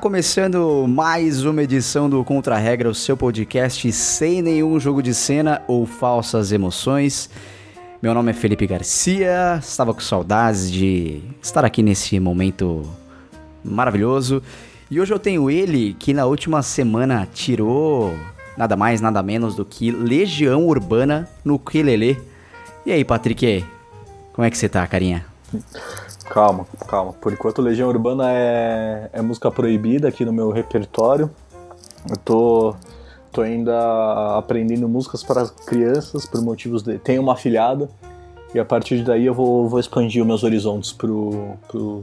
Começando mais uma edição do Contra Regra, o seu podcast sem nenhum jogo de cena ou falsas emoções. Meu nome é Felipe Garcia, estava com saudades de estar aqui nesse momento maravilhoso. E hoje eu tenho ele que na última semana tirou nada mais, nada menos do que Legião Urbana no Quelele. E aí, Patrick, como é que você tá, carinha? Calma, calma. Por enquanto, Legião Urbana é, é música proibida aqui no meu repertório. Eu tô, tô ainda aprendendo músicas para crianças por motivos de. Tenho uma afilhada e a partir daí eu vou, vou expandir os meus horizontes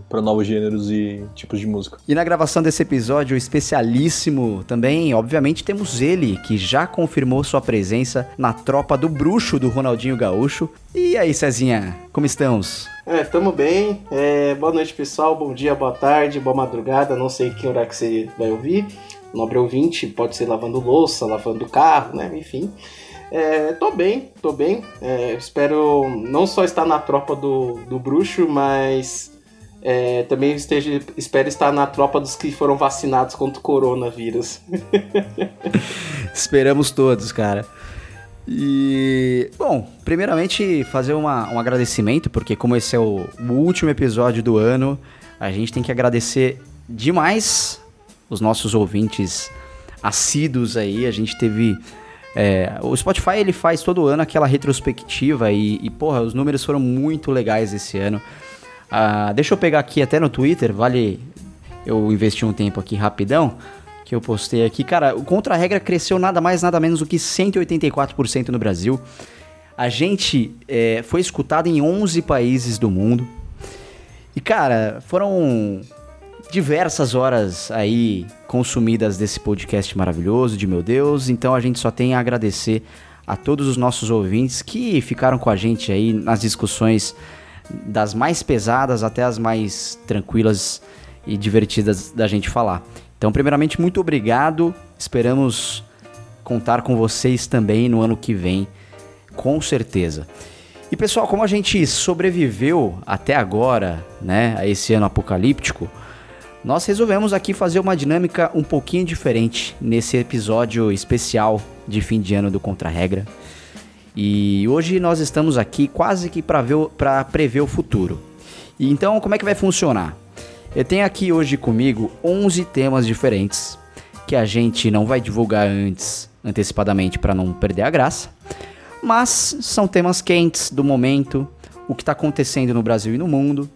para novos gêneros e tipos de música. E na gravação desse episódio especialíssimo também, obviamente, temos ele, que já confirmou sua presença na tropa do bruxo do Ronaldinho Gaúcho. E aí, Cezinha, como estamos? É, tamo bem. É, boa noite, pessoal. Bom dia, boa tarde, boa madrugada. Não sei que hora que você vai ouvir. Nobre ouvinte, pode ser lavando louça, lavando carro, né? Enfim. É, tô bem, tô bem. É, espero não só estar na tropa do, do bruxo, mas é, também esteja, espero estar na tropa dos que foram vacinados contra o coronavírus. Esperamos todos, cara. E, bom, primeiramente fazer uma, um agradecimento, porque como esse é o, o último episódio do ano, a gente tem que agradecer demais os nossos ouvintes assíduos aí. A gente teve é, o Spotify ele faz todo ano aquela retrospectiva e, e, porra, os números foram muito legais esse ano. Ah, deixa eu pegar aqui até no Twitter, vale eu investi um tempo aqui rapidão, que eu postei aqui. Cara, o Contra-Regra cresceu nada mais, nada menos do que 184% no Brasil. A gente é, foi escutado em 11 países do mundo. E, cara, foram diversas horas aí consumidas desse podcast maravilhoso de meu Deus. Então a gente só tem a agradecer a todos os nossos ouvintes que ficaram com a gente aí nas discussões das mais pesadas até as mais tranquilas e divertidas da gente falar. Então, primeiramente, muito obrigado. Esperamos contar com vocês também no ano que vem, com certeza. E pessoal, como a gente sobreviveu até agora, né, a esse ano apocalíptico, nós resolvemos aqui fazer uma dinâmica um pouquinho diferente nesse episódio especial de fim de ano do Contra-Regra. E hoje nós estamos aqui quase que para prever o futuro. E então, como é que vai funcionar? Eu tenho aqui hoje comigo 11 temas diferentes que a gente não vai divulgar antes, antecipadamente, para não perder a graça. Mas são temas quentes do momento, o que está acontecendo no Brasil e no mundo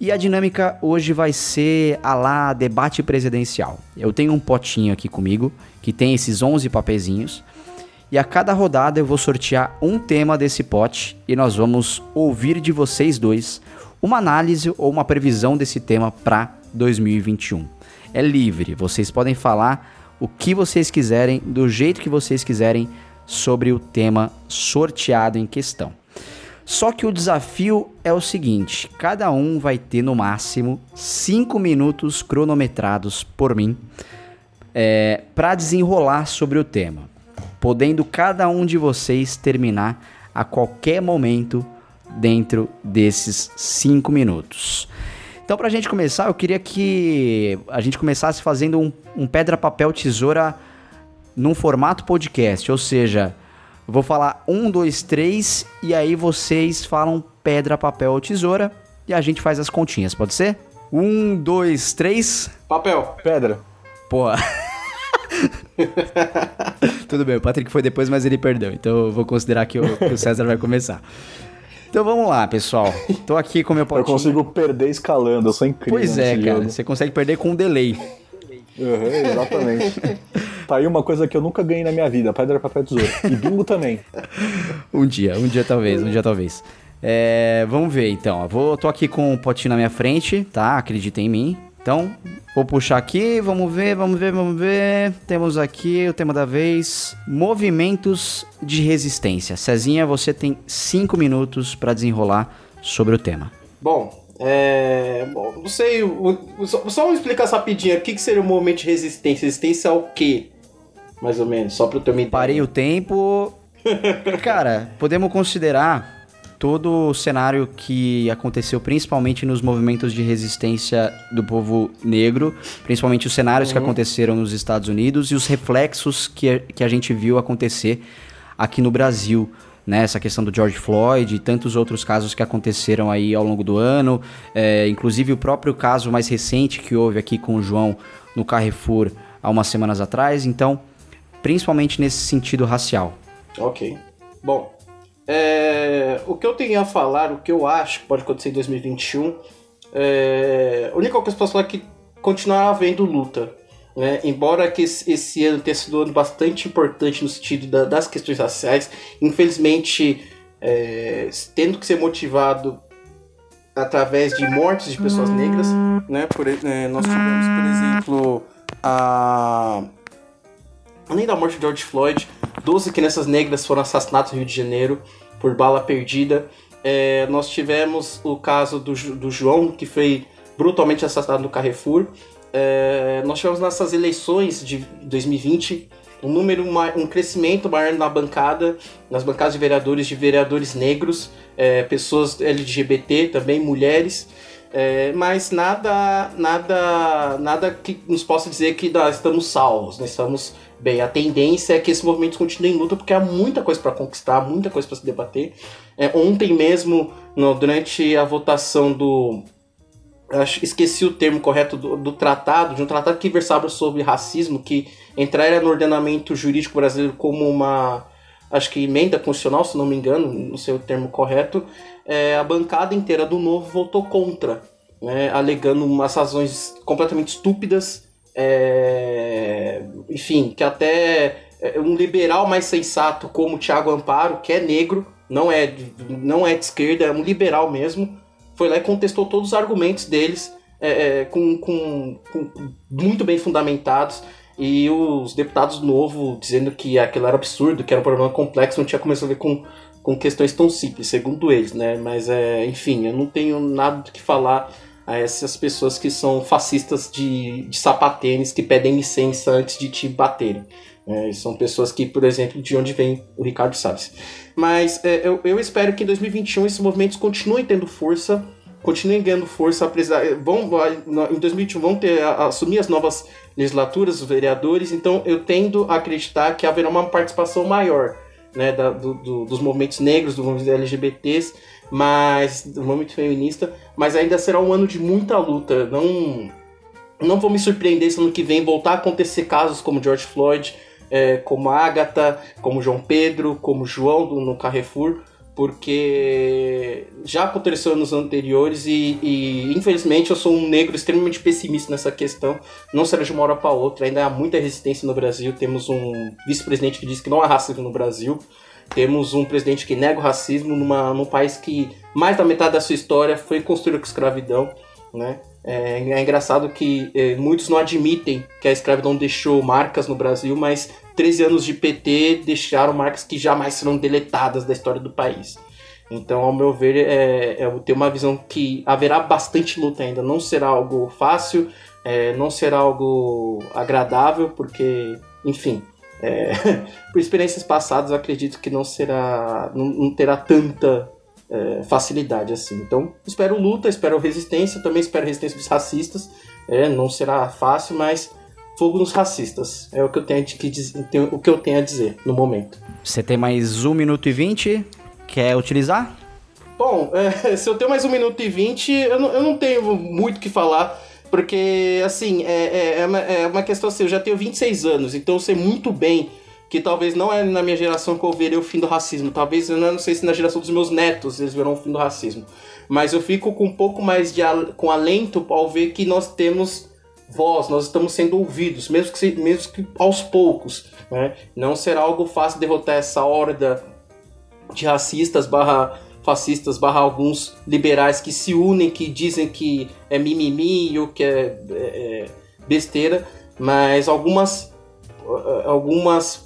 e a dinâmica hoje vai ser a lá debate presidencial. Eu tenho um potinho aqui comigo que tem esses 11 papezinhos. E a cada rodada eu vou sortear um tema desse pote e nós vamos ouvir de vocês dois uma análise ou uma previsão desse tema para 2021. É livre, vocês podem falar o que vocês quiserem, do jeito que vocês quiserem sobre o tema sorteado em questão. Só que o desafio é o seguinte: cada um vai ter no máximo 5 minutos cronometrados por mim é, para desenrolar sobre o tema, podendo cada um de vocês terminar a qualquer momento dentro desses 5 minutos. Então, para a gente começar, eu queria que a gente começasse fazendo um, um pedra, papel, tesoura num formato podcast, ou seja, vou falar um, dois, três e aí vocês falam pedra, papel ou tesoura e a gente faz as continhas, pode ser? Um, dois, três. Papel. Pedra. Pô. Tudo bem, o Patrick foi depois, mas ele perdeu. Então eu vou considerar que o, que o César vai começar. Então vamos lá, pessoal. Tô aqui com meu potinho. Eu consigo perder escalando, eu sou incrível. Pois é, cara. Jogo. Você consegue perder com um delay. Uhum, exatamente. tá aí uma coisa que eu nunca ganhei na minha vida: pedra, papel, tesoura. E bingo também. um dia, um dia talvez, um dia talvez. É, vamos ver então. Vou, tô aqui com o um potinho na minha frente, tá? Acreditem em mim. Então, vou puxar aqui, vamos ver, vamos ver, vamos ver. Temos aqui o tema da vez: movimentos de resistência. Cezinha, você tem 5 minutos para desenrolar sobre o tema. Bom, é, bom, não sei, só, só uma explicação rapidinho. O que, que seria o movimento de resistência? Resistência ao quê? Mais ou menos, só para eu ter uma ideia. Parei o tempo. Cara, podemos considerar todo o cenário que aconteceu principalmente nos movimentos de resistência do povo negro, principalmente os cenários uhum. que aconteceram nos Estados Unidos e os reflexos que, que a gente viu acontecer aqui no Brasil. Né, essa questão do George Floyd e tantos outros casos que aconteceram aí ao longo do ano, é, inclusive o próprio caso mais recente que houve aqui com o João no Carrefour há umas semanas atrás, então, principalmente nesse sentido racial. Ok. Bom, é, o que eu tenho a falar, o que eu acho que pode acontecer em 2021, é, a única coisa que eu posso falar é que continuar havendo luta. Né? Embora que esse, ano tenha sido um ano bastante importante no sentido da, das questões raciais, infelizmente é, tendo que ser motivado através de mortes de pessoas negras, né? Por, é, nós tivemos, por exemplo, a além da morte de George Floyd, 12 crianças negras foram assassinadas no Rio de Janeiro por bala perdida. É, nós tivemos o caso do, do João, que foi brutalmente assassinado no Carrefour. É, nós tivemos nessas eleições de 2020 um número, um crescimento maior na bancada, nas bancadas de vereadores, de vereadores negros, é, pessoas LGBT também, mulheres. É, mas nada, nada, nada que nos possa dizer que nós estamos salvos, nós estamos bem. A tendência é que esse movimento continue em luta porque há muita coisa para conquistar, muita coisa para se debater. É, ontem mesmo, no, durante a votação do esqueci o termo correto do, do, tratado, de um tratado que versava sobre racismo, que entraria no ordenamento jurídico brasileiro como uma, acho que emenda constitucional, se não me engano, não sei o termo correto, é, a bancada inteira do Novo votou contra, né, alegando umas razões completamente estúpidas, é, enfim, que até é, um liberal mais sensato como o Thiago Amparo, que é negro, não é, não é de esquerda, é um liberal mesmo, foi lá e contestou todos os argumentos deles é, é, com, com, com, muito bem fundamentados. E os deputados novo dizendo que aquilo era absurdo, que era um problema complexo, não tinha como resolver com, com questões tão simples, segundo eles, né? Mas, é, enfim, eu não tenho nada do que falar a essas pessoas que são fascistas de, de sapatênis, que pedem licença antes de te baterem. É, são pessoas que, por exemplo, de onde vem o Ricardo Salles. Mas é, eu, eu espero que em 2021 esses movimentos continuem tendo força, continuem ganhando força, apesar, vão, em 2021 vão ter, assumir as novas legislaturas, os vereadores, então eu tendo a acreditar que haverá uma participação maior né, da, do, do, dos movimentos negros, dos movimentos LGBTs, mas do movimento feminista, mas ainda será um ano de muita luta. Não, não vou me surpreender se ano que vem voltar a acontecer casos como George Floyd, é, como Agatha, como João Pedro, como João no Carrefour, porque já aconteceu nos anteriores e, e, infelizmente eu sou um negro extremamente pessimista nessa questão. Não será de uma hora para outra, ainda há muita resistência no Brasil. Temos um vice-presidente que diz que não há racismo no Brasil. Temos um presidente que nega o racismo numa, num país que mais da metade da sua história foi construído com escravidão, né? É, é engraçado que é, muitos não admitem que a escravidão deixou marcas no Brasil, mas 13 anos de PT deixaram marcas que jamais serão deletadas da história do país. Então, ao meu ver, é, é, eu tenho uma visão que haverá bastante luta ainda. Não será algo fácil, é, não será algo agradável, porque, enfim, é, por experiências passadas, eu acredito que não será, não, não terá tanta é, facilidade assim. Então, espero luta, espero resistência, também espero resistência dos racistas. É, não será fácil, mas fogo nos racistas. É o que eu tenho, que dizer, o que eu tenho a dizer no momento. Você tem mais um minuto e vinte? Quer utilizar? Bom, é, se eu tenho mais um minuto e vinte, eu não, eu não tenho muito o que falar. Porque, assim, é, é, é, uma, é uma questão assim, eu já tenho 26 anos, então eu sei muito bem que talvez não é na minha geração que eu verei o fim do racismo. Talvez, eu não sei se na geração dos meus netos eles verão o fim do racismo. Mas eu fico com um pouco mais de com alento ao ver que nós temos voz, nós estamos sendo ouvidos, mesmo que, mesmo que aos poucos. Né? Não será algo fácil derrotar essa horda de racistas barra fascistas barra alguns liberais que se unem, que dizem que é mimimi ou que é, é, é besteira, mas algumas algumas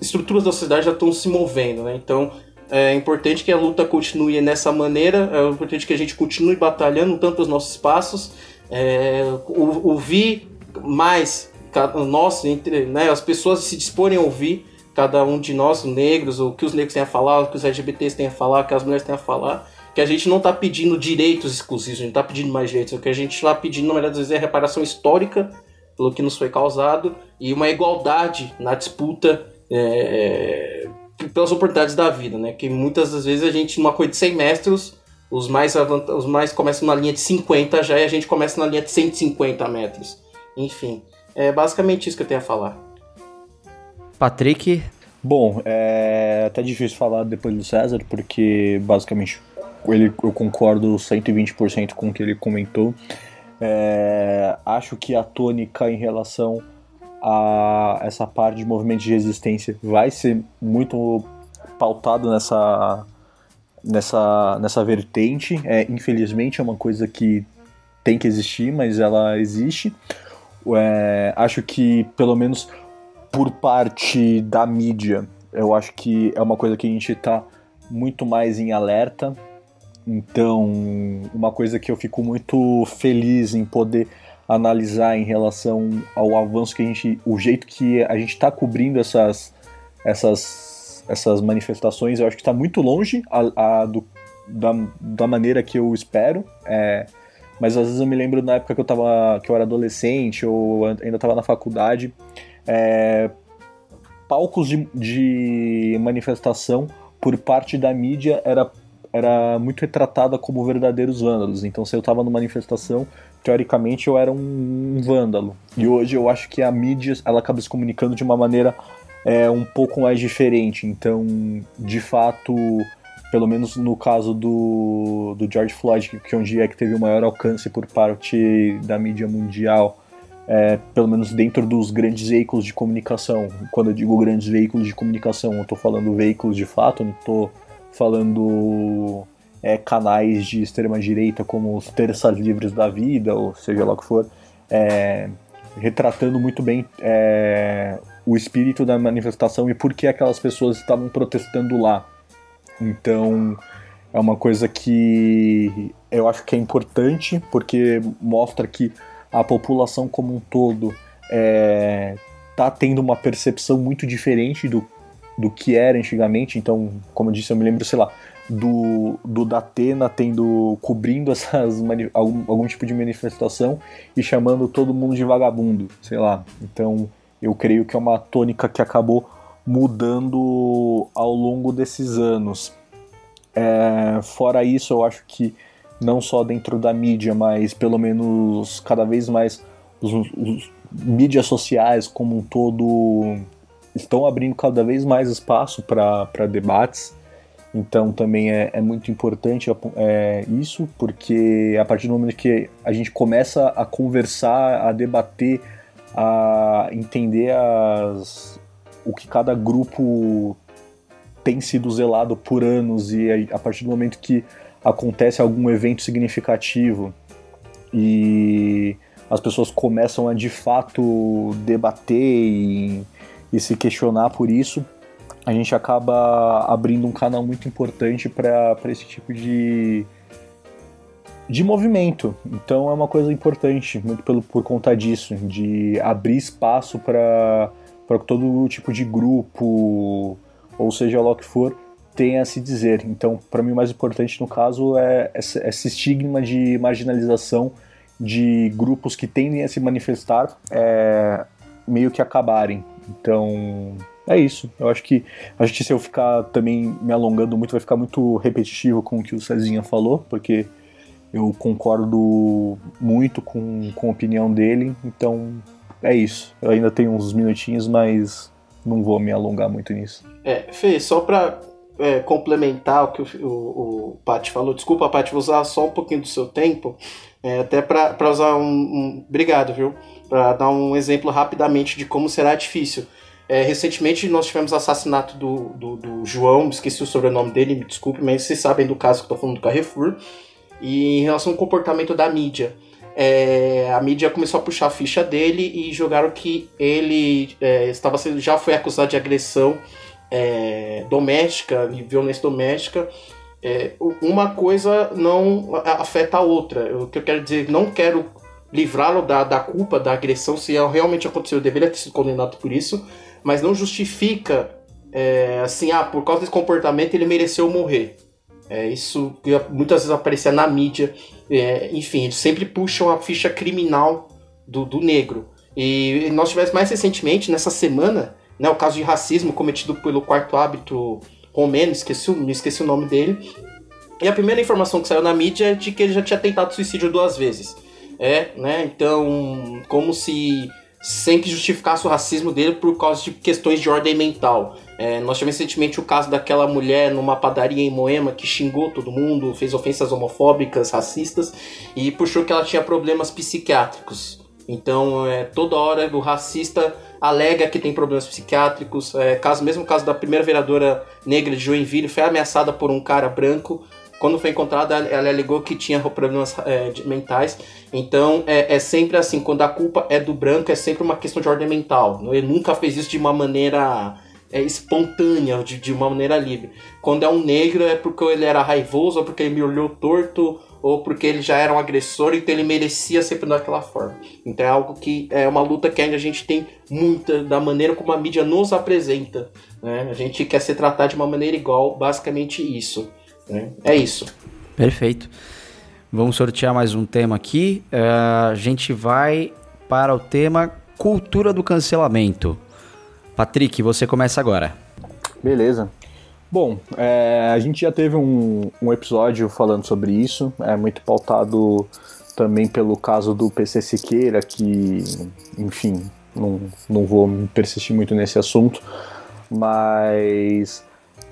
estruturas da sociedade já estão se movendo, né? Então é importante que a luta continue nessa maneira, é importante que a gente continue batalhando tanto os nossos espaços, é, ouvir mais nós, entre, né, as pessoas se disporem a ouvir, cada um de nós, negros, o que os negros têm a falar, o que os LGBTs têm a falar, o que as mulheres têm a falar, que a gente não está pedindo direitos exclusivos, a gente está pedindo mais direitos, o que a gente está pedindo, na verdade, é reparação histórica pelo que nos foi causado e uma igualdade na disputa é, pelas oportunidades da vida, né? Que muitas das vezes a gente, numa coisa de 100 metros, os mais, os mais começam na linha de 50 já e a gente começa na linha de 150 metros. Enfim, é basicamente isso que eu tenho a falar. Patrick? Bom, é até difícil falar depois do César, porque basicamente ele, eu concordo 120% com o que ele comentou. É, acho que a tônica em relação a essa parte de movimento de resistência vai ser muito pautado nessa nessa nessa vertente. É, infelizmente é uma coisa que tem que existir, mas ela existe. É, acho que pelo menos por parte da mídia, eu acho que é uma coisa que a gente está muito mais em alerta. Então, uma coisa que eu fico muito feliz em poder analisar em relação ao avanço que a gente, o jeito que a gente está cobrindo essas, essas, essas manifestações, eu acho que está muito longe a, a do, da, da maneira que eu espero. É, mas às vezes eu me lembro na época que eu, tava, que eu era adolescente ou ainda estava na faculdade, é, palcos de, de manifestação por parte da mídia era, era muito retratada como verdadeiros vândalos. Então, se eu estava numa manifestação, teoricamente eu era um, um, vândalo. E hoje eu acho que a mídia ela acaba se comunicando de uma maneira é, um pouco mais diferente. Então, de fato, pelo menos no caso do, do George Floyd, que é um dia que teve o maior alcance por parte da mídia mundial, é, pelo menos dentro dos grandes veículos de comunicação. Quando eu digo grandes veículos de comunicação, eu estou falando veículos de fato, não estou falando é, canais de extrema direita como os terças livres da vida, ou seja lá o que for, é, retratando muito bem é, o espírito da manifestação e por que aquelas pessoas estavam protestando lá. Então é uma coisa que eu acho que é importante porque mostra que a população como um todo está é, tá tendo uma percepção muito diferente do, do que era antigamente. Então, como eu disse, eu me lembro, sei lá, do, do Datena tendo cobrindo essas algum, algum tipo de manifestação e chamando todo mundo de vagabundo, sei lá. Então, eu creio que é uma tônica que acabou mudando ao longo desses anos. É, fora isso, eu acho que não só dentro da mídia, mas pelo menos cada vez mais os, os mídias sociais como um todo estão abrindo cada vez mais espaço para debates. Então também é, é muito importante é, isso, porque a partir do momento que a gente começa a conversar, a debater, a entender as, o que cada grupo tem sido zelado por anos e a, a partir do momento que acontece algum evento significativo e as pessoas começam a de fato debater e, e se questionar por isso, a gente acaba abrindo um canal muito importante para esse tipo de, de movimento. Então é uma coisa importante, muito pelo, por conta disso, de abrir espaço para todo tipo de grupo, ou seja lá o que for, tem a se dizer. Então, para mim, o mais importante no caso é esse estigma de marginalização de grupos que tendem a se manifestar é, meio que acabarem. Então, é isso. Eu acho que acho que se eu ficar também me alongando muito, vai ficar muito repetitivo com o que o Cezinha falou, porque eu concordo muito com, com a opinião dele. Então, é isso. Eu ainda tenho uns minutinhos, mas não vou me alongar muito nisso. É, Fê, só para é, complementar o que o, o, o Paty falou, desculpa, Paty, vou usar só um pouquinho do seu tempo, é, até para usar um, um. Obrigado, viu? Para dar um exemplo rapidamente de como será difícil. É, recentemente nós tivemos assassinato do, do, do, João, esqueci o sobrenome dele, me desculpe, mas vocês sabem do caso que eu estou falando do Carrefour. E em relação ao comportamento da mídia, é, a mídia começou a puxar a ficha dele e jogaram que ele é, estava sendo, já foi acusado de agressão é, doméstica violência doméstica, é, uma coisa não afeta a outra. O que eu quero dizer, não quero livrá-lo da, da culpa da agressão, se realmente aconteceu, eu deveria ter sido condenado por isso, mas não justifica é, assim, ah, por causa desse comportamento ele mereceu morrer. É, isso muitas vezes aparecia na mídia. É, enfim, eles sempre puxam a ficha criminal do, do negro. E nós tivemos mais recentemente, nessa semana, né, o caso de racismo cometido pelo quarto hábito romeno, esqueci, esqueci o nome dele. E a primeira informação que saiu na mídia é de que ele já tinha tentado suicídio duas vezes. É, né? Então, como se sempre justificasse o racismo dele por causa de questões de ordem mental. É, nós tivemos recentemente o caso daquela mulher numa padaria em Moema que xingou todo mundo, fez ofensas homofóbicas, racistas e puxou que ela tinha problemas psiquiátricos. Então, é, toda hora o racista alega que tem problemas psiquiátricos. É, caso, mesmo caso da primeira vereadora negra de Joinville, foi ameaçada por um cara branco. Quando foi encontrada, ela alegou que tinha problemas é, mentais. Então, é, é, sempre assim: quando a culpa é do branco, é sempre uma questão de ordem mental. Ele nunca fez isso de uma maneira é, espontânea, de, de uma maneira livre. Quando é um negro, é porque ele era raivoso, ou porque ele me olhou torto, ou porque ele já era um agressor, então ele merecia sempre daquela forma. Então é algo que é uma luta que ainda a gente tem muita da maneira como a mídia nos apresenta. Né? A gente quer ser tratado de uma maneira igual, basicamente isso. Né? É isso. Perfeito. Vamos sortear mais um tema aqui. Uh, a gente vai para o tema cultura do cancelamento. Patrick, você começa agora. Beleza. Bom, é, a gente já teve um, um, episódio falando sobre isso, é muito pautado também pelo caso do PC Siqueira, que, enfim, não, não vou persistir muito nesse assunto, mas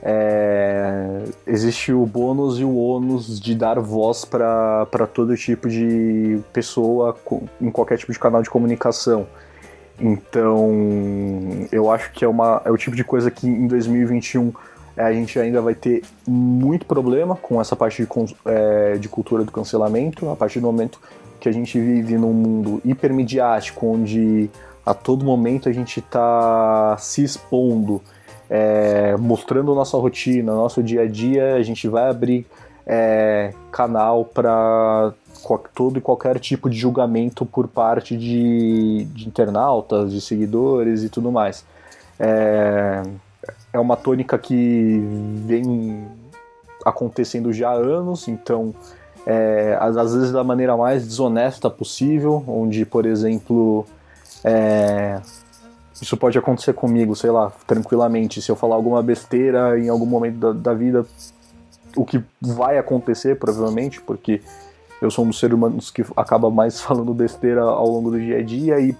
é, existe o bônus e o ônus de dar voz para todo tipo de pessoa em qualquer tipo de canal de comunicação. Então, eu acho que é, uma, é o tipo de coisa que em 2021 é, a gente ainda vai ter muito problema com essa parte de, é, de cultura do cancelamento, a partir do momento que a gente vive num mundo hipermediático, onde a todo momento a gente está se expondo, é, mostrando nossa rotina, nosso dia a dia, a gente vai abrir é, canal para todo e qualquer tipo de julgamento por parte de, de internautas, de seguidores e tudo mais. É, é uma tônica que vem acontecendo já há anos, então é, às, vezes da maneira mais desonesta possível, onde, por exemplo, é, isso pode acontecer comigo, sei lá, tranquilamente. Se eu falar alguma besteira em algum momento da, da vida, o que vai acontecer, provavelmente, porque eu sou um dos seres humanos que acaba mais falando besteira ao longo do dia a dia e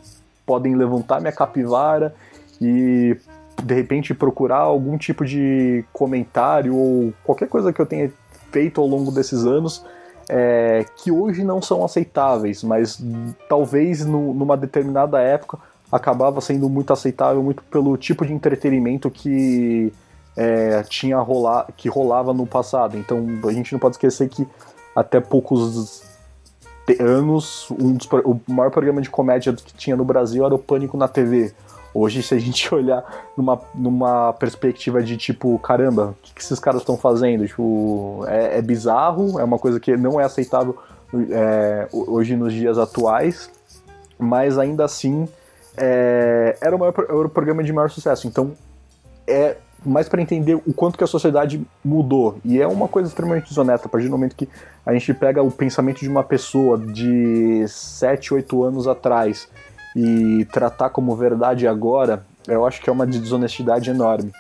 podem levantar minha capivara e de repente procurar algum tipo de comentário ou qualquer coisa que eu tenha feito ao longo desses anos é, que hoje não são aceitáveis, mas talvez no, numa determinada época acabava sendo muito aceitável muito pelo tipo de entretenimento que é, tinha rolar, que rolava no passado. Então a gente não pode esquecer que até poucos anos um dos, o maior programa de comédia que tinha no Brasil era o Pânico na TV. Hoje, se a gente olhar numa, numa perspectiva de tipo, caramba, o que, que esses caras estão fazendo? Tipo, é, é, bizarro, é uma coisa que não é aceitável é, hoje nos dias atuais, mas ainda assim é, era, o maior, era o programa de maior sucesso. Então, é mais para entender o quanto que a sociedade mudou. E é uma coisa extremamente desonesta, a partir do momento que a gente pega o pensamento de uma pessoa de 7, 8 anos atrás e tratar como verdade agora, eu acho que é uma desonestidade enorme.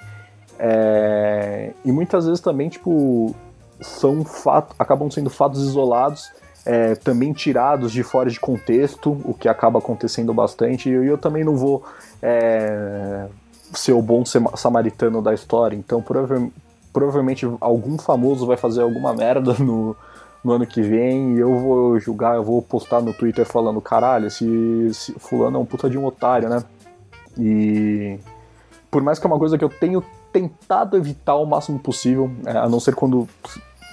É, e muitas vezes também, tipo, são fatos, acabam sendo fatos isolados, é, também tirados de fora de contexto, o que acaba acontecendo bastante. E eu, também não vou é, ser o bom samaritano da história, então prova provavelmente algum famoso vai fazer alguma merda no, no ano que vem e eu vou julgar, eu vou postar no Twitter falando, caralho, esse, esse fulano é um puta de um otário, né? E por mais que é uma coisa que eu tenho tentado evitar o máximo possível, é, a não ser quando,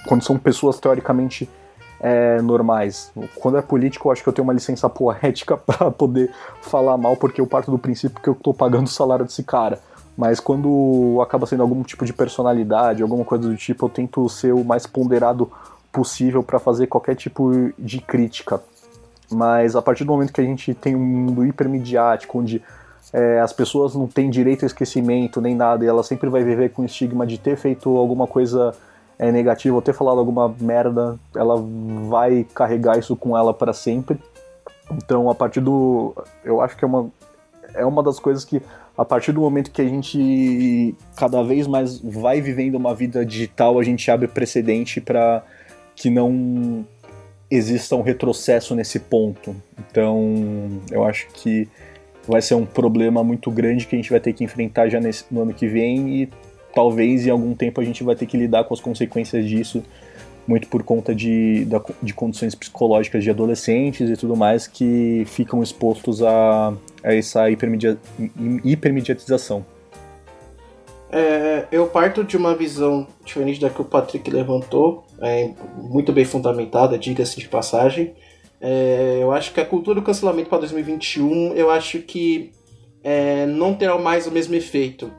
quando são pessoas teoricamente é, normais. Quando é político, eu acho que eu tenho uma licença poética para poder falar mal, porque eu parto do princípio que eu tô pagando o salário desse cara. Mas quando acaba sendo algum tipo de personalidade, alguma coisa do tipo, eu tento ser o mais ponderado possível para fazer qualquer tipo de crítica. Mas a partir do momento que a gente tem um mundo hipermediático, onde é, as pessoas não têm direito a esquecimento nem nada, e ela sempre vai viver com o estigma de ter feito alguma coisa é, negativa ou ter falado alguma merda, ela vai carregar isso com ela para sempre. Então, a partir do. Eu acho que é uma, é uma das coisas que, a partir do momento que a gente cada vez mais vai vivendo uma vida digital, a gente abre precedente para que não exista um retrocesso nesse ponto. Então, eu acho que vai ser um problema muito grande que a gente vai ter que enfrentar já nesse, no ano que vem e talvez em algum tempo a gente vai ter que lidar com as consequências disso, muito por conta de, de condições psicológicas de adolescentes e tudo mais que ficam expostos a, a essa hipermedia, hipermediatização. É, eu parto de uma visão diferente da que o Patrick levantou, é, muito bem fundamentada, diga-se de passagem. É, eu acho que a cultura do cancelamento para 2021, eu acho que é, não terá mais o mesmo efeito.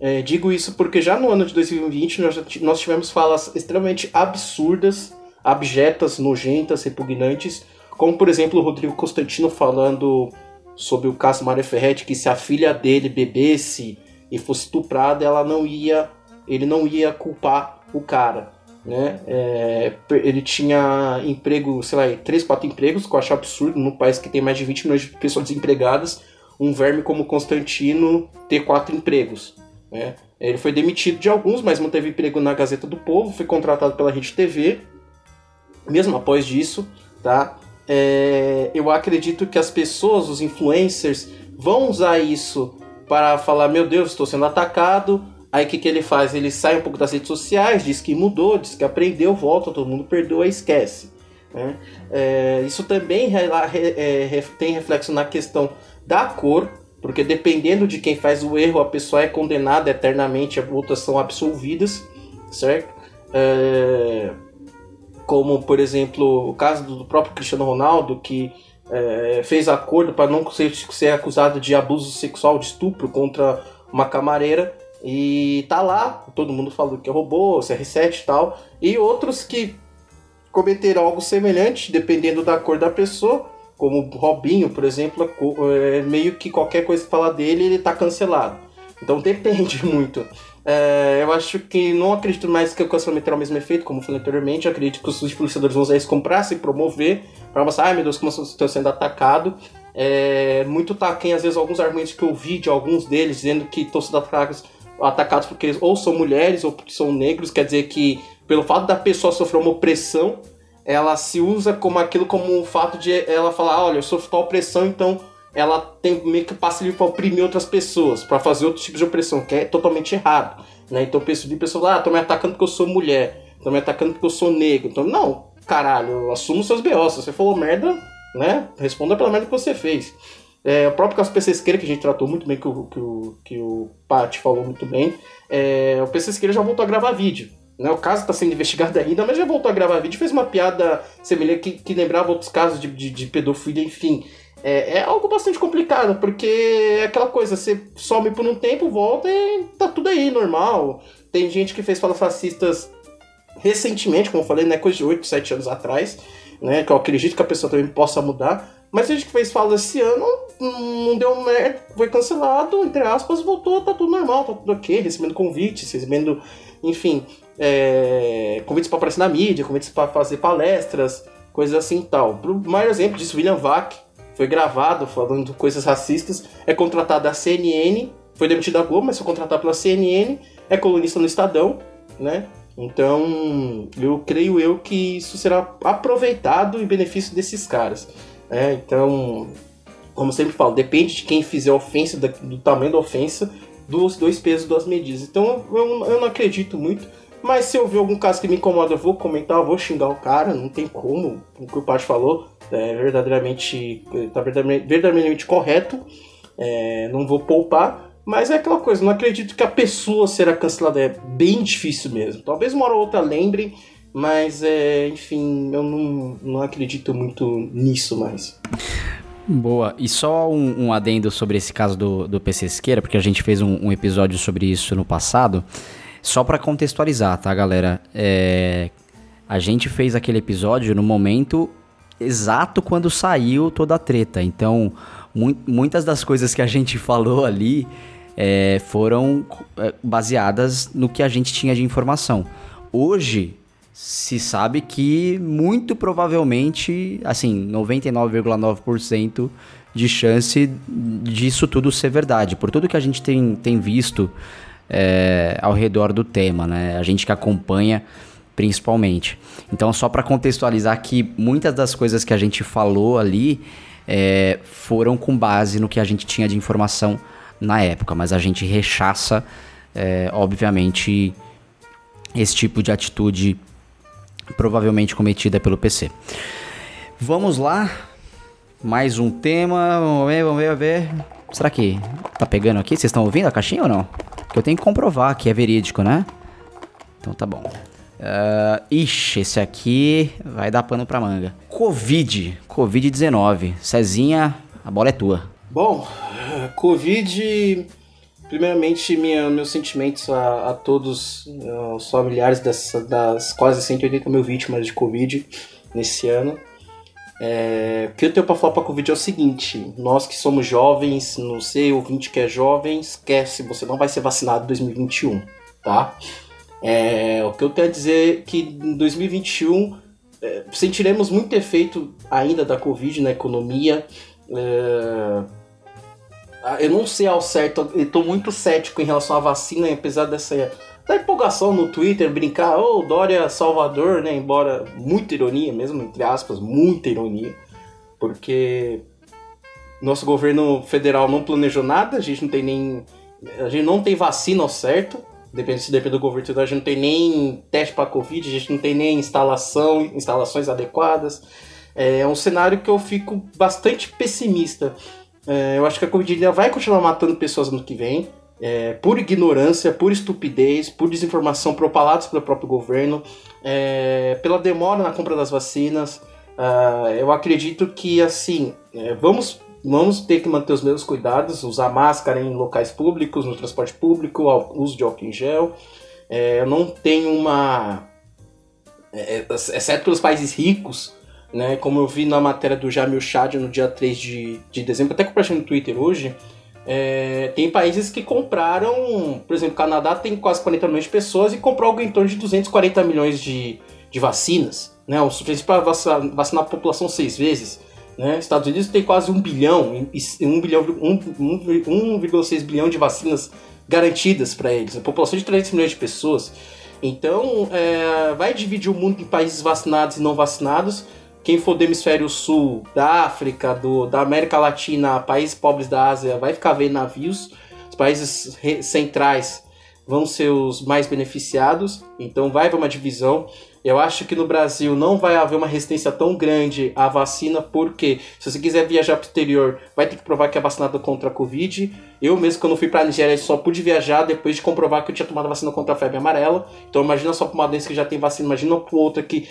É, digo isso porque já no ano de 2020 nós, nós tivemos falas extremamente absurdas, abjetas, nojentas, repugnantes, como por exemplo o Rodrigo Constantino falando sobre o caso Maria Ferretti, que se a filha dele bebesse e fosse estuprada, ela não ia, ele não ia culpar o cara. Né? É, ele tinha emprego, sei lá, 3, 4 empregos, que eu acho absurdo, num país que tem mais de 20 milhões de pessoas desempregadas, um verme como Constantino ter quatro empregos. Né? Ele foi demitido de alguns, mas manteve emprego na Gazeta do Povo, foi contratado pela Rede TV. Mesmo após disso, tá? É, eu acredito que as pessoas, os influencers, vão usar isso para falar: meu Deus, estou sendo atacado. Aí o que, que ele faz? Ele sai um pouco das redes sociais, diz que mudou, diz que aprendeu, volta, todo mundo perdoa e esquece. Né? É, isso também é, tem reflexo na questão da cor, porque dependendo de quem faz o erro, a pessoa é condenada eternamente, as outras são absolvidas, certo? É, como, por exemplo, o caso do próprio Cristiano Ronaldo, que é, fez acordo para não ser, ser acusado de abuso sexual, de estupro contra uma camareira, e tá lá, todo mundo falou que é robô, CR7 e tal, e outros que cometeram algo semelhante, dependendo da cor da pessoa, como Robinho, por exemplo, é meio que qualquer coisa que falar dele, ele tá cancelado. Então depende muito. É, eu acho que não acredito mais que o cancelamento terá o mesmo efeito, como falei anteriormente. Eu acredito que os influenciadores vão usar isso comprar, se promover, para mostrar, ai meu Deus, como estou sendo atacado. É, muito taquem, às vezes, alguns argumentos que eu vi de alguns deles, dizendo que estão sendo atacados, atacados porque eles ou são mulheres ou porque são negros, quer dizer que pelo fato da pessoa sofrer uma opressão, ela se usa como aquilo como o fato de ela falar, olha, eu sofro tal opressão, então ela tem meio que passe livre para oprimir outras pessoas, para fazer outro tipo de opressão, que é totalmente errado. Né? Então de pessoas, ah, tô me atacando porque eu sou mulher, tô me atacando porque eu sou negro. Então, não, caralho, assuma os seus B.O. Se você falou merda, né? Responda pela merda que você fez. É, o próprio caso PC Esquerda, que a gente tratou muito bem, que o, que o, que o Pat falou muito bem, é, o PC Esquerda já voltou a gravar vídeo. Né? O caso está sendo investigado ainda, mas já voltou a gravar vídeo, fez uma piada semelhante que, que lembrava outros casos de, de, de pedofilia, enfim. É, é, algo bastante complicado, porque é aquela coisa, você some por um tempo, volta e tá tudo aí, normal. Tem gente que fez falas fascistas recentemente, como eu falei, né, coisa de 8, 7 anos atrás, né, que eu acredito que a pessoa também possa mudar. Mas a gente que fez fala esse ano, não deu merda, foi cancelado, entre aspas, voltou, tá tudo normal, tá tudo ok, recebendo convites, recebendo, enfim, é, convites para aparecer na mídia, convites para fazer palestras, coisas assim e tal. O maior exemplo disso, William Vac, foi gravado falando coisas racistas, é contratado da CNN, foi demitido da Globo, mas foi contratado pela CNN, é colunista no Estadão, né? Então, eu creio eu que isso será aproveitado em benefício desses caras. Né? Então, como sempre falo, depende de quem fizer a ofensa, do tamanho da ofensa, dos dois pesos, duas medidas. Então, eu, eu não acredito muito mas se eu ver algum caso que me incomoda, eu vou comentar, eu vou xingar o cara, não tem como. O que o Paty falou é verdadeiramente, tá verdadeiramente, correto. É, não vou poupar. Mas é aquela coisa, não acredito que a pessoa será cancelada. É bem difícil mesmo. Talvez uma hora ou outra lembre, mas é, enfim, eu não, não acredito muito nisso mais. Boa. E só um, um, adendo sobre esse caso do, do PC Esqueira, porque a gente fez um, um episódio sobre isso no passado. Só para contextualizar, tá, galera? É, a gente fez aquele episódio no momento exato quando saiu toda a treta. Então, muitas das coisas que a gente falou ali é, foram é, baseadas no que a gente tinha de informação. Hoje se sabe que muito provavelmente, assim, 99,9% de chance disso tudo ser verdade, por tudo que a gente tem, tem visto é, ao redor do tema, né? A gente que acompanha principalmente. Então, só para contextualizar que muitas das coisas que a gente falou ali é, foram com base no que a gente tinha de informação na época, mas a gente rechaça, é, obviamente, esse tipo de atitude provavelmente cometida pelo PC. Vamos lá, mais um tema, vamos ver, vamos ver, vamos ver. Será que tá pegando aqui? Vocês estão ouvindo a caixinha ou não? Que eu tenho que comprovar que é verídico, né? Então tá bom. Uh, ixi, esse aqui vai dar pano pra manga. Covid, Covid-19. Cezinha, a bola é tua. Bom, Covid Primeiramente, minha, meus sentimentos a, a todos os familiares das, das quase 180 mil vítimas de Covid nesse ano. É, o que eu tenho para falar para Covid é o seguinte: nós que somos jovens, não sei, ouvinte que é jovem, esquece, você não vai ser vacinado em 2021, tá? É, o que eu tenho a dizer é que em 2021 é, sentiremos muito efeito ainda da Covid na economia. É, ah, eu não sei ao certo, eu tô muito cético em relação à vacina, apesar dessa da empolgação no Twitter, brincar, ô, oh, Dória Salvador, né? Embora muita ironia mesmo, entre aspas, muita ironia, porque nosso governo federal não planejou nada, a gente não tem nem. A gente não tem vacina ao certo, depende se depende do governo federal, a gente não tem nem teste para Covid, a gente não tem nem instalação, instalações adequadas. É um cenário que eu fico bastante pessimista é, eu acho que a Covid vai continuar matando pessoas no que vem. É, por ignorância, por estupidez, por desinformação propalados pelo próprio governo, é, pela demora na compra das vacinas. Uh, eu acredito que, assim, é, vamos, vamos ter que manter os mesmos cuidados, usar máscara em locais públicos, no transporte público, uso de álcool em gel. É, eu não tenho uma. É, exceto pelos países ricos, né? Como eu vi na matéria do Jamil Chad no dia 3 de, de dezembro, até compartilhei no Twitter hoje, é, tem países que compraram, por exemplo, o Canadá tem quase 40 milhões de pessoas e comprou algo em torno de 240 milhões de, de vacinas, né? O suficiente para vacinar, vacinar a população seis vezes. Né? Estados Unidos tem quase um bilhão, um bilhão, 1,6 bilhão de vacinas garantidas para eles. A população de 300 milhões de pessoas. Então, é, vai dividir o mundo em países vacinados e não vacinados quem for do hemisfério sul, da África, do, da América Latina, países pobres da Ásia, vai ficar vendo navios. Os países centrais vão ser os mais beneficiados, então vai haver uma divisão. Eu acho que no Brasil não vai haver uma resistência tão grande à vacina, porque se você quiser viajar para o exterior, vai ter que provar que é vacinado contra a Covid. Eu mesmo, quando fui para a Nigéria, só pude viajar depois de comprovar que eu tinha tomado vacina contra a febre amarela. Então imagina só para uma doença que já tem vacina, imagina para outra que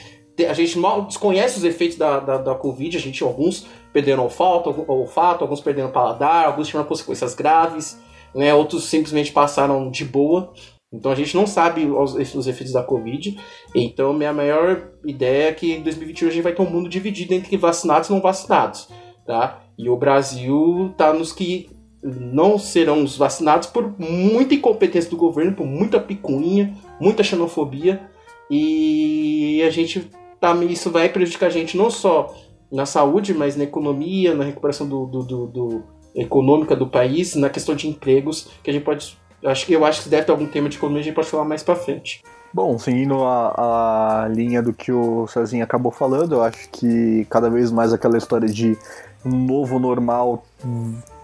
a gente mal desconhece os efeitos da, da, da Covid, a gente, alguns perderam olfato, olfato, alguns perderam paladar, alguns tiveram consequências graves, né, outros simplesmente passaram de boa. Então a gente não sabe os, os efeitos da Covid. Então minha maior ideia é que em 2021 a gente vai ter um mundo dividido entre vacinados e não vacinados, tá? E o Brasil tá nos que não serão os vacinados por muita incompetência do governo, por muita picuinha, muita xenofobia. E a gente tá, isso vai prejudicar a gente não só na saúde, mas na economia, na recuperação do, do, do, do econômica do país, na questão de empregos, que a gente pode. Acho que eu acho que deve ter algum tema de economia, a gente pode falar mais para frente. Bom, seguindo a, a linha do que o Cezinho acabou falando, eu acho que cada vez mais aquela história de um novo normal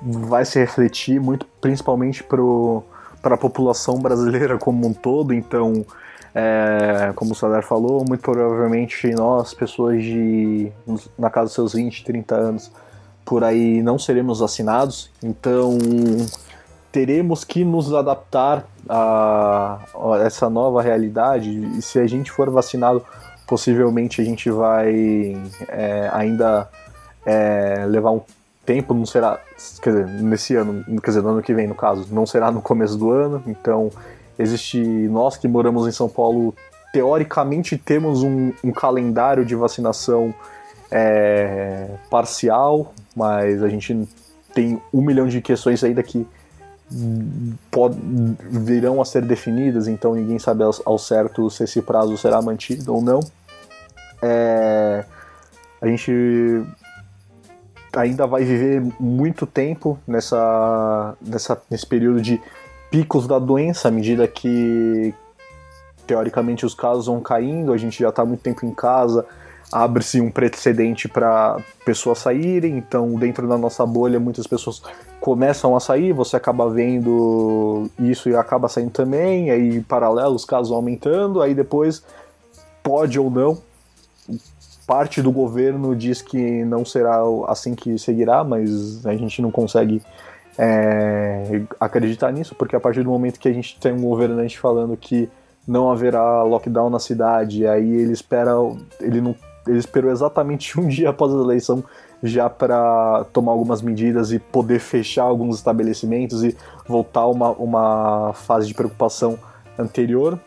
vai se refletir muito, principalmente para a população brasileira como um todo. Então, é, como o Sadar falou, muito provavelmente nós, pessoas de na casa dos seus 20, 30 anos, por aí não seremos vacinados, então teremos que nos adaptar a, essa nova realidade. E se a gente for vacinado, possivelmente a gente vai é, ainda é, levar um tempo, não será, quer dizer, nesse ano, quer dizer, no ano que vem no caso, não será no começo do ano, então Existe nós que moramos em São Paulo, teoricamente temos um, um calendário de vacinação é, parcial, mas a gente tem um milhão de questões ainda que pod, virão a ser definidas, então ninguém sabe ao, ao, certo se esse prazo será mantido ou não. É, a gente ainda vai viver muito tempo nessa, nessa, nesse período de picos da doença, à medida que teoricamente os casos vão caindo, a gente já está muito tempo em casa, abre-se um precedente para pessoas saírem, então dentro da nossa bolha muitas pessoas começam a sair, você acaba vendo isso e acaba saindo também, aí em paralelo os casos aumentando, aí depois pode ou não, parte do governo diz que não será assim que seguirá, mas a gente não consegue é, acreditar nisso, porque a partir do momento que a gente tem um governante falando que não haverá lockdown na cidade, aí ele espera, ele não ele esperou exatamente um dia após a eleição já para tomar algumas medidas e poder fechar alguns estabelecimentos e voltar uma, uma fase de preocupação anterior.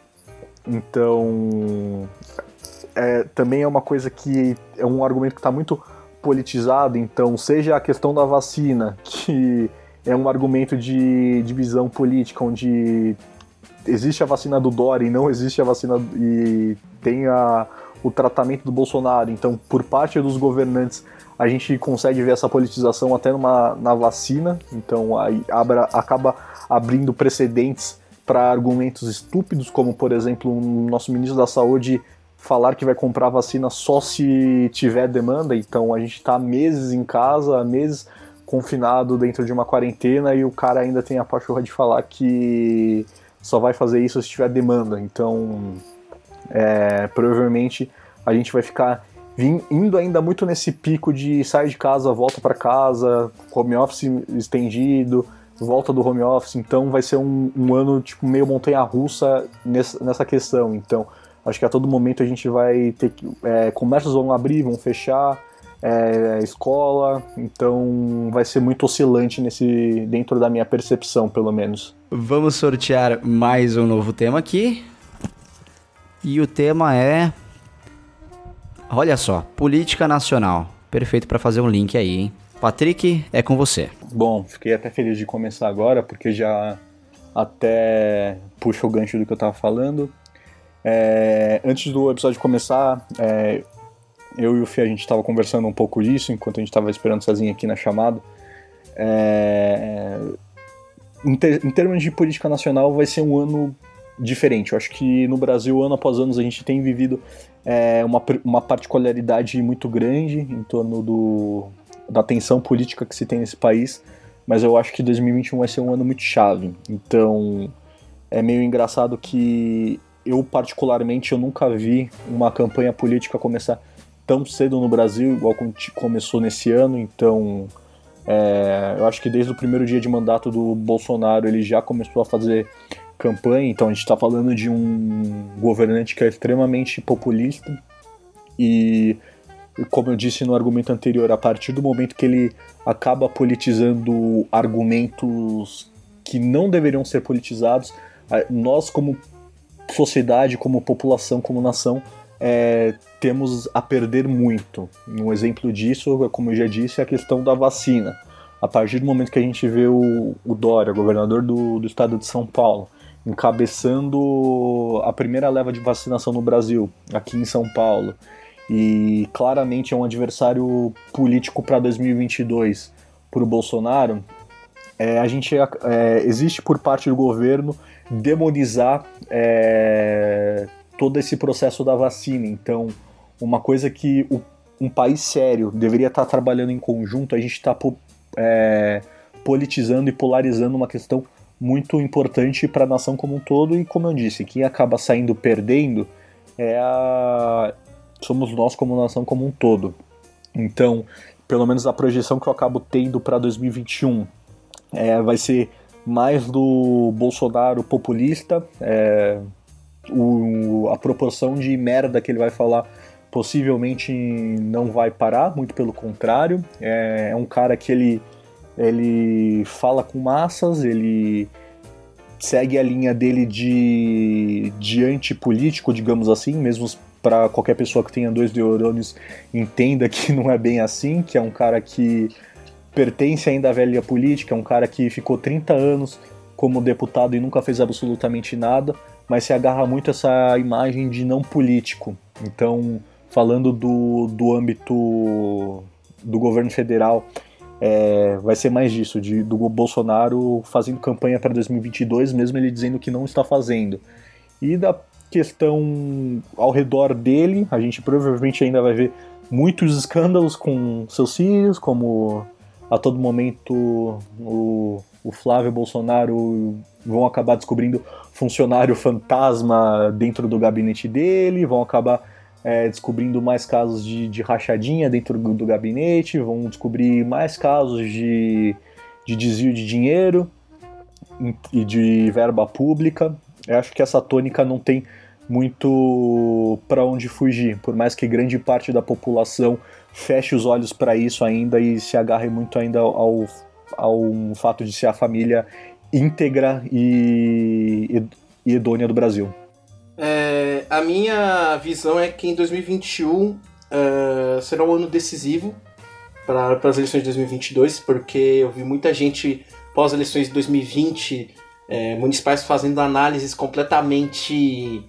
Então, é, também é uma coisa que é um argumento que está muito politizado. Então, seja a questão da vacina, que é um argumento de divisão política, onde existe a vacina do Dória e não existe a vacina e tem a, o tratamento do Bolsonaro. Então, por parte dos governantes, a gente consegue ver essa politização até numa, na vacina. Então, aí abra, acaba abrindo precedentes para argumentos estúpidos, como, por exemplo, o nosso ministro da Saúde falar que vai comprar vacina só se tiver demanda. Então, a gente está meses em casa, meses confinado dentro de uma quarentena e o cara ainda tem a pachorra de falar que só vai fazer isso se tiver demanda. Então, é, provavelmente a gente vai ficar indo ainda muito nesse pico de sai de casa, volta para casa, home office estendido, volta do home office. Então vai ser um, um ano tipo meio montanha-russa nessa, nessa questão. Então acho que a todo momento a gente vai ter que é, comércios vão abrir, vão fechar. É, escola, então vai ser muito oscilante nesse dentro da minha percepção, pelo menos. Vamos sortear mais um novo tema aqui. E o tema é. Olha só, política nacional. Perfeito para fazer um link aí, hein? Patrick, é com você. Bom, fiquei até feliz de começar agora, porque já até puxa o gancho do que eu tava falando. É, antes do episódio começar, é, eu e o Fih a gente estava conversando um pouco disso enquanto a gente estava esperando sozinho aqui na chamada. É, em, ter, em termos de política nacional, vai ser um ano diferente. Eu acho que no Brasil, ano após ano, a gente tem vivido é, uma, uma particularidade muito grande em torno do, da tensão política que se tem nesse país, mas eu acho que 2021 vai ser um ano muito chave. Então é meio engraçado que eu particularmente eu nunca vi uma campanha política começar tão cedo no Brasil, igual começou nesse ano. Então é, eu acho que desde o primeiro dia de mandato do Bolsonaro ele já começou a fazer campanha, então a gente está falando de um governante que é extremamente populista e, como eu disse no argumento anterior, a partir do momento que ele acaba politizando argumentos que não deveriam ser politizados, nós como sociedade, como população, como nação, é, temos a perder muito. Um exemplo disso, como eu já disse, é a questão da vacina. A partir do momento que a gente vê o, o Dória, governador do, do estado de São Paulo, encabeçando a primeira leva de vacinação no Brasil, aqui em São Paulo. E claramente é um adversário político para 2022 para o Bolsonaro. É, a gente é, existe por parte do governo demonizar é, todo esse processo da vacina. Então, uma coisa que o, um país sério deveria estar trabalhando em conjunto, a gente está é, politizando e polarizando uma questão muito importante para a nação como um todo e como eu disse, quem acaba saindo perdendo é a somos nós como nação como um todo. Então, pelo menos a projeção que eu acabo tendo para 2021 é, vai ser mais do Bolsonaro populista, é, o, a proporção de merda que ele vai falar possivelmente não vai parar, muito pelo contrário. É, é um cara que ele ele fala com massas, ele segue a linha dele de, de antipolítico, digamos assim, mesmo para qualquer pessoa que tenha dois neurônios entenda que não é bem assim, que é um cara que pertence ainda à velha política, é um cara que ficou 30 anos como deputado e nunca fez absolutamente nada, mas se agarra muito essa imagem de não político. Então, falando do, do âmbito do governo federal, é, vai ser mais disso, de, do Bolsonaro fazendo campanha para 2022, mesmo ele dizendo que não está fazendo. E da questão ao redor dele, a gente provavelmente ainda vai ver muitos escândalos com seus filhos, como a todo momento o, o Flávio Bolsonaro vão acabar descobrindo funcionário fantasma dentro do gabinete dele, vão acabar é, descobrindo mais casos de, de rachadinha dentro do, do, gabinete, vão descobrir mais casos de, de desvio de dinheiro e de verba pública. Eu acho que essa tônica não tem muito para onde fugir, por mais que grande parte da população feche os olhos para isso ainda e se agarre muito ainda ao, ao fato de ser a família íntegra e, e idônea do Brasil. É, a minha visão é que em 2021 uh, é, será um ano decisivo para as eleições de 2022, porque eu vi muita gente pós-eleições de 2020 é, municipais fazendo análises completamente,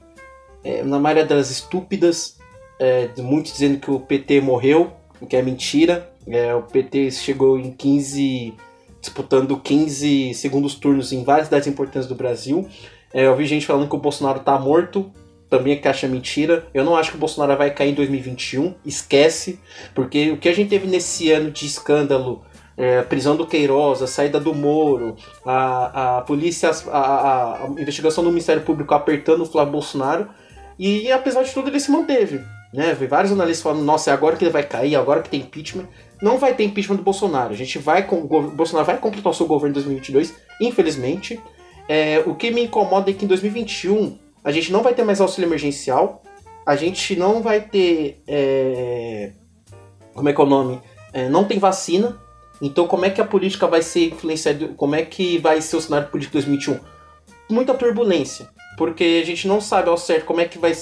é, na maioria delas, estúpidas, é, muitos dizendo que o PT morreu, o que é mentira. O PT chegou em 15, disputando 15 segundos turnos em várias cidades importantes do Brasil. É, eu vi gente falando que o Bolsonaro tá morto, também é que acha mentira. Eu não acho que o Bolsonaro vai cair em 2021, esquece, porque o que a gente teve nesse ano de escândalo, é, prisão do Queiroz, a saída do Moro, a, a polícia, a, a, a investigação do Ministério Público apertando o Flávio Bolsonaro, e apesar de tudo ele se manteve. Né? Vi vários analistas falando, nossa, é agora que ele vai cair, agora que tem impeachment. Não vai ter impeachment do Bolsonaro. A gente vai com o Bolsonaro vai completar o seu governo em 2022, infelizmente. É, o que me incomoda é que em 2021 a gente não vai ter mais auxílio emergencial, a gente não vai ter. É, como é que é o nome? É, não tem vacina. Então, como é que a política vai ser influenciada? Como é que vai ser o cenário político de 2021? Muita turbulência porque a gente não sabe ao certo como é que vai.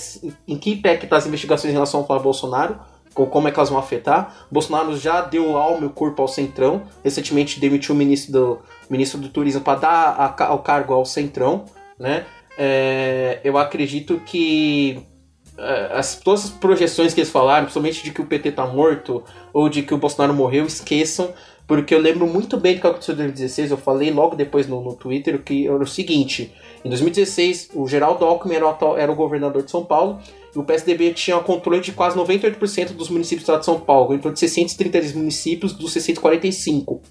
em que pé que tá as investigações em relação ao Flávio Bolsonaro, como é que elas vão afetar. Bolsonaro já deu alma e corpo ao Centrão, recentemente demitiu o ministro do, ministro do Turismo para dar a, ao cargo ao Centrão, né? É, eu acredito que é, as, todas as projeções que eles falaram, principalmente de que o PT tá morto ou de que o Bolsonaro morreu, esqueçam, porque eu lembro muito bem do que aconteceu em 2016. Eu falei logo depois no, no Twitter que era o seguinte: em 2016, o Geraldo Alckmin era o, era o governador de São Paulo o PSDB tinha controle de quase 98% dos municípios do estado de São Paulo, em torno de 630 municípios dos 645.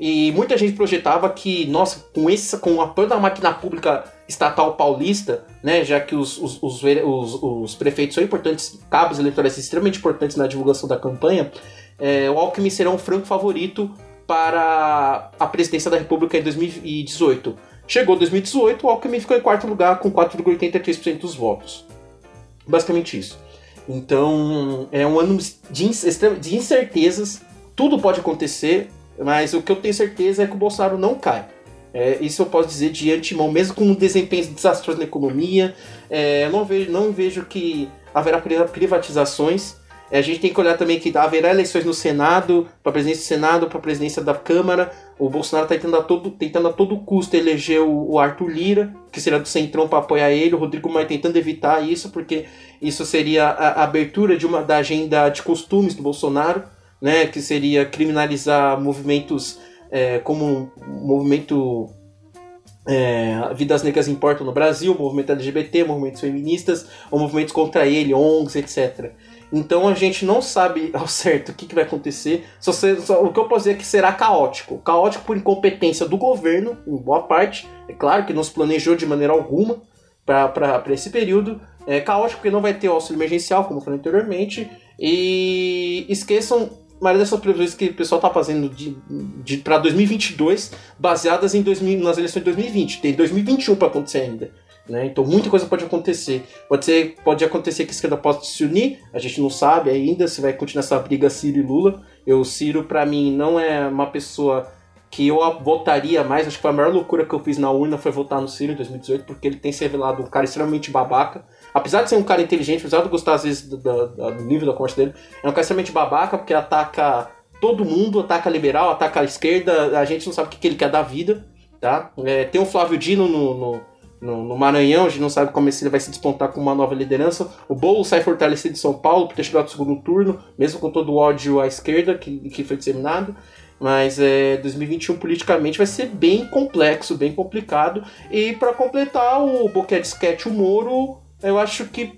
E muita gente projetava que, nossa, com, esse, com o apoio da máquina pública estatal paulista, né, já que os, os, os, os, os prefeitos são importantes, cabos eleitorais extremamente importantes na divulgação da campanha, é, o Alckmin será um franco favorito para a presidência da República em 2018. Chegou 2018, o Alckmin ficou em quarto lugar com 4,83% dos votos. Basicamente isso. Então, é um ano de incertezas, tudo pode acontecer, mas o que eu tenho certeza é que o Bolsonaro não cai. É, isso eu posso dizer de antemão, mesmo com um desempenho desastroso na economia. É, não vejo, não vejo que haverá privatizações. É, a gente tem que olhar também que haverá eleições no Senado, para a presidência do Senado, para a presidência da Câmara. O Bolsonaro está tentando a todo, tentando a todo custo eleger o, o Arthur Lira, que seria do Centrão para apoiar ele. O Rodrigo Maia tentando evitar isso, porque isso seria a, a abertura de uma, da agenda de costumes do Bolsonaro, né, que seria criminalizar movimentos é, como um movimento é, Vidas Negras Importam no Brasil, movimento LGBT, movimentos feministas, ou movimentos contra ele, ONGs, etc. Então a gente não sabe ao certo o que, que vai acontecer. Só, só, o que eu posso dizer é que será caótico. Caótico por incompetência do governo, em boa parte. É claro que não se planejou de maneira alguma para esse período. É caótico porque não vai ter auxílio emergencial, como falei anteriormente. E esqueçam a maioria dessas previsões que o pessoal está fazendo de, de, para 2022, baseadas em 2000, nas eleições de 2020. Tem 2021 para acontecer ainda. Né? Então muita coisa pode acontecer. Pode, ser, pode acontecer que a esquerda possa se unir, a gente não sabe ainda se vai continuar essa briga Ciro e Lula. Eu, Ciro, para mim, não é uma pessoa que eu votaria mais. Acho que a maior loucura que eu fiz na urna foi votar no Ciro em 2018, porque ele tem se revelado um cara extremamente babaca. Apesar de ser um cara inteligente, apesar de gostar às vezes do, do, do nível da conversa dele, é um cara extremamente babaca, porque ataca todo mundo, ataca liberal, ataca a esquerda, a gente não sabe o que, que ele quer da vida, tá? É, tem o Flávio Dino no, no, no, no, Maranhão, a gente não sabe como ele vai se despontar com uma nova liderança. O Boulos sai fortalecido de São Paulo por ter chegado ao segundo turno, mesmo com todo o ódio à esquerda que, que foi disseminado. Mas é, 2021 politicamente vai ser bem complexo, bem complicado. E para completar, o Boquete Sketch, o Moro, eu acho que,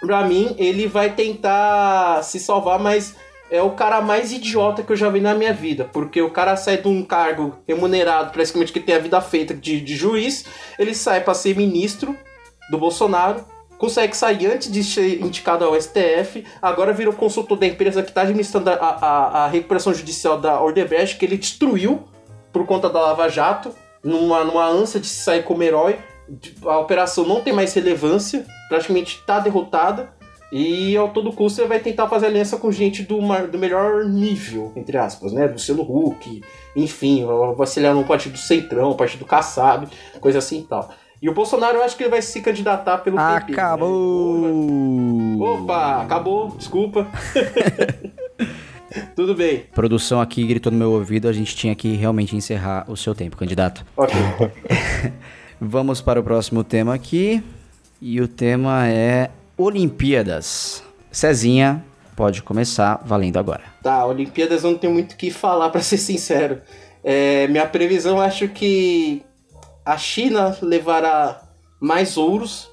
pra mim, ele vai tentar se salvar, mas é o cara mais idiota que eu já vi na minha vida. Porque o cara sai de um cargo remunerado, praticamente que tem a vida feita de, de juiz, ele sai para ser ministro do Bolsonaro consegue sair antes de ser indicado ao STF, agora virou consultor da empresa que está administrando a, a, a, recuperação judicial da Ordebrecht, que ele destruiu por conta da Lava Jato, numa, numa ânsia de sair como herói. A operação não tem mais relevância, praticamente está derrotada. E ao todo custo ele vai tentar fazer aliança com gente do, do melhor nível, entre aspas, né? Luciano Huck, enfim, vai se no partido centrão, partido Kassab, coisa assim e tal. E o Bolsonaro eu acho que ele vai se candidatar pelo PP. Acabou! Né? Opa, acabou, desculpa. Tudo bem. Produção aqui gritou no meu ouvido, a gente tinha que realmente encerrar o seu tempo, candidato. Ok. Vamos para o próximo tema aqui. E o tema é Olimpíadas. Cezinha, pode começar valendo agora. Tá, Olimpíadas não tenho muito o que falar, para ser sincero. É, minha previsão, acho que a China levará mais ouros,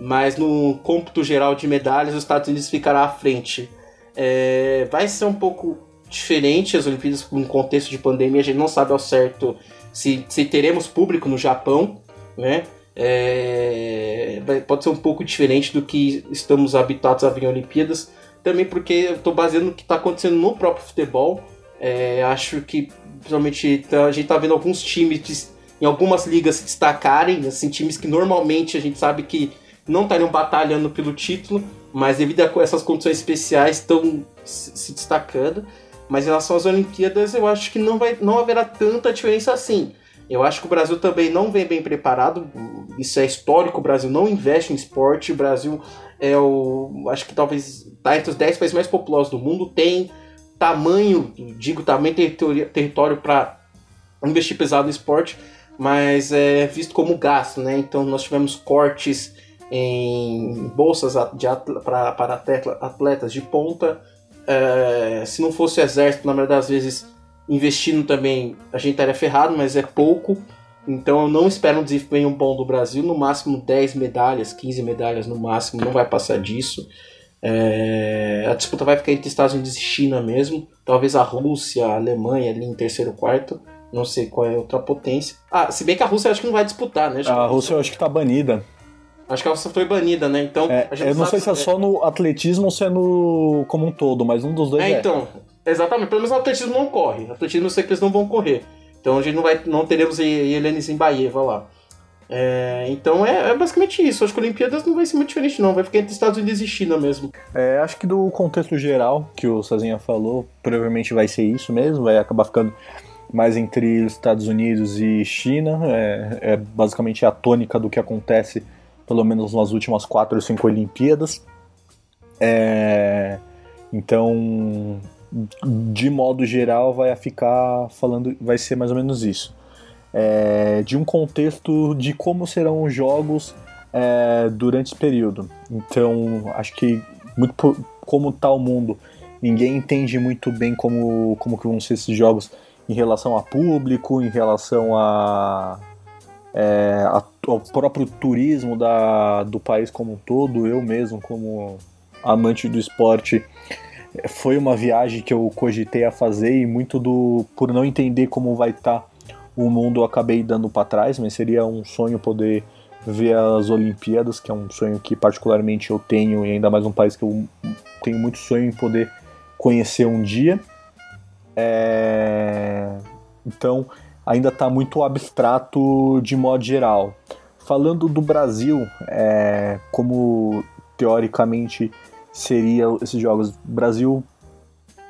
mas no cômputo geral de medalhas, os Estados Unidos ficará à frente. É, vai ser um pouco diferente as Olimpíadas no contexto de pandemia, a gente não sabe ao certo se, se teremos público no Japão, né? É, pode ser um pouco diferente do que estamos habituados a ver em Olimpíadas, também porque eu estou baseando no que está acontecendo no próprio futebol. É, acho que principalmente tá, a gente está vendo alguns times em algumas ligas se destacarem, assim, times que normalmente a gente sabe que não estariam batalhando pelo título, mas devido a essas condições especiais estão se destacando. Mas em relação às Olimpíadas, eu acho que não, vai, não haverá tanta diferença assim. Eu acho que o Brasil também não vem bem preparado. Isso é histórico. O Brasil não investe em esporte. O Brasil é o. Acho que talvez está entre os 10 países mais populosos do mundo. Tem tamanho, digo tamanho território para investir pesado no esporte mas é visto como gasto, né? Então nós tivemos cortes em bolsas para atletas de ponta. É, se não fosse o exército, na maioria das vezes, investindo também, a gente estaria ferrado, mas é pouco. Então eu não espero um desempenho bom do Brasil, no máximo 10 medalhas, 15 medalhas no máximo, não vai passar disso. É, a disputa vai ficar entre Estados Unidos e China mesmo, talvez a Rússia, a Alemanha ali em terceiro quarto. Não sei qual é a outra potência. Ah, se bem que a Rússia acho que não vai disputar, né? Acho a, Rússia eu acho que tá banida. Acho que a Rússia foi banida, né? Então. É, eu não sei se é só no atletismo ou se é no. como um todo, mas um dos dois é. É, então. Exatamente. Pelo menos o atletismo não corre. O atletismo eu sei que eles não vão correr. Então a gente não, vai, não teremos Helene Zimbaeva lá. É, então é, é, basicamente isso. Acho que Olimpíadas não vai ser muito diferente, não. Vai ficar entre Estados Unidos e China mesmo. É, acho que do contexto geral que o Sazinha falou, provavelmente vai ser isso mesmo. Vai acabar ficando mais entre os Estados Unidos e China. É, é, basicamente a tônica do que acontece, pelo menos nas últimas quatro ou cinco Olimpíadas. É, então, de modo geral, vai ficar falando, vai ser mais ou menos isso. É, de um contexto de como serão os jogos é, durante esse período. Então, acho que muito por, como está o mundo, ninguém entende muito bem como, como que vão ser esses jogos em relação a público, em relação a, é, a, ao próprio turismo da, do país como um todo. Eu mesmo, como amante do esporte, foi uma viagem que eu cogitei a fazer e muito do por não entender como vai estar tá o mundo eu acabei dando para trás, mas seria um sonho poder ver as Olimpíadas, que é um sonho que particularmente eu tenho e ainda mais um país que eu tenho muito sonho em poder conhecer um dia. É... Então, ainda está muito abstrato de modo geral. Falando do Brasil, é... como teoricamente seria esses jogos, o Brasil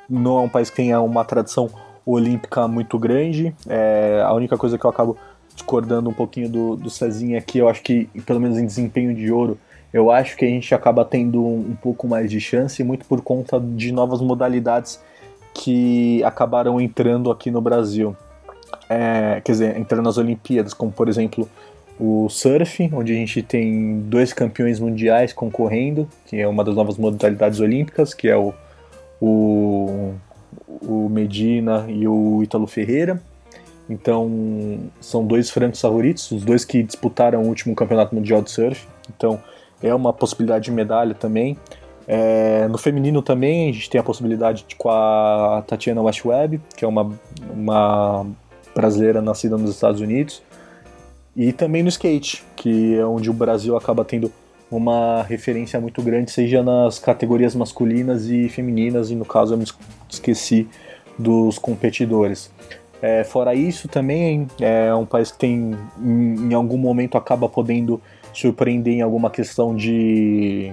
não é um país que tenha uma tradição olímpica muito grande. É... A única coisa que eu acabo discordando um pouquinho do, do Cezinha aqui, eu acho que, pelo menos em desempenho de ouro, eu acho que a gente acaba tendo um, um pouco mais de chance, muito por conta de novas modalidades que acabaram entrando aqui no Brasil. É, quer dizer, entrando nas Olimpíadas, como por exemplo o surf, onde a gente tem dois campeões mundiais concorrendo, que é uma das novas modalidades olímpicas, que é o, o, o Medina e o Ítalo Ferreira. Então, são dois francos favoritos, os dois que disputaram o último campeonato mundial de surf. Então, é uma possibilidade de medalha também. É, no feminino também, a gente tem a possibilidade de, com a Tatiana Westweb, que é uma, uma brasileira nascida nos Estados Unidos. E também no skate, que é onde o Brasil acaba tendo uma referência muito grande, seja nas categorias masculinas e femininas, e no caso eu me esqueci dos competidores. É, fora isso, também é um país que tem, em, em algum momento, acaba podendo surpreender em alguma questão de,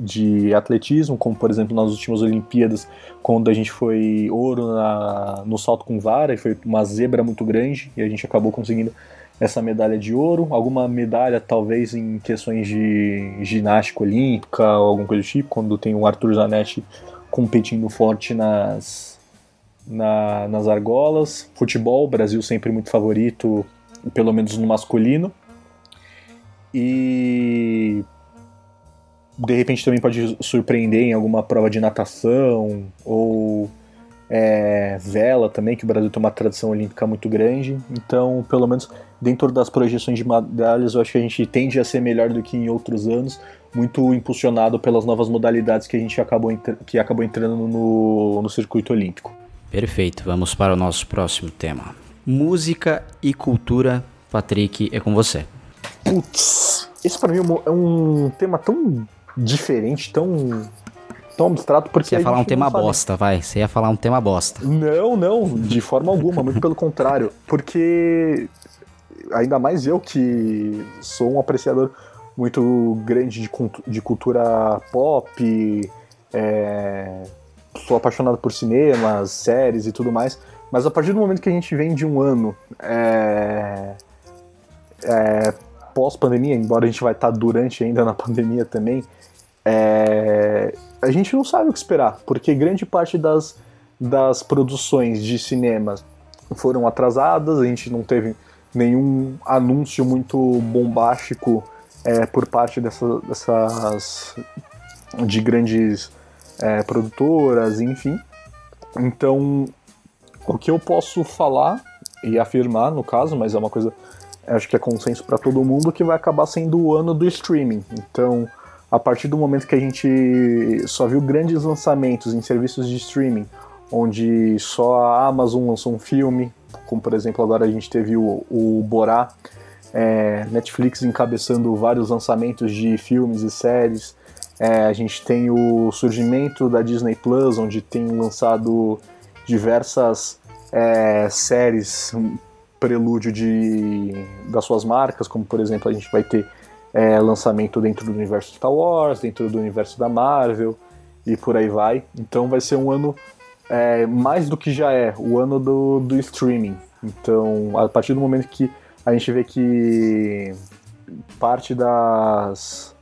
de atletismo, como por exemplo nas últimas Olimpíadas, quando a gente foi ouro na, no salto com vara, e foi uma zebra muito grande, e a gente acabou conseguindo essa medalha de ouro, alguma medalha talvez em questões de ginástica olímpica ou alguma coisa do tipo, quando tem o Arthur Zanetti competindo forte nas, na, nas argolas. Futebol, Brasil sempre muito favorito, pelo menos no masculino. E de repente também pode surpreender em alguma prova de natação ou é, vela também, que o Brasil tem uma tradição olímpica muito grande. Então, pelo menos dentro das projeções de medalhas, eu acho que a gente tende a ser melhor do que em outros anos, muito impulsionado pelas novas modalidades que a gente acabou, que acabou entrando no, no circuito olímpico. Perfeito, vamos para o nosso próximo tema. Música e cultura, Patrick, é com você. Putz, esse para mim é um tema tão diferente, tão tão abstrato porque. Você ia falar um tema bosta, vai. Você ia falar um tema bosta. Não, não, de forma alguma, muito pelo contrário. Porque ainda mais eu que sou um apreciador muito grande de, de cultura pop, é, sou apaixonado por cinemas, séries e tudo mais, mas a partir do momento que a gente vem de um ano é, é, pós-pandemia, embora a gente vai estar durante ainda na pandemia também, é, a gente não sabe o que esperar, porque grande parte das, das produções de cinema foram atrasadas, a gente não teve nenhum anúncio muito bombástico é, por parte dessa, dessas de grandes é, produtoras, enfim. Então, o que eu posso falar e afirmar, no caso, mas é uma coisa, acho que é consenso para todo mundo, que vai acabar sendo o ano do streaming. Então, a partir do momento que a gente só viu grandes lançamentos em serviços de streaming, onde só a Amazon lançou um filme, como por exemplo agora a gente teve o, o Borá, é, Netflix encabeçando vários lançamentos de filmes e séries, é, a gente tem o surgimento da Disney Plus, onde tem lançado diversas é, séries, prelúdio de, das suas marcas, como por exemplo a gente vai ter é, lançamento dentro do universo Star Wars, dentro do universo da Marvel e por aí vai. Então vai ser um ano é, mais do que já é, o ano do, do streaming. Então, a partir do momento que a gente vê que parte das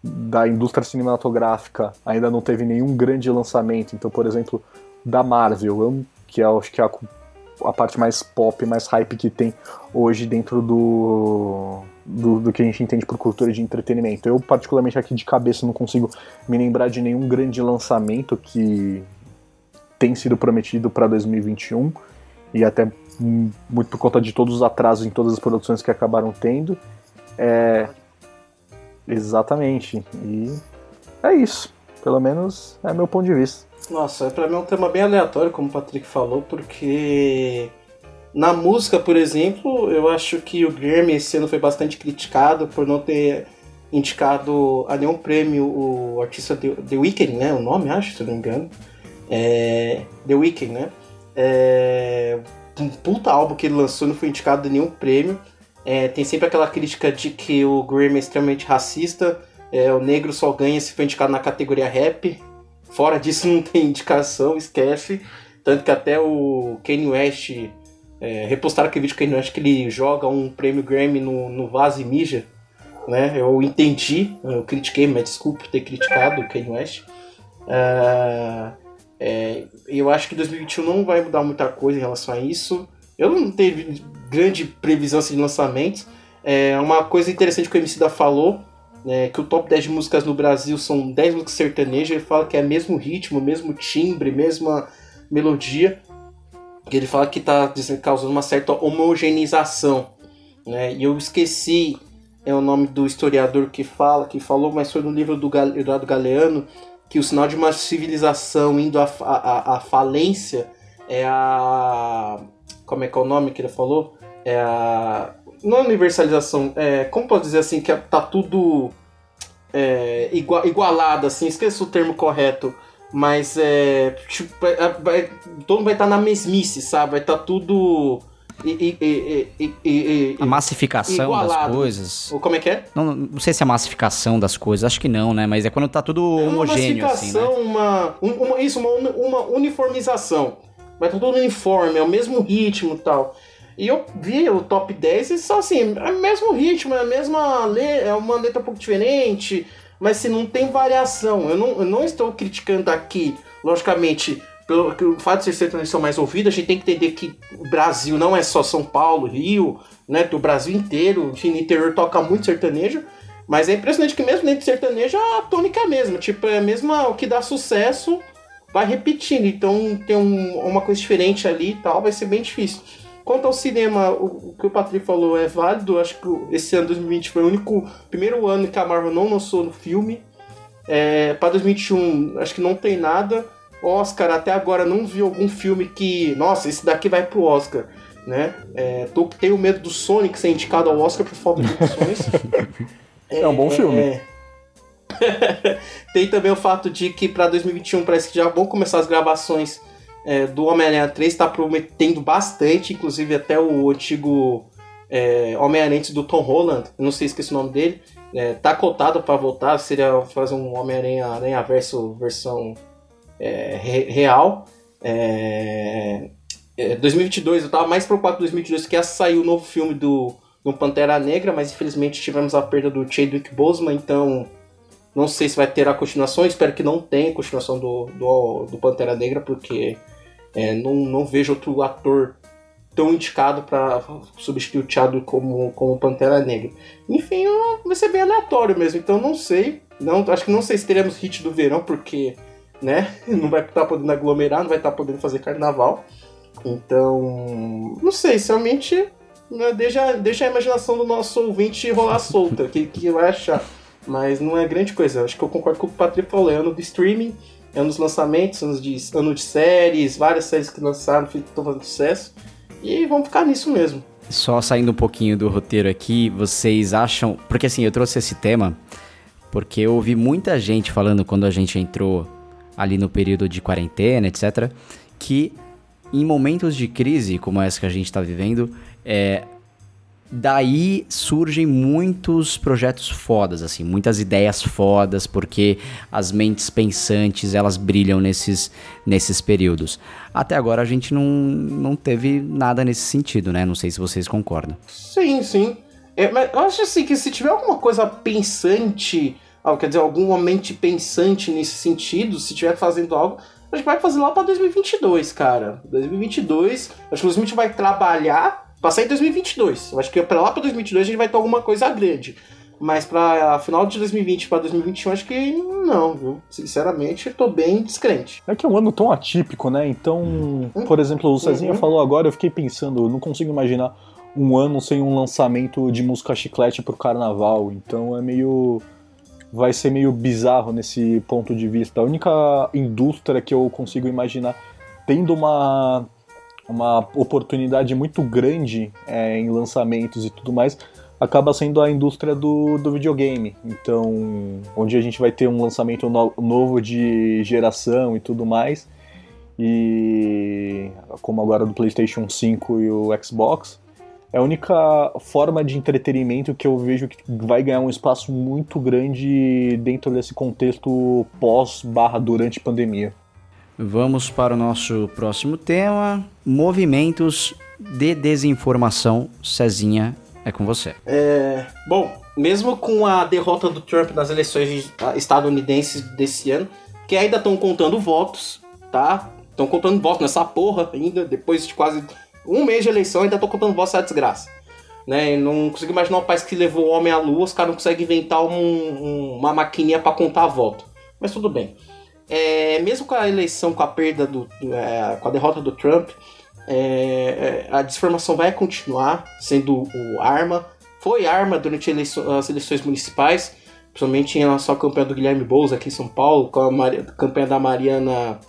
da indústria cinematográfica ainda não teve nenhum grande lançamento. Então, por exemplo, da Marvel, que é, acho que é a, a parte mais pop, mais hype que tem hoje dentro do, do, do, que a gente entende por cultura de entretenimento. Eu, particularmente, aqui de cabeça não consigo me lembrar de nenhum grande lançamento que tem sido prometido para 2021 e até muito por conta de todos os atrasos em todas as produções que acabaram tendo. É, exatamente. E é isso. Pelo menos é meu ponto de vista. Nossa, para mim é um tema bem aleatório, como o Patrick falou, porque na música, por exemplo, eu acho que o Grammy esse ano foi bastante criticado por não ter indicado a nenhum prêmio o artista The, The Weeknd, né? O nome, acho, se não me engano. É, The Weeknd, né? É, um puta álbum que ele lançou não foi indicado a nenhum prêmio. É, tem sempre aquela crítica de que o Grammy é extremamente racista. É, o negro só ganha se for indicado na categoria rap. Fora disso não tem indicação, esquece. Tanto que até o Kanye West é, repostaram aquele vídeo que ele acho que ele joga um prêmio Grammy no, no vaso e mija. Né? Eu entendi, eu critiquei, mas desculpe por ter criticado o Kanye West. É, É, eu acho que 2021 não vai mudar muita coisa em relação a isso. Eu não tenho grande previsão assim, de lançamentos. É uma coisa interessante que o MC da falou, é, que o top 10 de músicas no Brasil são 10 músicas sertanejas. Ele fala que é mesmo ritmo, mesmo timbre, mesma melodia. Ele fala que está causando uma certa homogeneização. Né? E eu esqueci é o nome do historiador que fala, que falou, mas foi no livro do Eduardo Galeano, que o sinal de uma civilização indo à, à, à falência é a. Como é que é o nome que ele falou? É a. Não é universalização, é, como pode dizer assim, que é, tá tudo é, igual, igualado, assim, esqueci o termo correto, mas é. Tipo, é, é, todo mundo vai estar tá na mesmice, sabe? Vai estar tá tudo e, e, e, a massificação igualado. das coisas. Ou como é que é? Não, não sei se é a massificação das coisas, acho que não, né? Mas é quando tá tudo é homogêneo, assim, né? Uma, uma, isso, uma, uma uniformização. Vai tá tudo uniforme, é o mesmo ritmo e tal. E eu vi o top 10 e só assim, é o mesmo ritmo, é a mesma letra, é uma letra um pouco diferente, mas se não tem variação. Eu não, eu não estou criticando aqui, logicamente, pelo o fato de ser são mais ouvidos, a gente tem que entender que o Brasil não é só São Paulo, Rio, né? O Brasil inteiro, no interior toca muito sertanejo. Mas é impressionante que mesmo dentro de sertanejo a tônica é a mesma. Tipo, é a mesma, o que dá sucesso vai repetindo. Então tem um, uma coisa diferente ali e tal, vai ser bem difícil. Quanto ao cinema, o, o que o Patrick falou é válido. Acho que esse ano 2020 foi o único primeiro ano que a Marvel não lançou no filme. É, para 2021, acho que não tem nada. Oscar, até agora não vi algum filme que, nossa, esse daqui vai pro Oscar, né? É, tô, tenho medo do Sonic ser indicado ao Oscar por falta de opções. é, é, um bom filme. É... Tem também o fato de que para 2021 parece que já vão começar as gravações é, do Homem-Aranha 3, está prometendo bastante, inclusive até o antigo é, Homem-Aranha do Tom Holland, não sei se esqueci o nome dele, é, tá cotado para voltar, seria fazer um Homem-Aranha Aranha Verso versão é, real. É, 2022, é, eu tava mais preocupado com 2022 que ia sair o novo filme do, do Pantera Negra, mas infelizmente tivemos a perda do Chadwick Boseman, então não sei se vai ter a continuação, espero que não tenha continuação do, do, do Pantera Negra, porque é, não, não vejo outro ator tão indicado para substituir o Chadwick como, como Pantera Negra. Enfim, vai ser bem aleatório mesmo, então não sei. Não, acho que não sei se teremos hit do verão, porque né? Não vai estar tá podendo aglomerar, não vai estar tá podendo fazer carnaval. Então, não sei, realmente né, deixa, deixa a imaginação do nosso ouvinte rolar solta, que, que vai achar. Mas não é grande coisa. Acho que eu concordo com o Patrick falou. É do streaming, é ano dos lançamentos, ano de, ano de séries, várias séries que lançaram, estão fazendo sucesso. E vamos ficar nisso mesmo. Só saindo um pouquinho do roteiro aqui, vocês acham. Porque assim, eu trouxe esse tema porque eu ouvi muita gente falando quando a gente entrou ali no período de quarentena, etc., que em momentos de crise como essa que a gente está vivendo, é, daí surgem muitos projetos fodas, assim, muitas ideias fodas, porque as mentes pensantes elas brilham nesses, nesses períodos. Até agora a gente não, não teve nada nesse sentido, né? Não sei se vocês concordam. Sim, sim. É, mas eu acho assim que se tiver alguma coisa pensante ah, quer dizer, alguma mente pensante nesse sentido, se estiver fazendo algo, a gente vai fazer lá para 2022, cara. 2022, acho que a gente vai trabalhar para sair em 2022. Eu acho que para lá para 2022 a gente vai ter alguma coisa grande. Mas para final de 2020 para 2021, acho que não, viu? Sinceramente, eu tô bem descrente. É que é um ano tão atípico, né? Então, hum. por exemplo, o Cezinha uhum. falou agora, eu fiquei pensando, eu não consigo imaginar um ano sem um lançamento de música chiclete pro carnaval. Então é meio vai ser meio bizarro nesse ponto de vista. A única indústria que eu consigo imaginar tendo uma, uma oportunidade muito grande é, em lançamentos e tudo mais acaba sendo a indústria do, do videogame. Então, onde a gente vai ter um lançamento no, novo de geração e tudo mais. E como agora do PlayStation 5 e o Xbox, é a única forma de entretenimento que eu vejo que vai ganhar um espaço muito grande dentro desse contexto pós/barra durante pandemia. Vamos para o nosso próximo tema: movimentos de desinformação. Cezinha, é com você. É, bom, mesmo com a derrota do Trump nas eleições estadunidenses desse ano, que ainda estão contando votos, tá? Estão contando voto nessa porra ainda, depois de quase um mês de eleição, ainda estão contando voto essa desgraça. Né? não consigo imaginar um país que levou o homem à lua, os caras não conseguem inventar um, um, uma maquininha para contar voto. Mas tudo bem. É, mesmo com a eleição, com a perda do, é, com a derrota do Trump, é, é a desformação vai continuar sendo o arma. Foi arma durante eleição, as eleições municipais, principalmente em relação à campanha do Guilherme Boulos aqui em São Paulo, com a Maria, campanha da Mariana.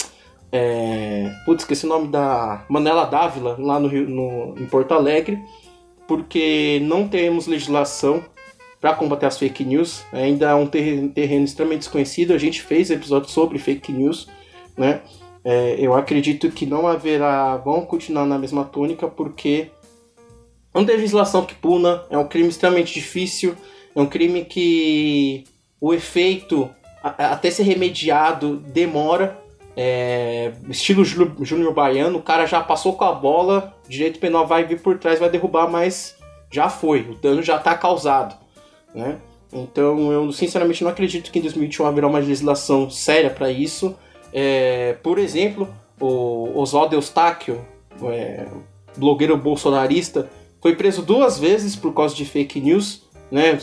É, putz, esqueci o nome da Manela Dávila, lá no, Rio, no, em Porto Alegre porque não temos legislação para combater as fake news. Ainda é um terreno extremamente desconhecido. A gente fez episódio sobre fake news, né? É, eu acredito que não haverá. Vão continuar na mesma tônica, porque não tem legislação que puna. É um crime extremamente difícil. É um crime que o efeito, até ser remediado, demora. É, estilo Júnior Baiano, o cara já passou com a bola, direito penal vai vir por trás, vai derrubar, mas já foi, o dano já está causado, né? Então eu sinceramente não acredito que em 2021 haverá uma legislação séria para isso. É, por exemplo, o Oswaldo Eustáquio, é, blogueiro bolsonarista, foi preso duas vezes por causa de fake news, né,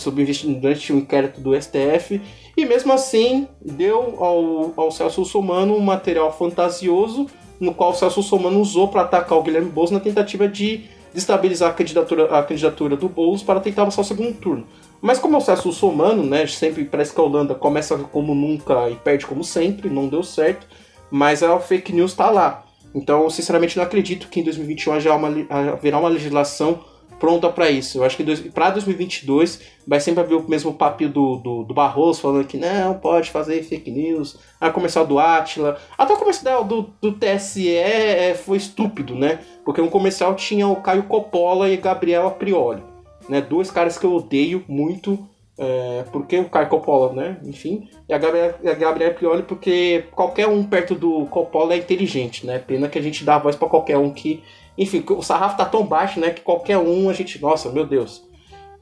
durante um inquérito do STF, e mesmo assim deu ao, ao Celso Russomano um material fantasioso no qual o Celso Russomano usou para atacar o Guilherme Boulos na tentativa de destabilizar a candidatura, a candidatura do Boulos para tentar passar o segundo turno. Mas como é o Celso Russomano, né, sempre parece que a Holanda começa como nunca e perde como sempre, não deu certo, mas a fake news está lá. Então, sinceramente, não acredito que em 2021 haverá uma, haverá uma legislação pronta para isso. Eu acho que para 2022 vai sempre haver o mesmo papel do, do, do, Barroso falando que não, pode fazer fake news. A comercial do Atila. Até o comercial do, do TSE é, foi estúpido, né? Porque um comercial tinha o Caio Coppola e Gabriel Prioli. Né? Dois caras que eu odeio muito. É, porque o Caio Coppola, né? Enfim. E a Gabriel, a Gabriel Prioli porque qualquer um perto do Coppola é inteligente, né? Pena que a gente dá voz para qualquer um que enfim, o sarrafo tá tão baixo, né, que qualquer um a gente, nossa, meu Deus.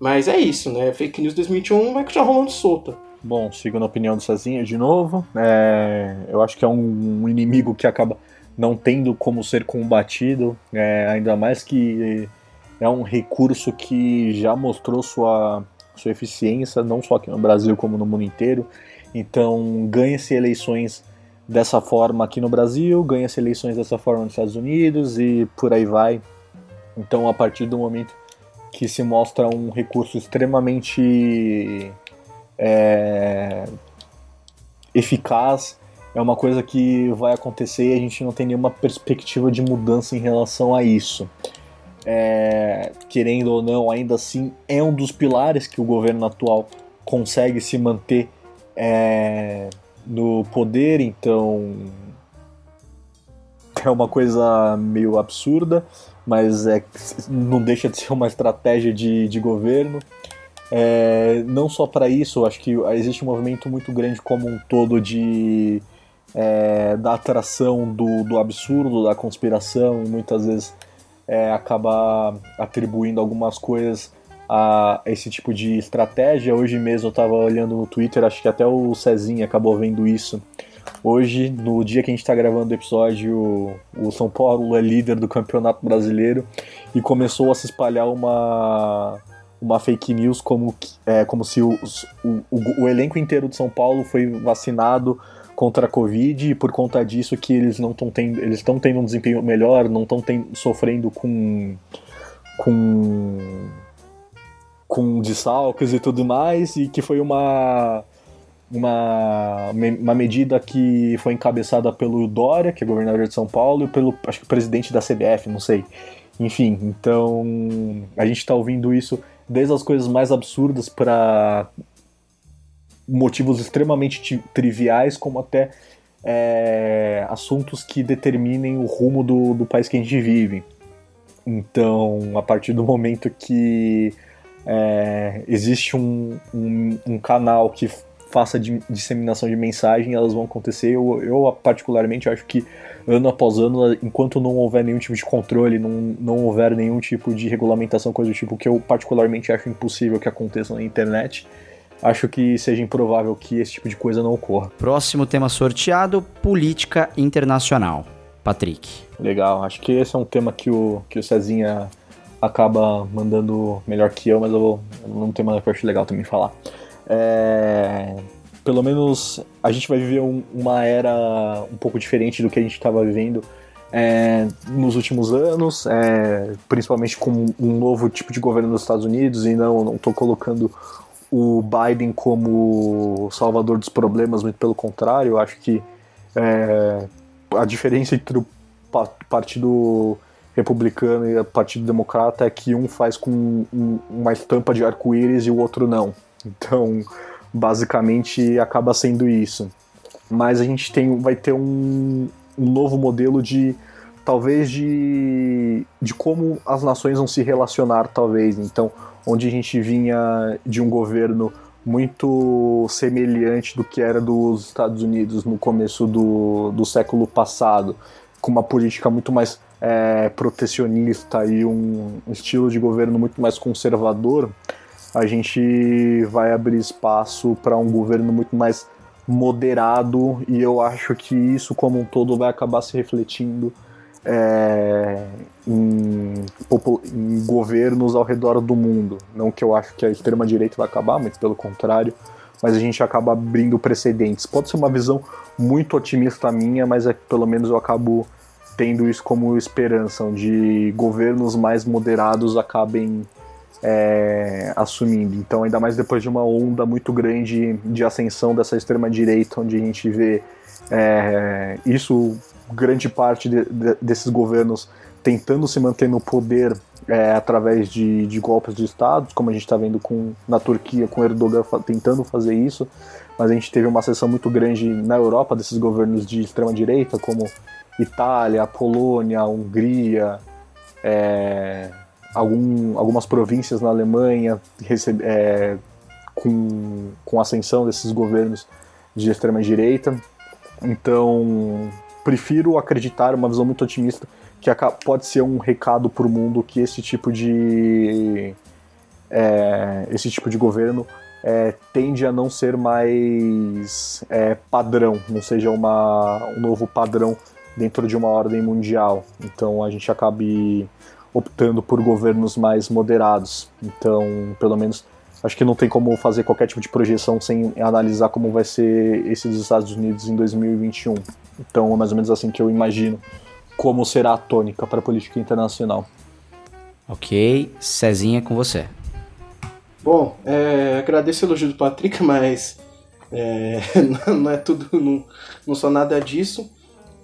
Mas é isso, né? Fake News 2021 vai continuar rolando solta. Bom, sigo na opinião do Cezinha de novo. É, eu acho que é um, um, inimigo que acaba não tendo como ser combatido, é, ainda mais que é um recurso que já mostrou sua, sua eficiência, não só aqui no Brasil como no mundo inteiro. Então, ganha-se eleições dessa forma aqui no Brasil, ganha-se eleições dessa forma nos Estados Unidos e por aí vai. Então, a partir do momento que se mostra um recurso extremamente é, eficaz, é uma coisa que vai acontecer e a gente não tem nenhuma perspectiva de mudança em relação a isso. É, querendo ou não, ainda assim é um dos pilares que o governo atual consegue se manter é, no poder, então é uma coisa meio absurda, mas é, não deixa de ser uma estratégia de, de governo. É, não só para isso, acho que existe um movimento muito grande como um todo de é, da atração do, do absurdo, da conspiração, e muitas vezes é, acaba atribuindo algumas coisas a esse tipo de estratégia. Hoje mesmo eu estava olhando no Twitter, acho que até o Cezinha acabou vendo isso. Hoje, no dia que a gente está gravando o episódio, o São Paulo é líder do Campeonato Brasileiro e começou a se espalhar uma, uma fake news como, é, como se o, o, o, o elenco inteiro de São Paulo foi vacinado contra a Covid e por conta disso que eles não estão tendo, eles estão tendo um desempenho melhor, não estão sofrendo com com com dessalques e tudo mais, e que foi uma, uma, uma medida que foi encabeçada pelo Dória, que é governador de São Paulo, e pelo, acho que, presidente da CBF, não sei. Enfim, então a gente está ouvindo isso desde as coisas mais absurdas para motivos extremamente triviais, como até é, assuntos que determinem o rumo do, do país que a gente vive. Então, a partir do momento que é, existe um, um, um, canal que faça de, disseminação de mensagem, elas vão acontecer. Eu, eu, particularmente, acho que ano após ano, enquanto não houver nenhum tipo de controle, não, não houver nenhum tipo de regulamentação, coisa do tipo, que eu particularmente acho impossível que aconteça na internet, acho que seja improvável que esse tipo de coisa não ocorra. Próximo tema sorteado: política internacional. Patrick. Legal, acho que esse é um tema que o, que o Cezinha acaba mandando melhor que eu, mas eu vou, um tema que eu acho legal também falar. É, pelo menos a gente vai viver um, uma era um pouco diferente do que a gente estava vivendo é, nos últimos anos, é, principalmente com um novo tipo de governo nos Estados Unidos, e não estou colocando o Biden como salvador dos problemas, muito pelo contrário, eu acho que é, a diferença entre o partido republicano e partido democrata é que um faz com um, uma estampa de arco-íris e o outro não. Então, basicamente, acaba sendo isso. Mas a gente tem, vai ter um, um novo modelo de talvez de, de como as nações vão se relacionar, talvez. Então, onde a gente vinha de um governo muito semelhante do que era dos Estados Unidos no começo do, do século passado, com uma política muito mais é, protecionista e um, estilo de governo muito mais conservador, a gente vai abrir espaço para um governo muito mais moderado e eu acho que isso como um todo vai acabar se refletindo é, em, em, governos ao redor do mundo. Não que eu acho que a extrema-direita vai acabar, muito pelo contrário, mas a gente acaba abrindo precedentes. Pode ser uma visão muito otimista minha, mas é, pelo menos eu acabo tendo isso como esperança, onde governos mais moderados acabem é, assumindo. Então, ainda mais depois de uma onda muito grande de ascensão dessa extrema-direita, onde a gente vê é, isso grande parte de, de, desses governos tentando se manter no poder é, através de, de, golpes de Estado, como a gente está vendo com, na Turquia, com Erdogan tentando fazer isso, mas a gente teve uma seção muito grande na Europa desses governos de extrema-direita, como Itália, Polônia, Hungria, é, algum, algumas províncias na Alemanha recebe, é, com, com ascensão desses governos de extrema-direita. Então, prefiro acreditar, uma visão muito otimista, que pode ser um recado para o mundo que esse tipo de é, esse tipo de governo é, tende a não ser mais é, padrão, não seja uma, um novo padrão dentro de uma ordem mundial. Então a gente acabe optando por governos mais moderados. Então, pelo menos acho que não tem como fazer qualquer tipo de projeção sem analisar como vai ser esse dos Estados Unidos em 2021. Então é mais ou menos assim que eu imagino como será a tônica para a política internacional. Ok, Cezinha com você. Bom, é, agradeço o elogio do Patrick, mas é, não é tudo, não, não sou nada disso.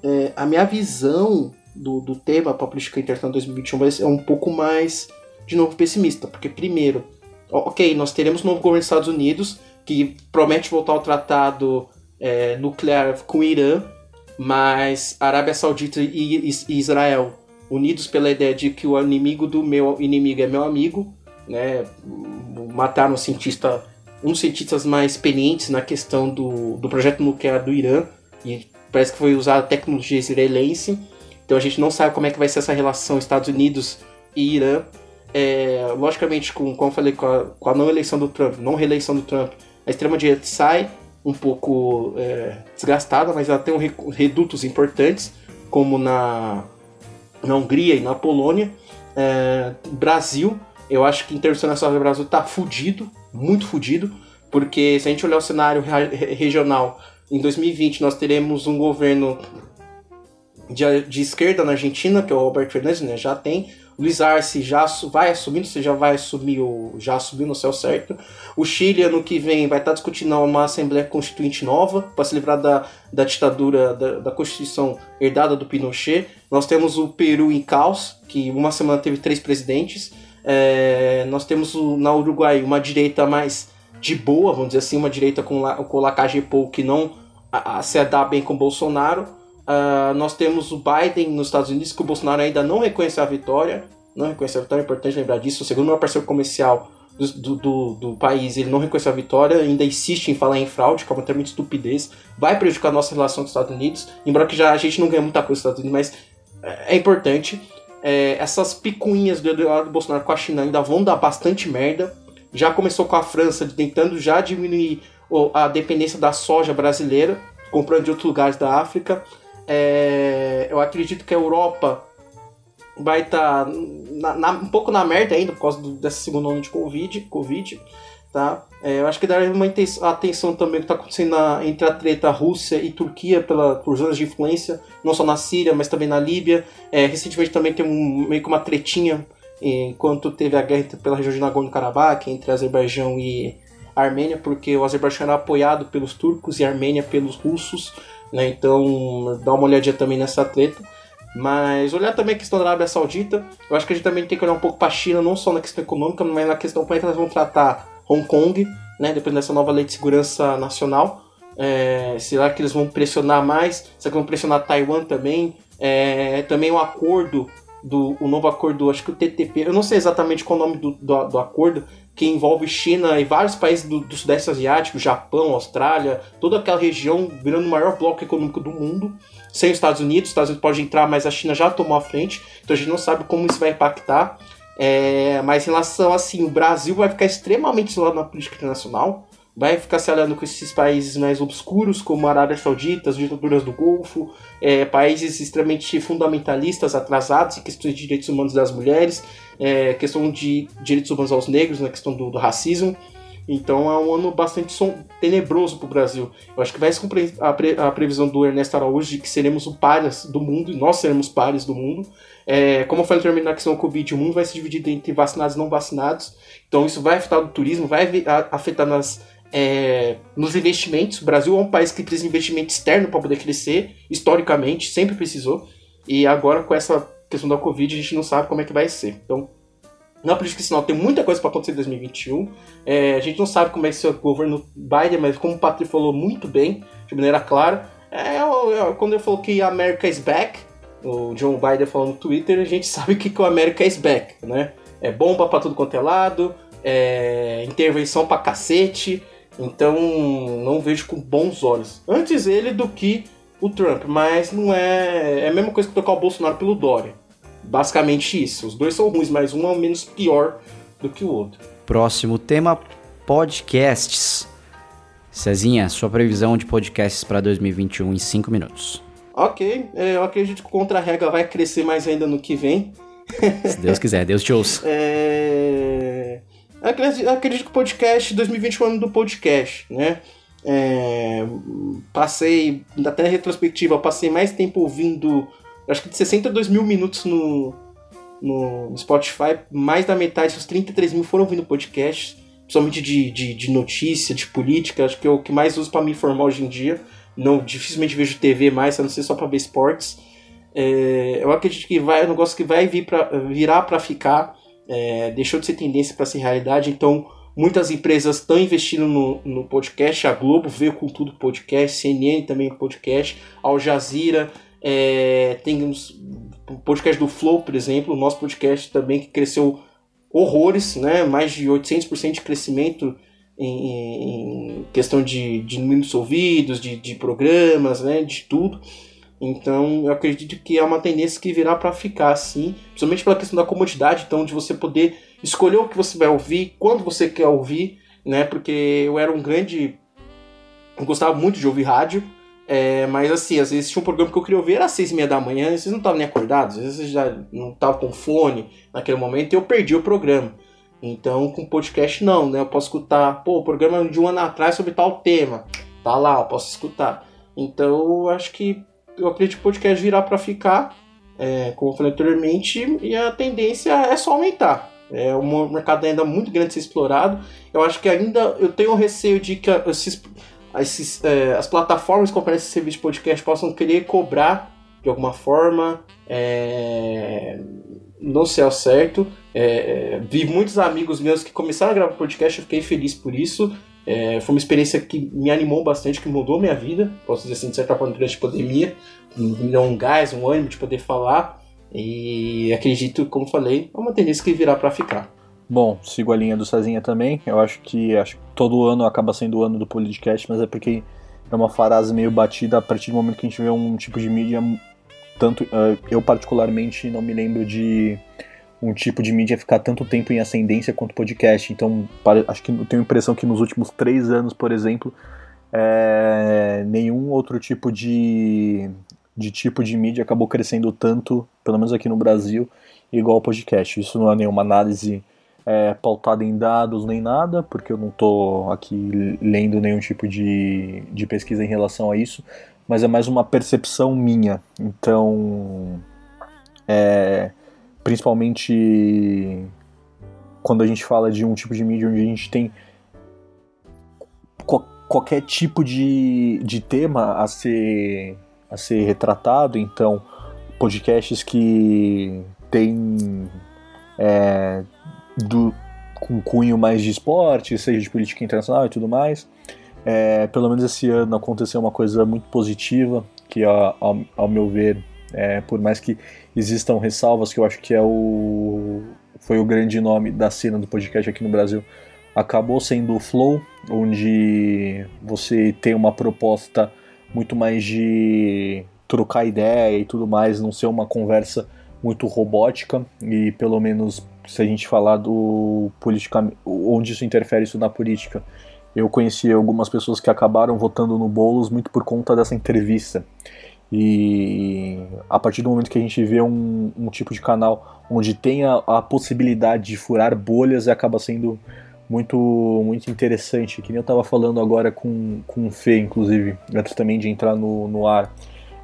É, a minha visão do, do tema política internacional 2021 vai ser um pouco mais, de novo, pessimista, porque primeiro, ok, nós teremos um novo governo dos Estados Unidos que promete voltar ao tratado é, nuclear com o Irã, mas Arábia Saudita e, e, Israel unidos pela ideia de que o inimigo do meu inimigo é meu amigo, né? Mataram um cientista, um dos cientistas mais experientes na questão do, do projeto nuclear do Irã e parece que foi usada a tecnologia israelense. Então a gente não sabe como é que vai ser essa relação Estados Unidos e Irã. É, logicamente, com, como eu falei, com a, com a não eleição do Trump, não reeleição do Trump, a extrema-direita sai um pouco é, desgastada, mas ela tem um, redutos importantes, como na, na Hungria e na Polônia. É, Brasil, eu acho que internacional do Brasil está fudido, muito fudido, porque se a gente olhar o cenário regional, em 2020 nós teremos um governo de, de esquerda na Argentina, que é o Roberto Fernandes, né, já tem, Luiz Arce já vai assumindo, você já vai assumir o. já assumiu no céu certo. O Chile, ano que vem, vai estar discutindo uma Assembleia Constituinte nova para se livrar da, da ditadura, da, da Constituição herdada do Pinochet. Nós temos o Peru em caos, que uma semana teve três presidentes. É, nós temos o, na Uruguai uma direita mais de boa, vamos dizer assim, uma direita com, com o Lacagepou que não a, a, se dá bem com Bolsonaro. Uh, nós temos o Biden nos Estados Unidos, que o Bolsonaro ainda não reconheceu a vitória. Não reconheceu a vitória, é importante lembrar disso. O segundo maior parceiro comercial do, do, do, país, ele não reconheceu a vitória, ainda insiste em falar em fraude, que é uma tremenda estupidez. Vai prejudicar a nossa relação com os Estados Unidos, embora que já a gente não ganhe muita coisa com os Estados Unidos, mas é, é importante. É, essas picuinhas do Eduardo Bolsonaro com a China ainda vão dar bastante merda. Já começou com a França tentando já diminuir a dependência da soja brasileira, comprando de outros lugares da África. É, eu acredito que a Europa vai estar tá um pouco na merda ainda por causa do, dessa segunda onda de Covid. COVID tá? É, eu acho que daria uma atenção também que está acontecendo na, entre a treta Rússia e Turquia pela, por zonas de influência, não só na Síria, mas também na Líbia. É, recentemente também tem um, meio que uma tretinha enquanto teve a guerra pela região de Nagorno-Karabakh entre Azerbaijão e Armênia, porque o Azerbaijão era apoiado pelos turcos e a Armênia pelos russos, né? Então dá uma olhadinha também nessa treta. Mas olhar também a questão da Arábia Saudita, eu acho que a gente também tem que olhar um pouco para a China, não só na questão econômica, mas na questão como é que elas vão tratar Hong Kong, né, depois dessa nova lei de segurança nacional. É, será que eles vão pressionar mais? Será que vão pressionar Taiwan também? É, também o acordo do o novo acordo, acho que o TTP, eu não sei exatamente qual o nome do, do, do acordo, que envolve China e vários países do, do, Sudeste Asiático, Japão, Austrália, toda aquela região virando o maior bloco econômico do mundo, sem os Estados Unidos. Os Estados Unidos pode entrar, mas a China já tomou a frente, então a gente não sabe como isso vai impactar. É, mas em relação assim, o Brasil vai ficar extremamente isolado na política internacional, vai ficar se aliando com esses países mais obscuros, como a Arábia Saudita, as ditaduras do Golfo, é, países extremamente fundamentalistas, atrasados em questões de direitos humanos das mulheres, é, questão de direitos humanos aos negros, na questão do, do racismo. Então é um ano bastante som, tenebroso para o Brasil. Eu acho que vai se cumprir a, pre, a, previsão do Ernesto Araújo de que seremos o pares do mundo, e nós seremos pares do mundo. É, como eu falei anteriormente na questão do Covid, o mundo vai se dividir entre vacinados e não vacinados. Então isso vai afetar o turismo, vai afetar nas, é, nos investimentos. O Brasil é um país que precisa de investimento externo para poder crescer, historicamente, sempre precisou. E agora com essa questão da Covid a gente não sabe como é que vai ser. Então na política sinal tem muita coisa para acontecer em 2021. É, a gente não sabe como é que ser o governo Biden, mas como o Patrick falou muito bem, de maneira clara, é, é, quando ele falou que America is back, o John Biden falou no Twitter, a gente sabe que, que o America is back, né? É bomba para tudo quanto é lado, é intervenção para cacete, então não vejo com bons olhos. Antes ele do que o Trump, mas não é. É a mesma coisa que tocar o Bolsonaro pelo Dória. Basicamente isso. Os dois são ruins, mas um é o menos pior do que o outro. Próximo tema: podcasts. Cezinha, sua previsão de podcasts para 2021 em 5 minutos. Ok, é, eu acredito que o Contra-Regra vai crescer mais ainda no que vem. Se Deus quiser, Deus te ouça. É... Acredito que o podcast 2021 é o ano do podcast, né? É... Passei, até na retrospectiva, passei mais tempo ouvindo acho que de 62 mil minutos no, no Spotify, mais da metade, os 33 mil foram ouvindo podcast, principalmente de, de, de notícia, de política, acho que é o que mais uso para me informar hoje em dia. Não, dificilmente vejo TV mais, a não ser só para ver esportes. É, eu acredito que vai, é um negócio que vai vir pra, virar para ficar, é, deixou de ser tendência para ser realidade, então muitas empresas estão investindo no, no podcast, a Globo veio com tudo podcast, CNN também podcast, Al Jazeera, é, tem o podcast do Flow, por exemplo, o nosso podcast também que cresceu horrores, né? mais de 800% de crescimento em, em, questão de, de números ouvidos, de, de programas, né? de tudo. Então eu acredito que é uma tendência que virá para ficar assim, principalmente pela questão da comodidade, então de você poder escolher o que você vai ouvir, quando você quer ouvir, né? Porque eu era um grande. Eu gostava muito de ouvir rádio, é, mas assim, às vezes tinha um programa que eu queria ouvir, era às seis e meia da manhã, e vocês não estavam nem acordados, às vezes já não estavam com fone naquele momento e eu perdi o programa. Então, com podcast não, né? Eu posso escutar, pô, o programa de um ano atrás sobre tal tema. Tá lá, eu posso escutar. Então, eu acho que eu acredito que o podcast virá para ficar, é, como eu falei anteriormente, e a tendência é só aumentar. É um mercado ainda muito grande a ser explorado. Eu acho que ainda eu tenho receio de que esses esses, é, as plataformas que oferecem esse serviço de podcast possam querer cobrar de alguma forma. É, não sei ao certo. É, vi muitos amigos meus que começaram a gravar podcast, eu fiquei feliz por isso. É, foi uma experiência que me animou bastante, que mudou minha vida, posso dizer assim, de certa forma, durante a pandemia. Me deu um gás, um ânimo de poder falar. E acredito, como falei, é uma tendência que virá para ficar. Bom, sigo a linha do Cezinha também. Eu acho que acho que todo ano acaba sendo o ano do podcast, mas é porque é uma frase meio batida a partir do momento que a gente vê um tipo de mídia tanto uh, eu particularmente não me lembro de um tipo de mídia ficar tanto tempo em ascendência quanto podcast. Então, acho que tenho a impressão que nos últimos três anos, por exemplo, é, nenhum outro tipo de, de tipo de mídia acabou crescendo tanto, pelo menos aqui no Brasil, igual podcast. Isso não é nenhuma análise é, pautada em dados nem nada, porque eu não estou aqui lendo nenhum tipo de, de pesquisa em relação a isso, mas é mais uma percepção minha. Então, é, principalmente quando a gente fala de um tipo de mídia onde a gente tem qualquer tipo de, de tema a ser, a ser retratado, então podcasts que tem é, do, com cunho mais de esporte, seja de política internacional e tudo mais. É, pelo menos esse ano aconteceu uma coisa muito positiva, que ao, ao meu ver, é, por mais que existam ressalvas, que eu acho que é o foi o grande nome da cena do podcast aqui no Brasil, acabou sendo o Flow, onde você tem uma proposta muito mais de trocar ideia e tudo mais, não ser uma conversa muito robótica. E pelo menos se a gente falar do politicamente onde isso interfere isso na política eu conheci algumas pessoas que acabaram votando no Boulos muito por conta dessa entrevista e a partir do momento que a gente vê um, um tipo de canal onde tem a, a, possibilidade de furar bolhas acaba sendo muito muito interessante que nem eu estava falando agora com, com o Fê inclusive antes também de entrar no, no ar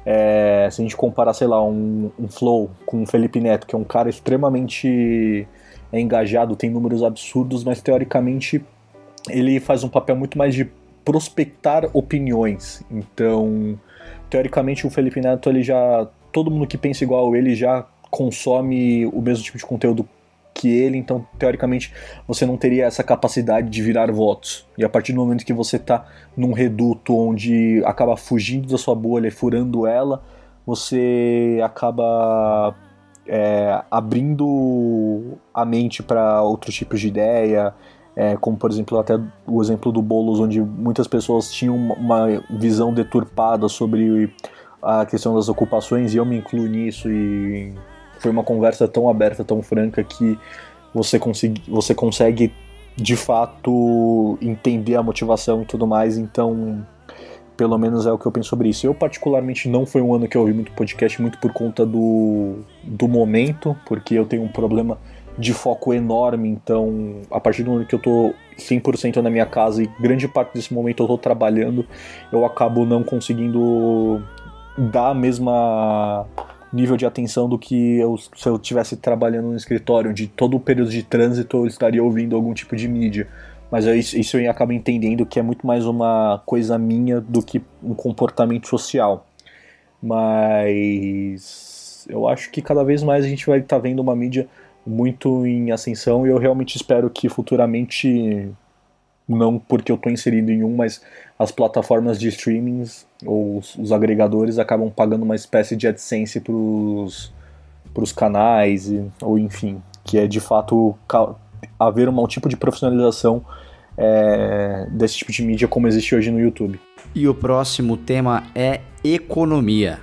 é, se a gente comparar, sei lá, um, um, Flow com o Felipe Neto, que é um cara extremamente engajado, tem números absurdos, mas teoricamente ele faz um papel muito mais de prospectar opiniões. Então, teoricamente, o Felipe Neto, ele já. Todo mundo que pensa igual ele já consome o mesmo tipo de conteúdo que ele, então teoricamente você não teria essa capacidade de virar votos. E a partir do momento que você está num reduto onde acaba fugindo da sua bolha e furando ela, você acaba é, abrindo a mente para outros tipos de ideia, é, como por exemplo até o exemplo do Boulos, onde muitas pessoas tinham uma visão deturpada sobre a questão das ocupações, e eu me incluo nisso, e foi uma conversa tão aberta, tão franca que você, consegui, você consegue de fato entender a motivação e tudo mais, então pelo menos é o que eu penso sobre isso. Eu particularmente não foi um ano que eu ouvi muito podcast, muito por conta do, do momento, porque eu tenho um problema de foco enorme, então a partir do momento que eu tô 100% na minha casa e grande parte desse momento eu tô trabalhando, eu acabo não conseguindo dar a mesma nível de atenção do que eu, se eu estivesse trabalhando no escritório, onde todo o período de trânsito eu estaria ouvindo algum tipo de mídia. Mas isso, isso eu acabo entendendo que é muito mais uma coisa minha do que um comportamento social. Mas eu acho que cada vez mais a gente vai estar tá vendo uma mídia muito em ascensão e eu realmente espero que futuramente não porque eu estou inserido em um, mas as plataformas de streamings ou os, os agregadores acabam pagando uma espécie de AdSense para os canais, e, ou enfim, que é de fato haver um tipo de profissionalização é, desse tipo de mídia como existe hoje no YouTube. E o próximo tema é economia.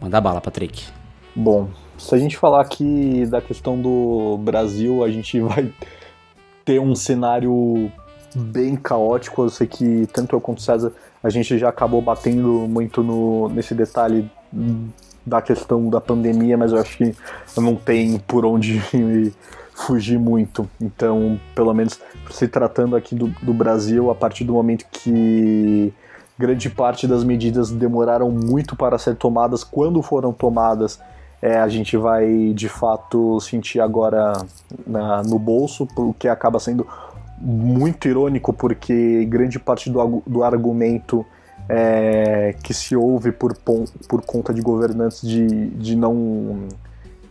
Manda bala, Patrick. Bom, se a gente falar aqui da questão do Brasil, a gente vai ter um cenário bem caótico. Eu sei que tanto eu quanto o César a gente já acabou batendo muito no, nesse detalhe da questão da pandemia, mas eu acho que não tem por onde fugir muito. Então, pelo menos se tratando aqui do, do Brasil, a partir do momento que grande parte das medidas demoraram muito para ser tomadas, quando foram tomadas, é, a gente vai de fato sentir agora na, no bolso, o que acaba sendo muito irônico, porque grande parte do, do argumento é, que se ouve por, por conta de governantes de, de, não,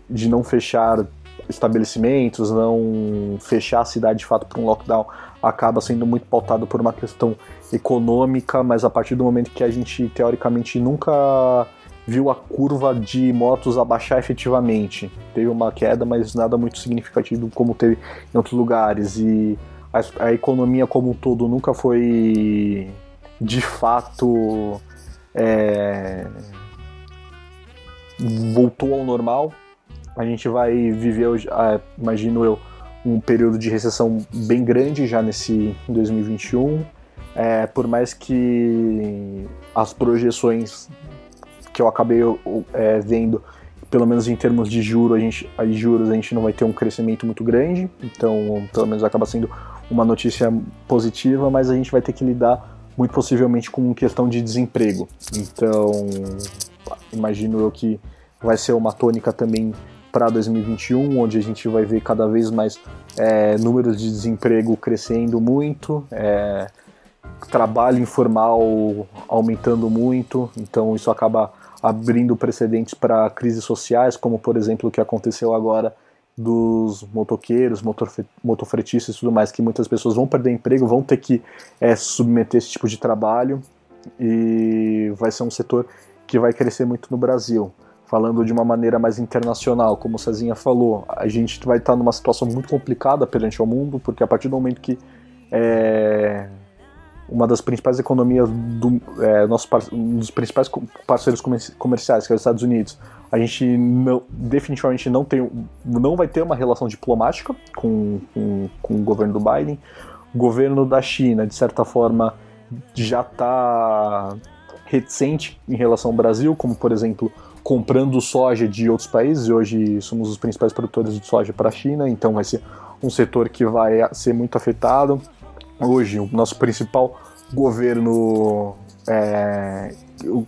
de não fechar estabelecimentos, não fechar a cidade de fato para um lockdown, acaba sendo muito pautado por uma questão econômica, mas a partir do momento que a gente teoricamente nunca viu a curva de motos abaixar efetivamente. Teve uma queda, mas nada muito significativo como teve em outros lugares. E a, a economia como um todo nunca foi de fato é, voltou ao normal. a gente vai viver, ah, imagino eu, um período de recessão bem grande já nesse 2021. É, por mais que as projeções que eu acabei é, vendo, pelo menos em termos de juros, a gente, a juros a gente não vai ter um crescimento muito grande, então pelo menos acaba sendo uma notícia positiva, mas a gente vai ter que lidar muito possivelmente com questão de desemprego. Então, imagino eu que vai ser uma tônica também para 2021, onde a gente vai ver cada vez mais é, números de desemprego crescendo muito, é, trabalho informal aumentando muito, então isso acaba abrindo precedentes para crises sociais, como por exemplo o que aconteceu agora dos motoqueiros, motofretistas e tudo mais, que muitas pessoas vão perder emprego, vão ter que é, submeter esse tipo de trabalho e vai ser um setor que vai crescer muito no Brasil. Falando de uma maneira mais internacional, como o Cezinha falou, a gente vai estar numa situação muito complicada perante o mundo, porque a partir do momento que é, uma das principais economias do é, nosso um dos principais parceiros comerciais, que é os Estados Unidos, a gente não, definitivamente não tem não vai ter uma relação diplomática com, com, com o governo do Biden. O governo da China, de certa forma, já está reticente em relação ao Brasil, como por exemplo comprando soja de outros países. Hoje somos os principais produtores de soja para a China, então vai ser um setor que vai ser muito afetado. Hoje, o nosso principal governo é,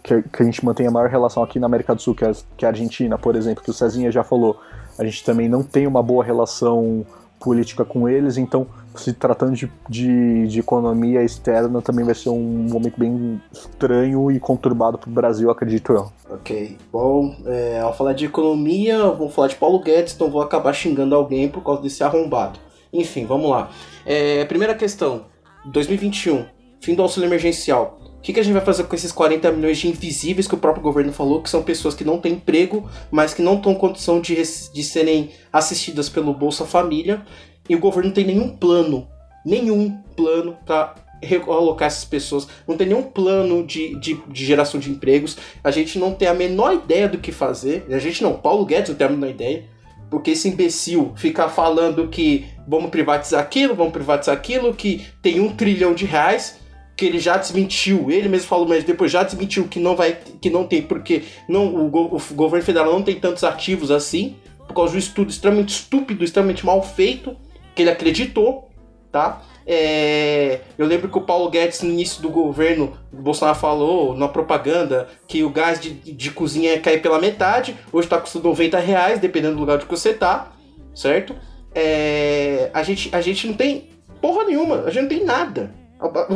que, que, a gente mantém a maior relação aqui na América do Sul, que é, que é a Argentina, por exemplo, que o Cezinha já falou, a gente também não tem uma boa relação política com eles, então se tratando de, de, de, economia externa também vai ser um momento bem estranho e conturbado para o Brasil, acredito eu. Ok, bom, é, ao falar de economia, vou falar de Paulo Guedes, então vou acabar xingando alguém por causa desse arrombado. Enfim, vamos lá. É, primeira questão, 2021, fim do auxílio emergencial. O que, que, a gente vai fazer com esses 40 milhões de invisíveis que o próprio governo falou, que são pessoas que não têm emprego, mas que não estão condição de, de serem assistidas pelo Bolsa Família, e o governo não tem nenhum plano, nenhum plano para realocar essas pessoas, não tem nenhum plano de, de, de, geração de empregos, a gente não tem a menor ideia do que fazer, a gente não, Paulo Guedes não tem a menor ideia, porque esse imbecil fica falando que vamos privatizar aquilo, vamos privatizar aquilo, que tem um trilhão de reais, que ele já desmentiu, ele mesmo falou, mas depois já desmentiu que não vai, que não tem, porque não, o, o governo federal não tem tantos ativos assim, por causa um estudo extremamente estúpido, extremamente mal feito, que ele acreditou, tá? É, eu lembro que o Paulo Guedes, no início do governo, o Bolsonaro falou na propaganda que o gás de, de cozinha ia cair pela metade, hoje está custando 90 reais, dependendo do lugar onde você tá, certo? É, a, gente, a gente não tem porra nenhuma, a gente não tem nada.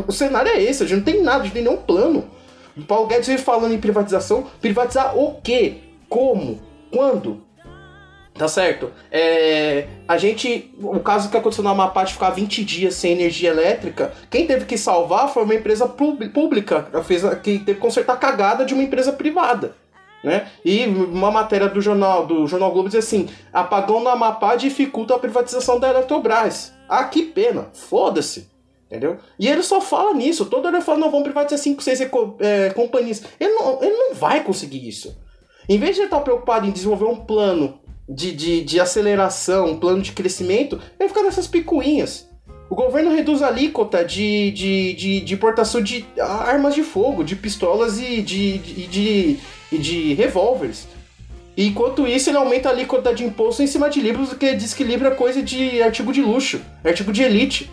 O cenário é esse, a gente não tem nada, a gente tem nenhum plano. O Paulo Guedes veio falando em privatização. Privatizar o quê? Como? Quando? Tá certo? É, a gente. O caso que aconteceu na Amapá de ficar 20 dias sem energia elétrica, quem teve que salvar foi uma empresa pública que teve que consertar a cagada de uma empresa privada. Né? E uma matéria do jornal do Jornal Globo diz assim: apagão na Amapá dificulta a privatização da Eletrobras. Ah, que pena! Foda-se! Entendeu? E ele só fala nisso. Toda hora ele fala, não, vamos privatizar 5, 6 é, companhias. Ele não, ele não vai conseguir isso. Em vez de ele estar preocupado em desenvolver um plano de, de, de aceleração, um plano de crescimento, ele fica nessas picuinhas. O governo reduz a alíquota de, de, de, de importação de armas de fogo, de pistolas e de, de, de, de, de revólveres. Enquanto isso, ele aumenta a alíquota de imposto em cima de livros, diz que livro é coisa de artigo de luxo, artigo de elite.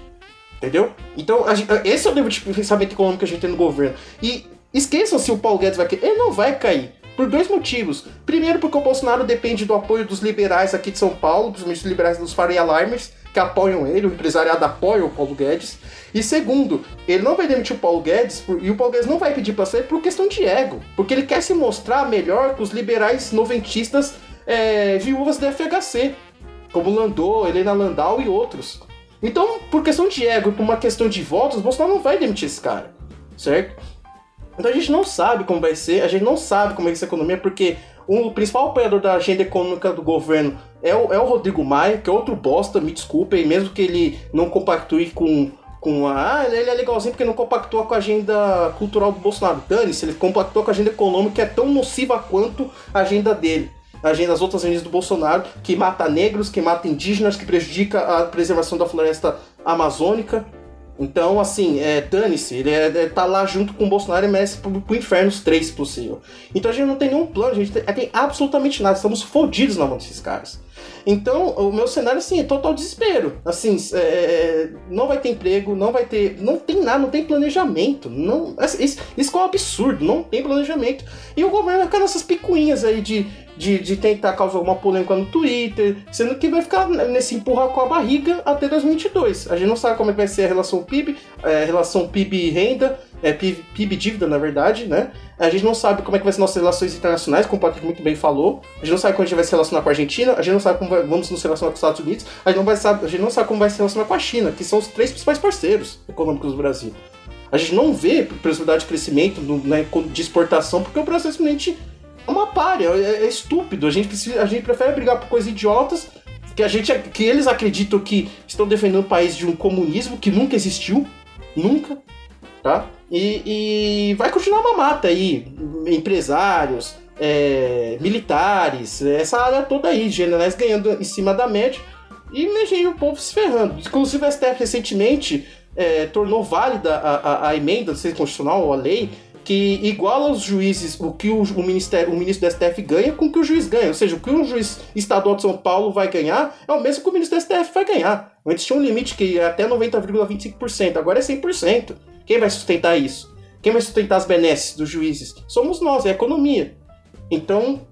Entendeu? Então, a, esse é o nível de pensamento econômico que a gente tem no governo. E esqueçam se o Paulo Guedes vai cair. Ele não vai cair. Por dois motivos. Primeiro, porque o Bolsonaro depende do apoio dos liberais aqui de São Paulo, dos liberais dos Faria Alarmers, que apoiam ele, o empresariado apoia o Paulo Guedes. E segundo, ele não vai demitir o Paulo Guedes, e o Paulo Guedes não vai pedir para sair por questão de ego. Porque ele quer se mostrar melhor que os liberais noventistas é, viúvas da FHC, como Landau, Helena Landau e outros. Então, por questão de ego e por uma questão de votos, Bolsonaro não vai demitir esse cara, certo? Então a gente não sabe como vai ser, a gente não sabe como é que essa economia, porque o principal apoiador da agenda econômica do governo é o, é o Rodrigo Maia, que é outro bosta, me desculpem, mesmo que ele não compactue com, com a. Ah, ele é legalzinho porque não compactua com a agenda cultural do Bolsonaro. Dane-se, ele compactua com a agenda econômica que é tão nociva quanto a agenda dele. agenda, as outras agendas do Bolsonaro, que mata negros, que mata indígenas, que prejudica a preservação da floresta amazônica. Então, assim, é, dane-se, ele é, é, tá lá junto com o Bolsonaro e merece pro, pro inferno os três, se possível. Então a gente não tem nenhum plano, a gente tem, tem absolutamente nada, estamos fodidos na mão desses caras. Então, o meu cenário, assim, é total desespero. Assim, é, não vai ter emprego, não vai ter. Não tem nada, não tem planejamento. Não, assim, isso, isso é um absurdo, não tem planejamento. E o governo vai ficar nessas picuinhas aí de de, de tentar causar alguma polêmica no Twitter, sendo que vai ficar nesse empurrar com a barriga até 2022. A gente não sabe como é que vai ser a relação PIB, é, relação PIB-renda, é, PIB-dívida, na verdade, né? A gente não sabe como é que vai ser nossas relações internacionais, como o Patrick muito bem falou. A gente não sabe como a gente vai se relacionar com a Argentina, a gente não sabe como vai, vamos nos relacionar com os Estados Unidos, a gente, não vai sabe, a gente não sabe como vai se relacionar com a China, que são os três principais parceiros econômicos do Brasil. A gente não vê possibilidade de crescimento né, de exportação, porque o Brasil simplesmente é uma párea, é, é, estúpido. A gente, precisa, a gente prefere brigar por coisas idiotas que a gente que eles acreditam que estão defendendo o país de um comunismo que nunca existiu, nunca, tá? E, e vai continuar uma mata aí, empresários, é, militares, essa área toda aí, generais ganhando em cima da média e imagine o povo se ferrando. Inclusive a STF recentemente é, tornou válida a, a, a emenda do constitucional, a lei, que iguala os juízes, o que o, o, ministério, o ministro do STF ganha com o que o juiz ganha. Ou seja, o que o juiz estadual de São Paulo vai ganhar é o mesmo que o ministro do STF vai ganhar. Antes tinha um limite que é até 90,25%, agora é 100%. Quem vai sustentar isso? Quem vai sustentar as benesses dos juízes? Somos nós, é a economia. Então,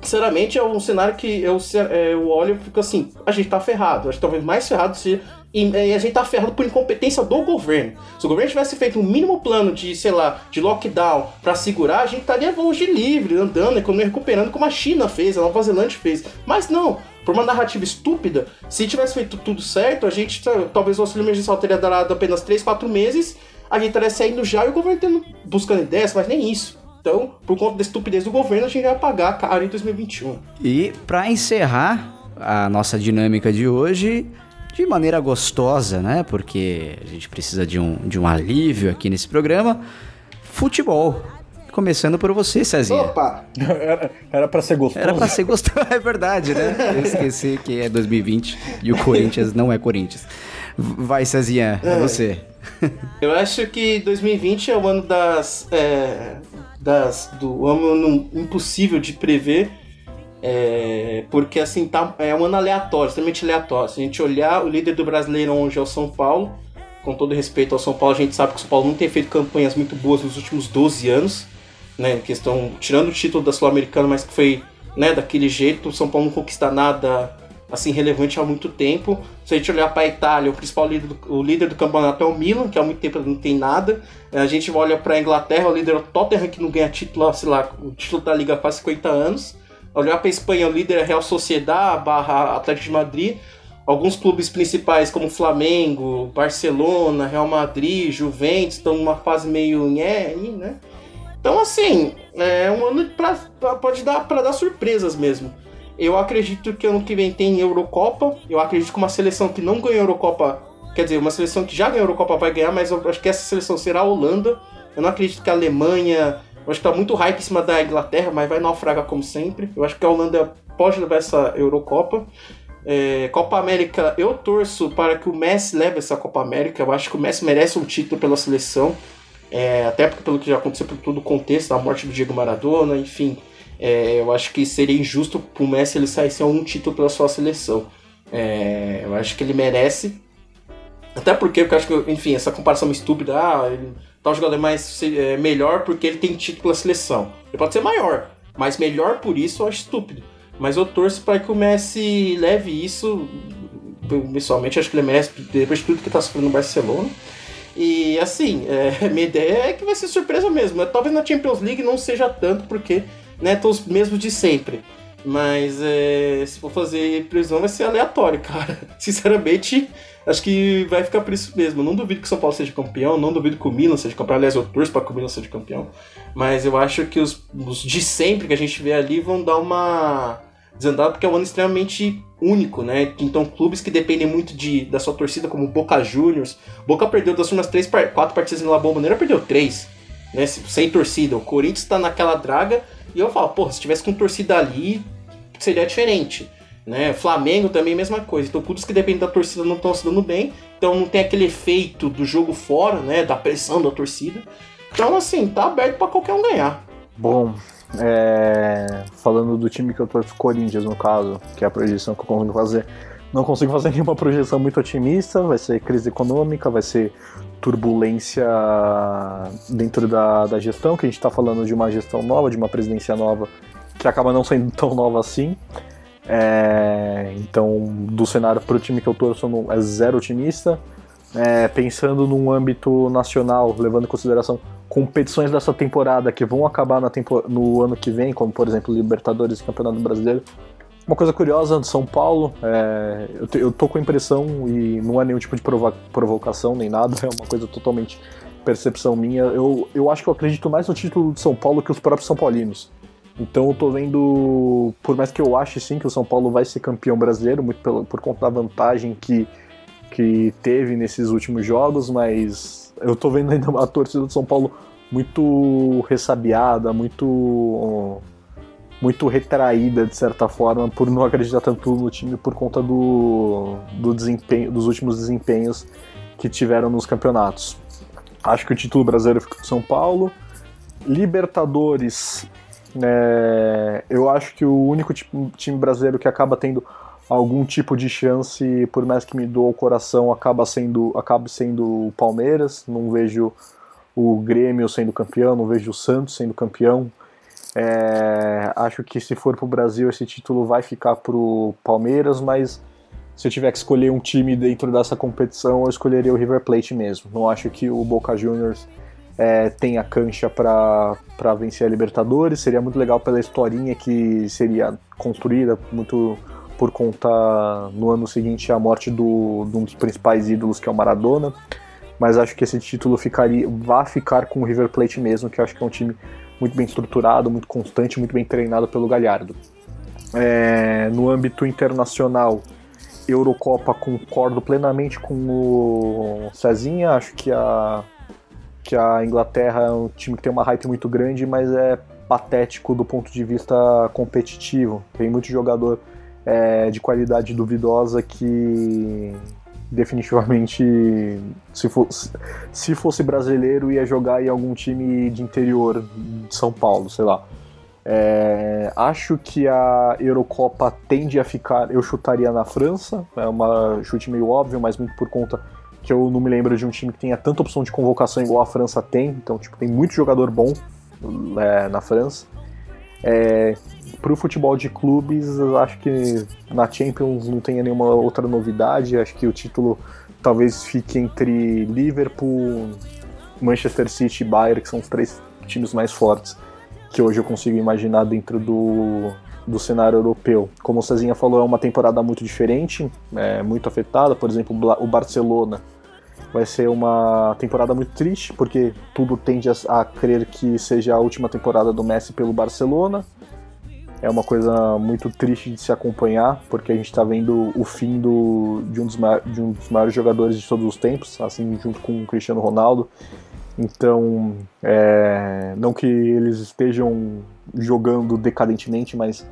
sinceramente, é um cenário que eu, é, eu olho e fico assim, a gente tá ferrado. Acho que talvez mais ferrado seja e, e, a gente tá ferrado por incompetência do governo. Se o governo tivesse feito um mínimo plano de, sei lá, de lockdown para segurar, a gente estaria longe livre, andando, economia recuperando, como a China fez, a Nova Zelândia fez. Mas não, por uma narrativa estúpida, se tivesse feito tudo certo, a gente, talvez o auxílio emergencial teria durado apenas 3, 4 meses, a gente estaria saindo já e o governo tendo, buscando ideias, mas nem isso. Então, por conta da estupidez do governo, a gente vai pagar caro em 2021. E para encerrar a nossa dinâmica de hoje, de maneira gostosa, né? Porque a gente precisa de um, de um alívio aqui nesse programa. Futebol. Começando por você, Cezinha. Opa! Era, pra ser gostoso. Era pra ser gostoso, é verdade, né? Eu esqueci que é 2020 e o Corinthians não é Corinthians. Vai, Cezinha, é, é você. Eu acho que 2020 é o ano das. É, das do ano impossível de prever é, porque assim, tá, é um ano aleatório, extremamente aleatório. Se a gente olhar, o líder do brasileiro hoje é o São Paulo. Com todo respeito ao São Paulo, a gente sabe que o São Paulo não tem feito campanhas muito boas nos últimos 12 anos. Né, questão, tirando o título da Sul-Americana, mas que foi né, daquele jeito, o São Paulo não conquista nada assim relevante há muito tempo. Se a gente olhar para a Itália, o principal líder do, o líder do campeonato é o Milan, que há muito tempo não tem nada. A gente olha para a Inglaterra, o líder é o Tottenham, que não ganha título, sei lá, o título da liga faz 50 anos. Olhar para a Espanha, o líder é Real Sociedad barra Atlético de Madrid. Alguns clubes principais como Flamengo, Barcelona, Real Madrid, Juventus estão numa fase meio nhé né? Então, assim, é um ano pra, pra pode dar para dar surpresas mesmo. Eu acredito que ano que vem tem Eurocopa. Eu acredito que uma seleção que não ganhou Eurocopa, quer dizer, uma seleção que já ganhou Eurocopa vai ganhar, mas eu acho que essa seleção será a Holanda. Eu não acredito que a Alemanha eu acho que tá muito hype em cima da Inglaterra, mas vai naufragar como sempre. Eu acho que a Holanda pode levar essa Eurocopa. É, Copa América, eu torço para que o Messi leve essa Copa América. Eu acho que o Messi merece um título pela seleção. É, até porque pelo que já aconteceu por todo o contexto, a morte do Diego Maradona, enfim. É, eu acho que seria injusto pro Messi ele sair sem um título pela sua seleção. É, eu acho que ele merece. Até porque eu acho que, enfim, essa comparação estúpida, ah, ele tal jogador é mais é, melhor porque ele tem título pela seleção. Ele pode ser maior, mas melhor por isso eu acho estúpido. Mas eu torço para que o Messi leve isso. Pessoalmente, acho que ele merece, depois de tudo que está sofrendo no Barcelona. E assim, é, minha ideia é que vai ser surpresa mesmo. Talvez na Champions League não seja tanto, porque né, estão os mesmos de sempre. Mas é, se for fazer previsão, vai ser aleatório, cara. Sinceramente, acho que vai ficar por isso mesmo. não duvido que o São Paulo seja campeão, não duvido que o Milan seja campeão. Aliás, eu torço para que o Milan seja campeão. Mas eu acho que os, os de sempre que a gente vê ali vão dar uma desandada, porque é um ano extremamente único, né? Então, clubes que dependem muito de, da sua torcida, como Boca Juniors. Boca perdeu das últimas três, quatro partidas na La Bombonera, perdeu três, né? Sem torcida. O Corinthians está naquela draga. E eu falo, porra, se tivesse com torcida ali, seria diferente. Né? Flamengo também, mesma coisa. Então, clubes que dependem da torcida não estão se dando bem. Então, não tem aquele efeito do jogo fora, né? Da pressão da torcida. Então, assim, tá aberto para qualquer um ganhar. Bom, é... falando do time que eu torço, Corinthians, no caso, que é a projeção que eu consigo fazer. Não consigo fazer nenhuma projeção muito otimista. Vai ser crise econômica, vai ser turbulência dentro da, da gestão, que a gente está falando de uma gestão nova, de uma presidência nova, que acaba não sendo tão nova assim. É, então, do cenário para o time que eu torço, é zero otimista. É, pensando num âmbito nacional, levando em consideração competições dessa temporada que vão acabar no ano que vem, como por exemplo Libertadores e Campeonato Brasileiro. Uma coisa curiosa de São Paulo, é, eu, te, eu, tô com a impressão, e não é nenhum tipo de provo provocação nem nada, é uma coisa totalmente percepção minha. Eu, eu acho que eu acredito mais no título de São Paulo que os próprios São Paulinos. Então eu tô vendo, por mais que eu ache sim que o São Paulo vai ser campeão brasileiro, muito por conta da vantagem que, que teve nesses últimos jogos, mas eu tô vendo ainda a torcida do São Paulo muito ressabiada, muito muito retraída de certa forma por não acreditar tanto no time por conta do, do desempenho dos últimos desempenhos que tiveram nos campeonatos. Acho que o título brasileiro fica com São Paulo. Libertadores é, eu acho que o único time brasileiro que acaba tendo algum tipo de chance, por mais que me doa o coração, acaba sendo, acaba sendo o Palmeiras. Não vejo o Grêmio sendo campeão, não vejo o Santos sendo campeão. É, acho que se for para o Brasil esse título vai ficar para o Palmeiras, mas se eu tiver que escolher um time dentro dessa competição, eu escolheria o River Plate mesmo. Não acho que o Boca Juniors é, tem a cancha para vencer a Libertadores. Seria muito legal pela historinha que seria construída muito por conta no ano seguinte a morte do, de um dos principais ídolos que é o Maradona. Mas acho que esse título ficaria, vai ficar com o River Plate mesmo, que acho que é um time muito bem estruturado, muito constante, muito bem treinado pelo Galhardo. É, no âmbito internacional, Eurocopa concordo plenamente com o Cezinha, acho que a que a Inglaterra é um time que tem uma hype muito grande, mas é patético do ponto de vista competitivo. Tem muito jogador é, de qualidade duvidosa que definitivamente se fosse, se fosse brasileiro ia jogar em algum time de interior de São Paulo, sei lá. É, acho que a Eurocopa tende a ficar, eu chutaria na França, é uma chute meio óbvio, mas muito por conta que eu não me lembro de um time que tenha tanta opção de convocação igual a França tem. Então, tipo, tem muito jogador bom é, na França. É, para o futebol de clubes, acho que na Champions não tenha nenhuma outra novidade. Acho que o título talvez fique entre Liverpool, Manchester City e Bayern, que são os três times mais fortes que hoje eu consigo imaginar dentro do, do cenário europeu. Como o Cezinha falou, é uma temporada muito diferente, é, muito afetada. Por exemplo, o Barcelona vai ser uma temporada muito triste, porque tudo tende a, a crer que seja a última temporada do Messi pelo Barcelona. É uma coisa muito triste de se acompanhar, porque a gente está vendo o fim do, de, um dos, de um dos maiores jogadores de todos os tempos, assim, junto com o Cristiano Ronaldo. Então, é, não que eles estejam jogando decadentemente, mas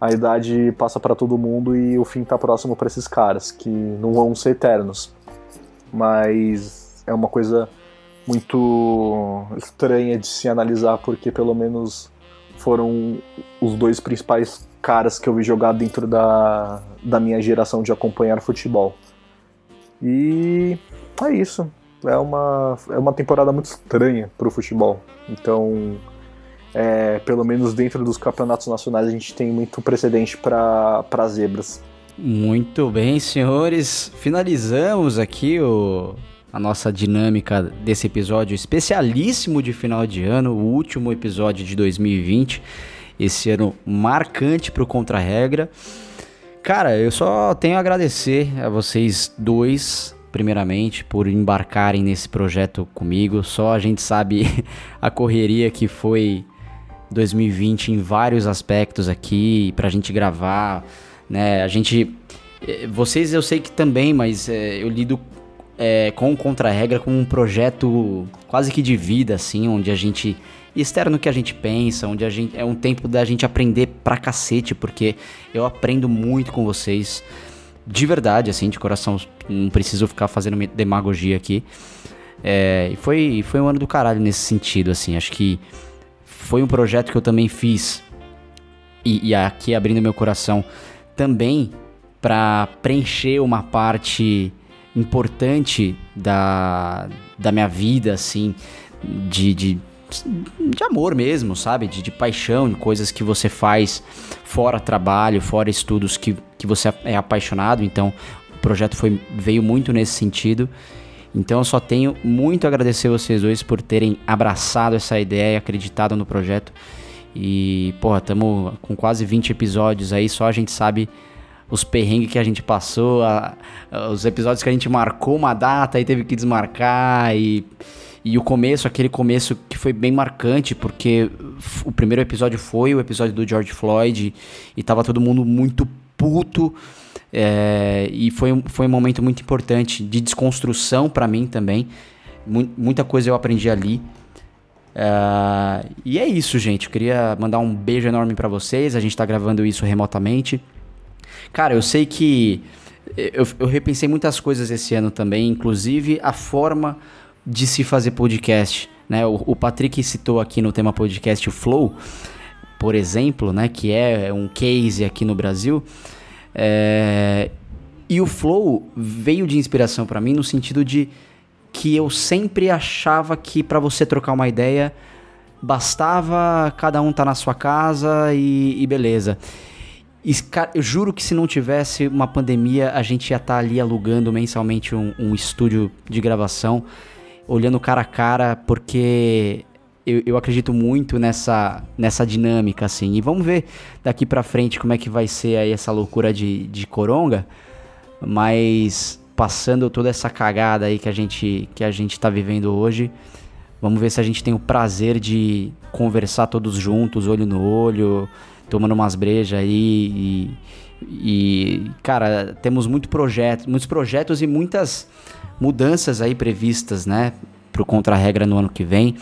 a idade passa para todo mundo e o fim está próximo para esses caras, que não vão ser eternos mas é uma coisa muito estranha de se analisar, porque pelo menos foram os dois principais caras que eu vi jogar dentro da, da minha geração de acompanhar futebol. E é isso. É uma, é uma temporada muito estranha para o futebol. Então, é, pelo menos dentro dos campeonatos nacionais, a gente tem muito precedente para zebras. Muito bem, senhores. Finalizamos aqui o, a nossa dinâmica desse episódio especialíssimo de final de ano, o último episódio de 2020. Esse ano marcante para o Contra-Regra. Cara, eu só tenho a agradecer a vocês dois, primeiramente, por embarcarem nesse projeto comigo. Só a gente sabe a correria que foi 2020 em vários aspectos aqui, para a gente gravar né? A gente. Eh, vocês eu sei que também, mas é, eu lido é, com Contra-Regra como um projeto quase que de vida, assim, onde a gente externo que a gente pensa, onde a gente é um tempo da gente aprender pra cacete, porque eu aprendo muito com vocês, de verdade, assim, de coração, não preciso ficar fazendo demagogia aqui. É, foi, foi um ano do caralho nesse sentido, assim, acho que foi um projeto que eu também fiz, e, e aqui abrindo meu coração, também para preencher uma parte importante da, da minha vida, assim, de, de, de amor mesmo, sabe? De, de paixão, de coisas que você faz fora trabalho, fora estudos que, que você é apaixonado. Então, o projeto foi, veio muito nesse sentido. Então, eu só tenho muito a agradecer vocês dois por terem abraçado essa ideia e acreditado no projeto. E, porra, estamos com quase 20 episódios aí, só a gente sabe os perrengues que a gente passou, a, os episódios que a gente marcou uma data e teve que desmarcar e, e o começo, aquele começo que foi bem marcante, porque o primeiro episódio foi o episódio do George Floyd e tava todo mundo muito puto. É, e foi, um, foi um momento muito importante de desconstrução para mim também. Muita coisa eu aprendi ali. Uh, e é isso, gente. Eu queria mandar um beijo enorme para vocês. A gente tá gravando isso remotamente. Cara, eu sei que eu, eu repensei muitas coisas esse ano também, inclusive a forma de se fazer podcast. Né? O, o Patrick citou aqui no tema podcast o Flow, por exemplo, né? que é um case aqui no Brasil. É... E o Flow veio de inspiração para mim no sentido de que eu sempre achava que para você trocar uma ideia bastava cada um tá na sua casa e, e beleza. E, cara, eu juro que se não tivesse uma pandemia, a gente ia estar tá ali alugando mensalmente um, um, estúdio de gravação, olhando cara a cara, porque eu, eu, acredito muito nessa, nessa dinâmica, assim. E vamos ver daqui pra frente como é que vai ser aí essa loucura de, de coronga, mas passando toda essa cagada aí que a gente, que a gente tá vivendo hoje, vamos ver se a gente tem o prazer de conversar todos juntos, olho no olho tomando umas brejas aí e, e, cara, temos muito projeto, muitos projetos e muitas mudanças aí previstas, né, pro Contra-Regra no ano que vem.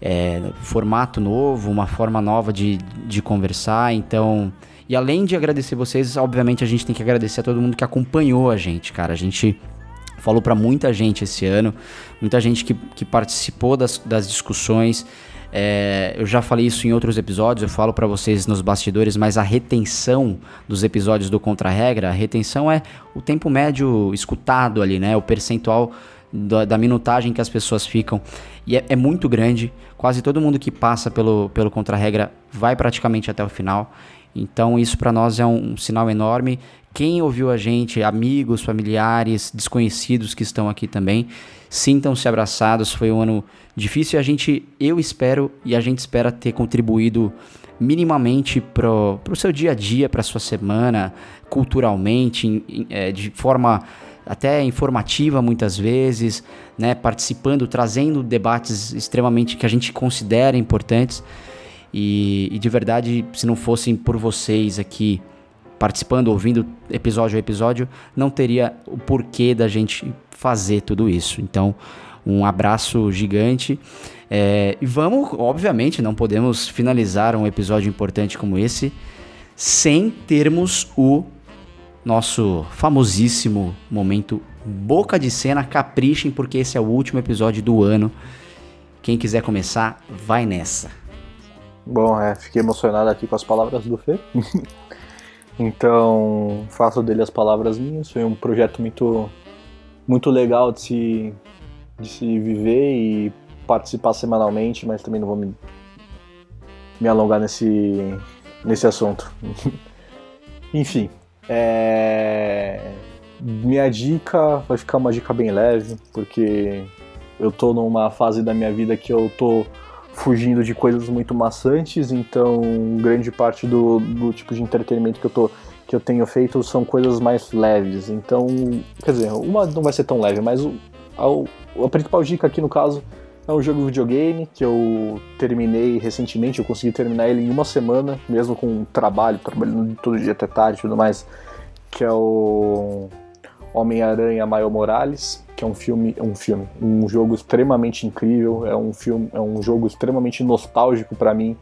É, formato novo, uma forma nova de, de conversar, então... E além de agradecer vocês, obviamente a gente tem que agradecer a todo mundo que acompanhou a gente, cara. A gente falou para muita gente esse ano, muita gente que, que participou das, das discussões, é, eu já falei isso em outros episódios, eu falo para vocês nos bastidores, mas a retenção dos episódios do Contra-Regra, a retenção é o tempo médio escutado ali, né? O percentual da, da minutagem que as pessoas ficam. E é, é, muito grande. Quase todo mundo que passa pelo, pelo Contra-Regra vai praticamente até o final. Então isso para nós é um, um sinal enorme. Quem ouviu a gente, amigos, familiares, desconhecidos que estão aqui também, sintam-se abraçados. Foi um ano difícil. A gente, eu espero e a gente espera ter contribuído minimamente pro, pro seu dia a dia, para sua semana, culturalmente, é, de forma até informativa muitas vezes, né, participando, trazendo debates extremamente que a gente considera importantes. E, e de verdade, se não fossem por vocês aqui participando, ouvindo episódio a episódio, não teria o porquê da gente fazer tudo isso. Então, um abraço gigante. É, e vamos, obviamente, não podemos finalizar um episódio importante como esse sem termos o nosso famosíssimo momento boca de cena. Caprichem, porque esse é o último episódio do ano. Quem quiser começar, vai nessa. Bom, é, fiquei emocionado aqui com as palavras do Fê. então, faço dele as palavras minhas. Foi um projeto muito, muito legal de se, de se viver e participar semanalmente, mas também não vou me, me alongar nesse, nesse assunto. Enfim, é... minha dica vai ficar uma dica bem leve, porque eu tô numa fase da minha vida que eu tô fugindo de coisas muito maçantes, então grande parte do, do tipo de entretenimento que eu tô que eu tenho feito são coisas mais leves. Então, quer dizer, uma não vai ser tão leve, mas o, a, a principal dica aqui no caso é um jogo de videogame que eu terminei recentemente, eu consegui terminar ele em uma semana, mesmo com trabalho, trabalhando todo dia até tarde e tudo mais, que é o Homem-Aranha Maio Morales, que é um filme, um filme, um jogo extremamente incrível, é um filme, é um jogo extremamente nostálgico para mim,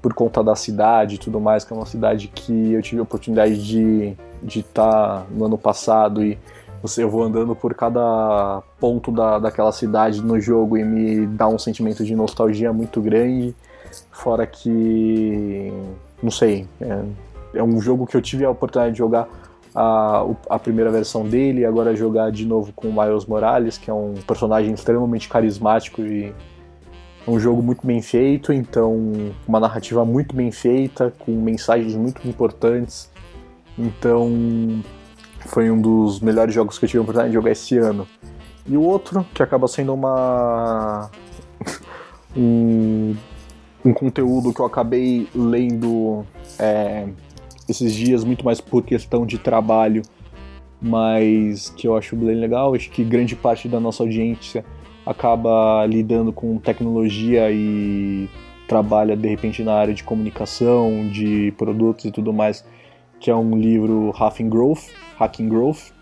por conta da cidade e tudo mais, que é uma cidade que eu tive a oportunidade de estar tá no ano passado e eu vou andando por cada ponto da, daquela cidade no jogo e me dá um sentimento de nostalgia muito grande. Fora que, não sei, é, é um jogo que eu tive a oportunidade de jogar a, a primeira versão dele e agora jogar de novo com o Miles Morales, que é um personagem extremamente carismático e um jogo muito bem feito, então uma narrativa muito bem feita, com mensagens muito importantes. Então foi um dos melhores jogos que eu tive a oportunidade de jogar esse ano. E o outro, que acaba sendo uma. um, um conteúdo que eu acabei lendo é, esses dias, muito mais por questão de trabalho, mas que eu acho bem legal. Acho que grande parte da nossa audiência acaba lidando com tecnologia e trabalha de repente na área de comunicação, de produtos e tudo mais que é um livro Hacking Growth, Hacking Growth,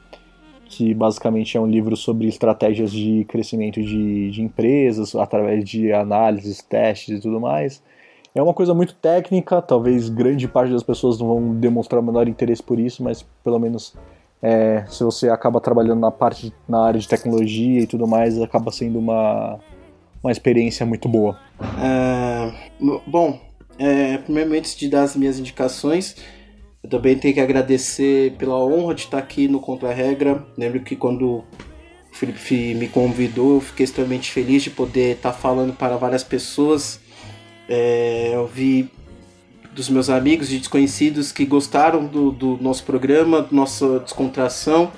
que basicamente é um livro sobre estratégias de crescimento de, de empresas através de análises, testes e tudo mais. É uma coisa muito técnica, talvez grande parte das pessoas não vão demonstrar o menor interesse por isso, mas pelo menos é, se você acaba trabalhando na parte na área de tecnologia e tudo mais, acaba sendo uma, uma experiência muito boa. É, bom, é, primeiramente de dar as minhas indicações, eu também tenho que agradecer pela honra de estar aqui no Contra Regra. Lembro que quando o Felipe me convidou, eu fiquei extremamente feliz de poder estar falando para várias pessoas. É, eu vi dos meus amigos e desconhecidos que gostaram do, do nosso programa, nossa descontração,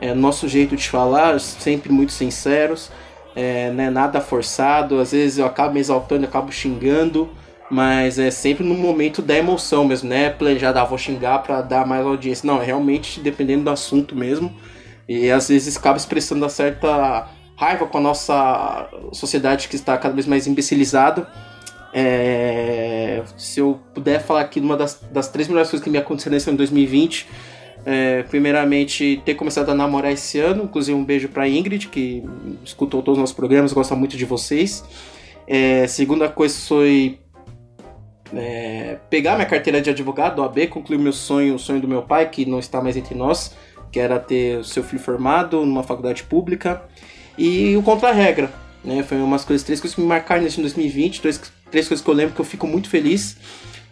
é, nosso jeito de falar, sempre muito sinceros, é, né, nada forçado. Às vezes eu acabo me exaltando, eu acabo xingando. Mas é sempre no momento da emoção mesmo, né? Planejado, ah, vou xingar para dar mais audiência. Não, é realmente dependendo do assunto mesmo. E às vezes acaba expressando uma certa raiva com a nossa sociedade que está cada vez mais imbecilizada. É, se eu puder falar aqui de uma das, das três melhores coisas que me aconteceram nesse ano 2020, é, primeiramente ter começado a namorar esse ano, inclusive um beijo para Ingrid, que escutou todos os nossos programas, gosta muito de vocês. É, segunda coisa foi é, pegar minha carteira de advogado, OAB, concluir meu sonho, o sonho do meu pai, que não está mais entre nós, que era ter o seu filho formado numa faculdade pública, e o contra-regra. Né? Foi umas coisas, três coisas que me marcaram nesse 2020, três, três coisas que eu lembro que eu fico muito feliz.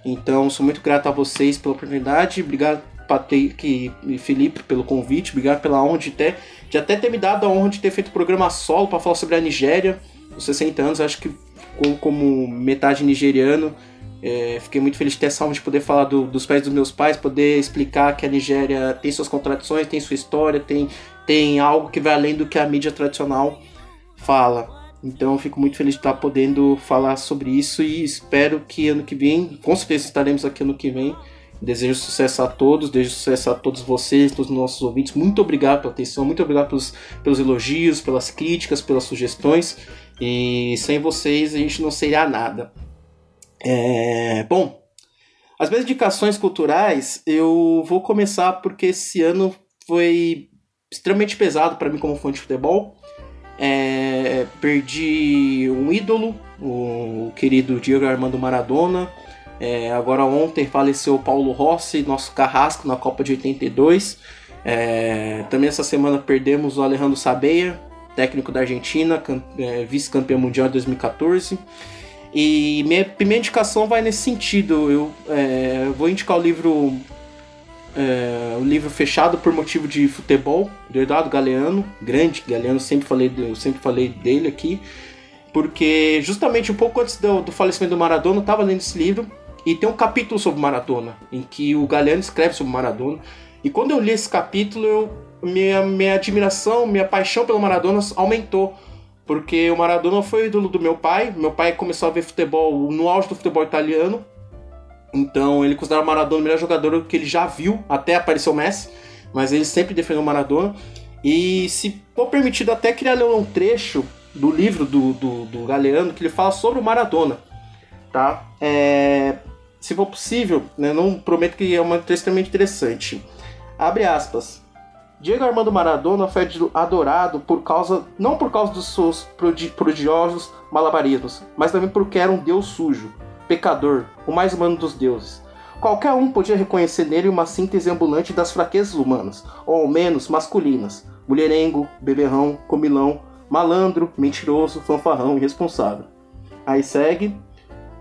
Então, sou muito grato a vocês pela oportunidade, obrigado Patrick e Felipe pelo convite, obrigado pela honra de ter, de até ter me dado a honra de ter feito o programa solo para falar sobre a Nigéria, os 60 anos, acho que como metade nigeriano, é, fiquei muito feliz de ter essa honra de poder falar do, dos pés dos meus pais, poder explicar que a Nigéria tem suas contradições, tem sua história, tem, tem algo que vai além do que a mídia tradicional fala. Então fico muito feliz de estar podendo falar sobre isso e espero que ano que vem, com certeza estaremos aqui ano que vem. Desejo sucesso a todos, desejo sucesso a todos vocês, todos os nossos ouvintes. Muito obrigado pela atenção, muito obrigado pelos, pelos elogios, pelas críticas, pelas sugestões. E sem vocês a gente não seria nada. É, bom, as minhas indicações culturais eu vou começar porque esse ano foi extremamente pesado para mim como fã de futebol. É, perdi um ídolo, o querido Diego Armando Maradona. É, agora ontem faleceu Paulo Rossi, nosso carrasco na Copa de 82. É, também essa semana perdemos o Alejandro Sabeia, técnico da Argentina, é, vice-campeão mundial de 2014. E minha primeira indicação vai nesse sentido. Eu é, vou indicar o livro é, o livro Fechado por Motivo de Futebol, do Eduardo Galeano, grande Galeano, sempre falei, eu sempre falei dele aqui, porque justamente um pouco antes do, do falecimento do Maradona, eu estava lendo esse livro, e tem um capítulo sobre Maradona, em que o Galeano escreve sobre Maradona, e quando eu li esse capítulo, eu, minha, minha admiração, minha paixão pelo Maradona aumentou, porque o Maradona foi o ídolo do meu pai. Meu pai começou a ver futebol no auge do futebol italiano. Então ele considera o Maradona o melhor jogador que ele já viu, até aparecer o Messi. Mas ele sempre defendeu o Maradona. E se for permitido, até queria ler um trecho do livro do, do, do Galeano que ele fala sobre o Maradona. Tá? É, se for possível, né, não prometo que é uma trecho extremamente interessante. Abre aspas. Diego Armando Maradona foi adorado por causa não por causa dos seus prodigiosos malabarismos, mas também porque era um deus sujo, pecador, o mais humano dos deuses. Qualquer um podia reconhecer nele uma síntese ambulante das fraquezas humanas, ou ao menos masculinas: mulherengo, beberrão, comilão, malandro, mentiroso, fanfarrão, irresponsável. Aí segue.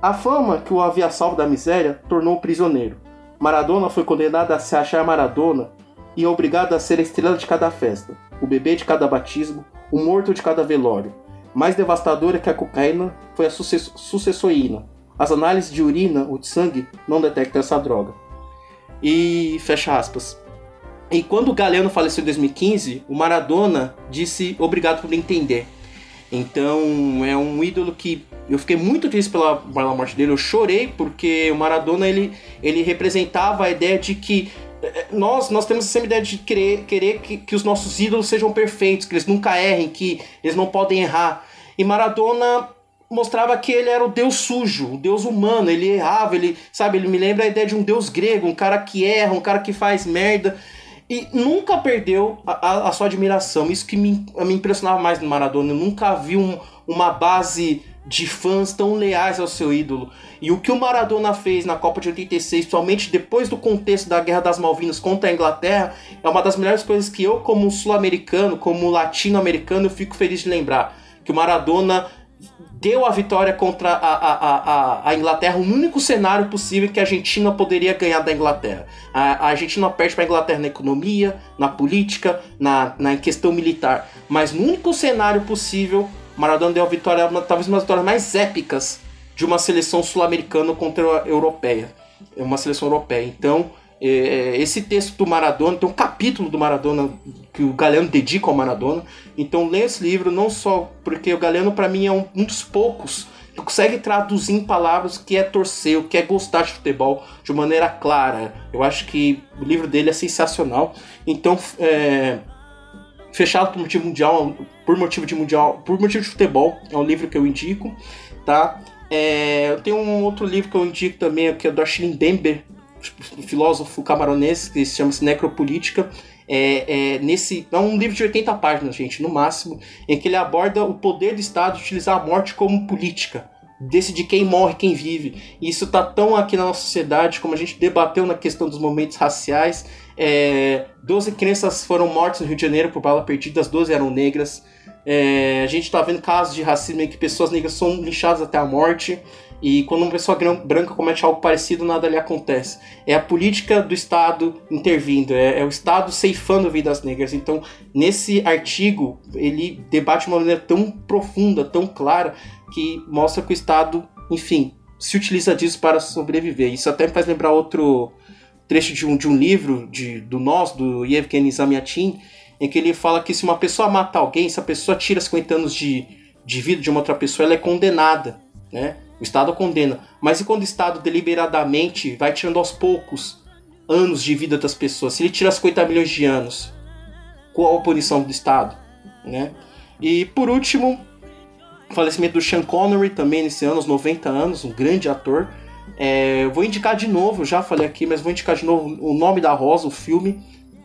A fama que o havia salvo da miséria tornou-o prisioneiro. Maradona foi condenado a se achar Maradona e obrigado a ser a estrela de cada festa, o bebê de cada batismo, o morto de cada velório. Mais devastadora que a cocaína foi a sucessoína. As análises de urina ou de sangue não detectam essa droga. E fecha aspas. E quando o Galeno faleceu em 2015, o Maradona disse obrigado por entender. Então é um ídolo que eu fiquei muito triste pela, pela morte dele. Eu chorei porque o Maradona ele, ele representava a ideia de que eh, nós, nós temos essa ideia de querer, querer que, que os nossos ídolos sejam perfeitos, que eles nunca errem, que eles não podem errar. E Maradona mostrava que ele era o deus sujo, o deus humano, ele errava, ele, sabe, ele me lembra a ideia de um deus grego, um cara que erra, um cara que faz merda e nunca perdeu a, a, a sua admiração. Isso que me, me impressionava mais no Maradona, eu nunca vi um, uma base de fãs tão leais ao seu ídolo. E o que o Maradona fez na Copa de 86, somente depois do contexto da Guerra das Malvinas contra a Inglaterra, é uma das melhores coisas que eu, como sul-americano, como latino-americano, eu fico feliz de lembrar. Que o Maradona deu a vitória contra a, a, a, a, Inglaterra no único cenário possível que a Argentina poderia ganhar da Inglaterra. A, a Argentina perde para a Inglaterra na economia, na política, na, na questão militar. Mas no único cenário possível, Maradona deu a vitória, uma, talvez uma das vitórias mais épicas de uma seleção sul-americana contra a europeia. Uma seleção europeia. Então, é, é, esse texto do Maradona, tem um capítulo do Maradona que o Galeano dedica ao Maradona. Então leia esse livro não só porque o Galeano para mim é um, um, dos poucos que consegue traduzir em palavras o que é torcer, o que é gostar de futebol de maneira clara. Eu acho que o livro dele é sensacional. Então, é, fechado por motivo mundial, por motivo de mundial, por motivo de futebol, é um livro que eu indico, tá? É, eu tenho um outro livro que eu indico também, que é do Achille Bember, filósofo camaronês, que se chama-se Necropolítica. É, é, nesse, é um livro de 80 páginas, gente, no máximo, em que ele aborda o poder do Estado de utilizar a morte como política. Decidir quem morre, quem vive. E isso tá tão aqui na nossa sociedade, como a gente debateu na questão dos momentos raciais. É, 12 crianças foram mortas no Rio de Janeiro por bala perdida, as 12 eram negras. É, a gente está vendo casos de racismo em que pessoas negras são lixadas até a morte. E quando uma pessoa branca comete algo parecido, nada lhe acontece. É a política do Estado intervindo, é, é o Estado ceifando vidas negras. Então, nesse artigo, ele debate de uma maneira tão profunda, tão clara, que mostra que o Estado, enfim, se utiliza disso para sobreviver. Isso até me faz lembrar outro trecho de um, de um livro de, do Nós, do Yevgeny Zamyatin, em que ele fala que se uma pessoa mata alguém, se a pessoa tira 50 anos de, de vida de uma outra pessoa, ela é condenada, né? O Estado condena. Mas e quando o Estado deliberadamente vai tirando aos poucos anos de vida das pessoas? Se ele tira 50 milhões de anos, qual a punição do Estado? Né? E por último, o falecimento do Sean Connery, também nesse ano, aos 90 anos, um grande ator. É, vou indicar de novo, já falei aqui, mas vou indicar de novo o nome da Rosa, o filme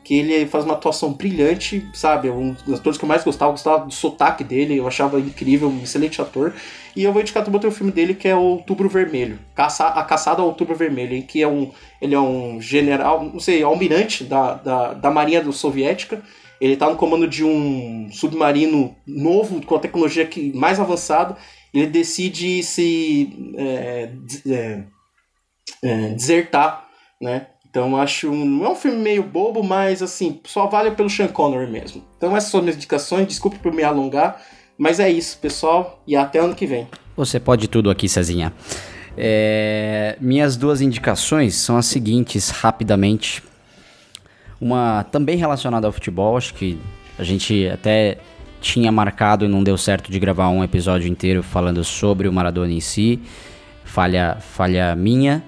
que ele faz uma atuação brilhante, sabe? É um dos atores que eu mais gostava, eu gostava do sotaque dele, eu achava incrível, um excelente ator. E eu vou indicar também outro filme dele que é o Outubro Vermelho, Caça, A Caçada ao Outubro Vermelho, em que é um, ele é um general, não sei, almirante da, da, da Marinha Soviética. Ele está no comando de um submarino novo, com a tecnologia que, mais avançada. Ele decide se é, é, é, desertar, né? Então acho não é um filme meio bobo, mas assim, só vale pelo Sean Connery mesmo. Então essas são as minhas indicações, desculpe por me alongar, mas é isso, pessoal, e até ano que vem. Você pode tudo aqui, Cezinha. É, minhas duas indicações são as seguintes, rapidamente. Uma também relacionada ao futebol, acho que a gente até tinha marcado e não deu certo de gravar um episódio inteiro falando sobre o Maradona em si. Falha, falha minha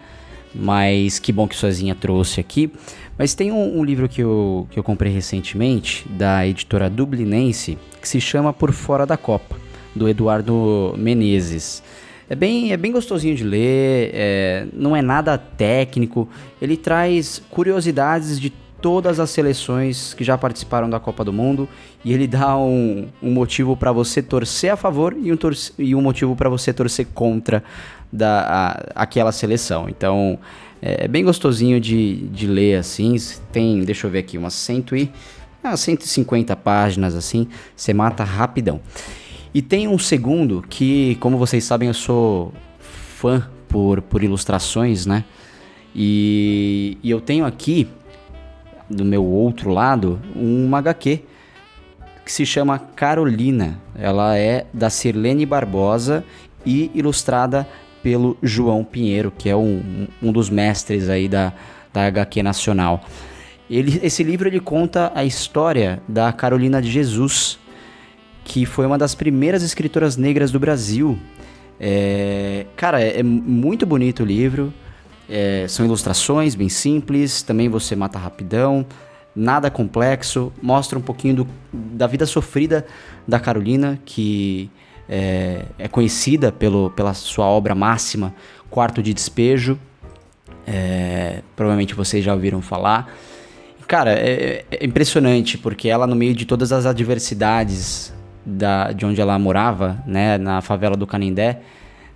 mas que bom que Sozinha trouxe aqui. Mas tem um, um, livro que eu, que eu comprei recentemente, da editora Dublinense, que se chama Por Fora da Copa, do Eduardo Menezes. É bem, é bem gostosinho de ler, é, não é nada técnico, ele traz curiosidades de todas as seleções que já participaram da Copa do Mundo e ele dá um, um motivo para você torcer a favor e um, e um motivo para você torcer contra da, a, aquela seleção. Então é bem gostosinho de, de ler assim. Tem, deixa eu ver aqui, umas 100 e, ah, 150 páginas assim. Você mata rapidão. E tem um segundo que, como vocês sabem, eu sou fã por, por ilustrações, né? E, e eu tenho aqui, do meu outro lado, uma HQ que se chama Carolina. Ela é da Sirlene Barbosa e ilustrada pelo João Pinheiro, que é um, um dos mestres aí da, da HQ nacional. Ele, esse livro ele conta a história da Carolina de Jesus, que foi uma das primeiras escritoras negras do Brasil. É, cara, é, é, muito bonito o livro. É, são ilustrações bem simples, também você mata rapidão, nada complexo, mostra um pouquinho do, da vida sofrida da Carolina, que é, é conhecida pelo, pela sua obra máxima, Quarto de Despejo. É, provavelmente vocês já ouviram falar. Cara, é, é, impressionante, porque ela, no meio de todas as adversidades da, de onde ela morava, né, na favela do Canindé,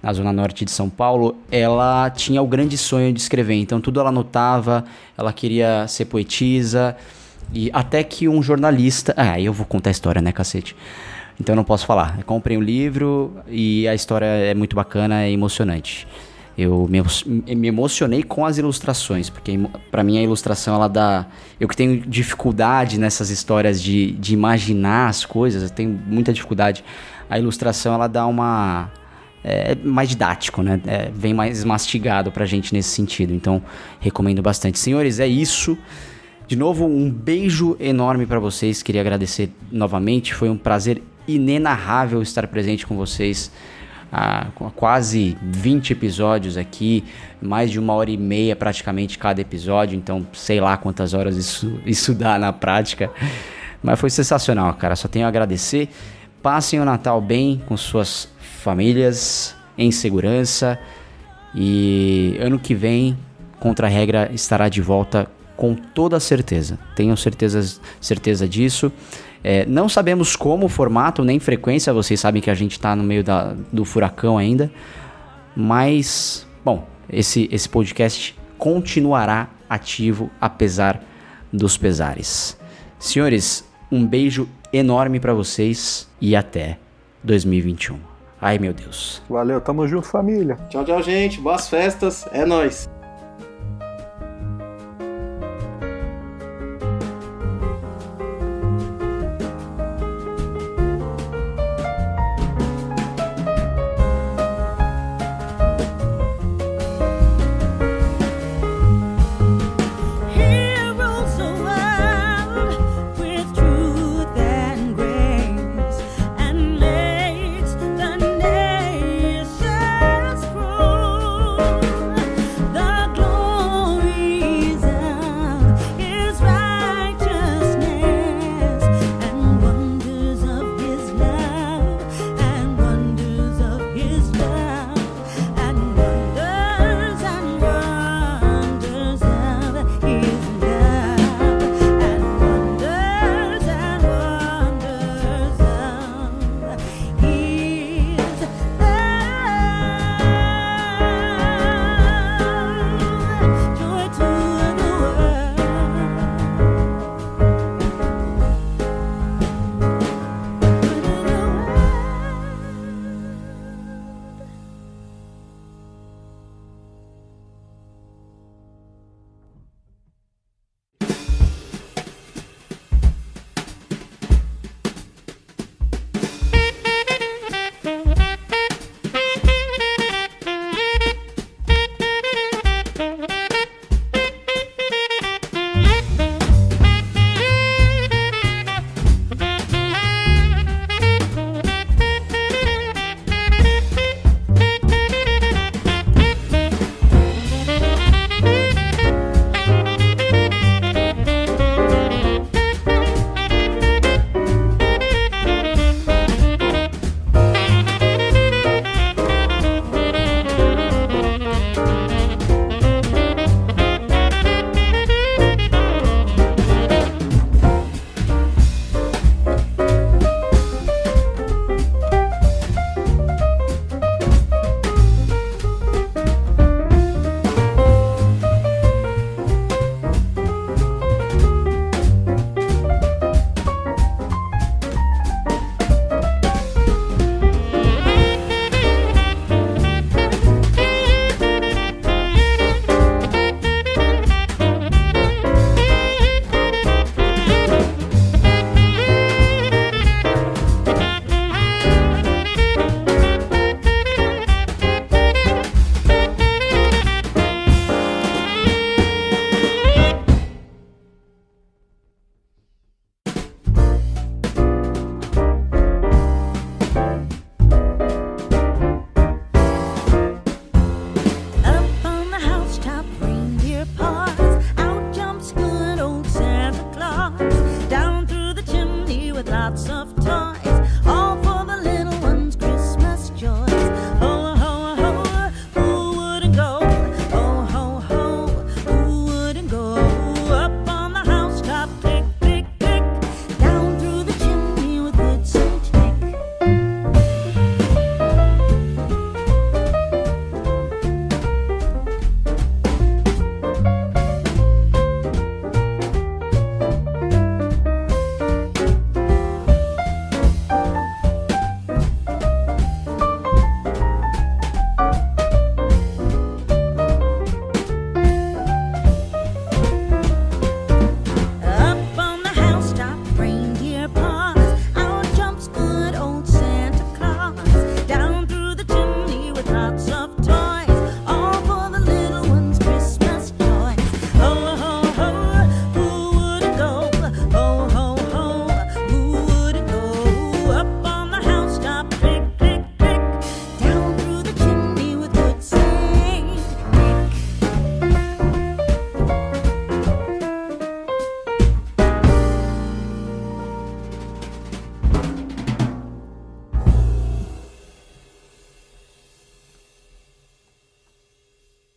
na zona norte de São Paulo, ela tinha o grande sonho de escrever. Então tudo ela anotava, ela queria ser poetisa, e até que um jornalista. Ah, eu vou contar a história, né, cacete? Então eu não posso falar. Eu comprei um livro e a história é muito bacana, é emocionante. Eu me, me emocionei com as ilustrações, porque para mim a ilustração ela dá. Eu que tenho dificuldade nessas histórias de, de imaginar as coisas, eu tenho muita dificuldade. A ilustração ela dá uma. É mais didático, né? É, vem mais mastigado pra gente nesse sentido. Então, recomendo bastante. Senhores, é isso. De novo, um beijo enorme para vocês. Queria agradecer novamente. Foi um prazer inenarrável estar presente com vocês há quase 20 episódios aqui, mais de uma hora e meia praticamente cada episódio, então sei lá quantas horas isso, isso dá na prática. Mas foi sensacional, cara. Só tenho a agradecer. Passem o Natal bem com suas famílias, em segurança. E ano que vem, Contra a Regra estará de volta com toda certeza. Tenho certeza, certeza disso. É, não sabemos como o formato, nem frequência, vocês sabem que a gente está no meio da, do furacão ainda. Mas, bom, esse, esse podcast continuará ativo apesar dos pesares. Senhores, um beijo enorme para vocês e até 2021. Ai meu Deus. Valeu, tamo junto, família. Tchau, tchau, gente. Boas festas. É nós.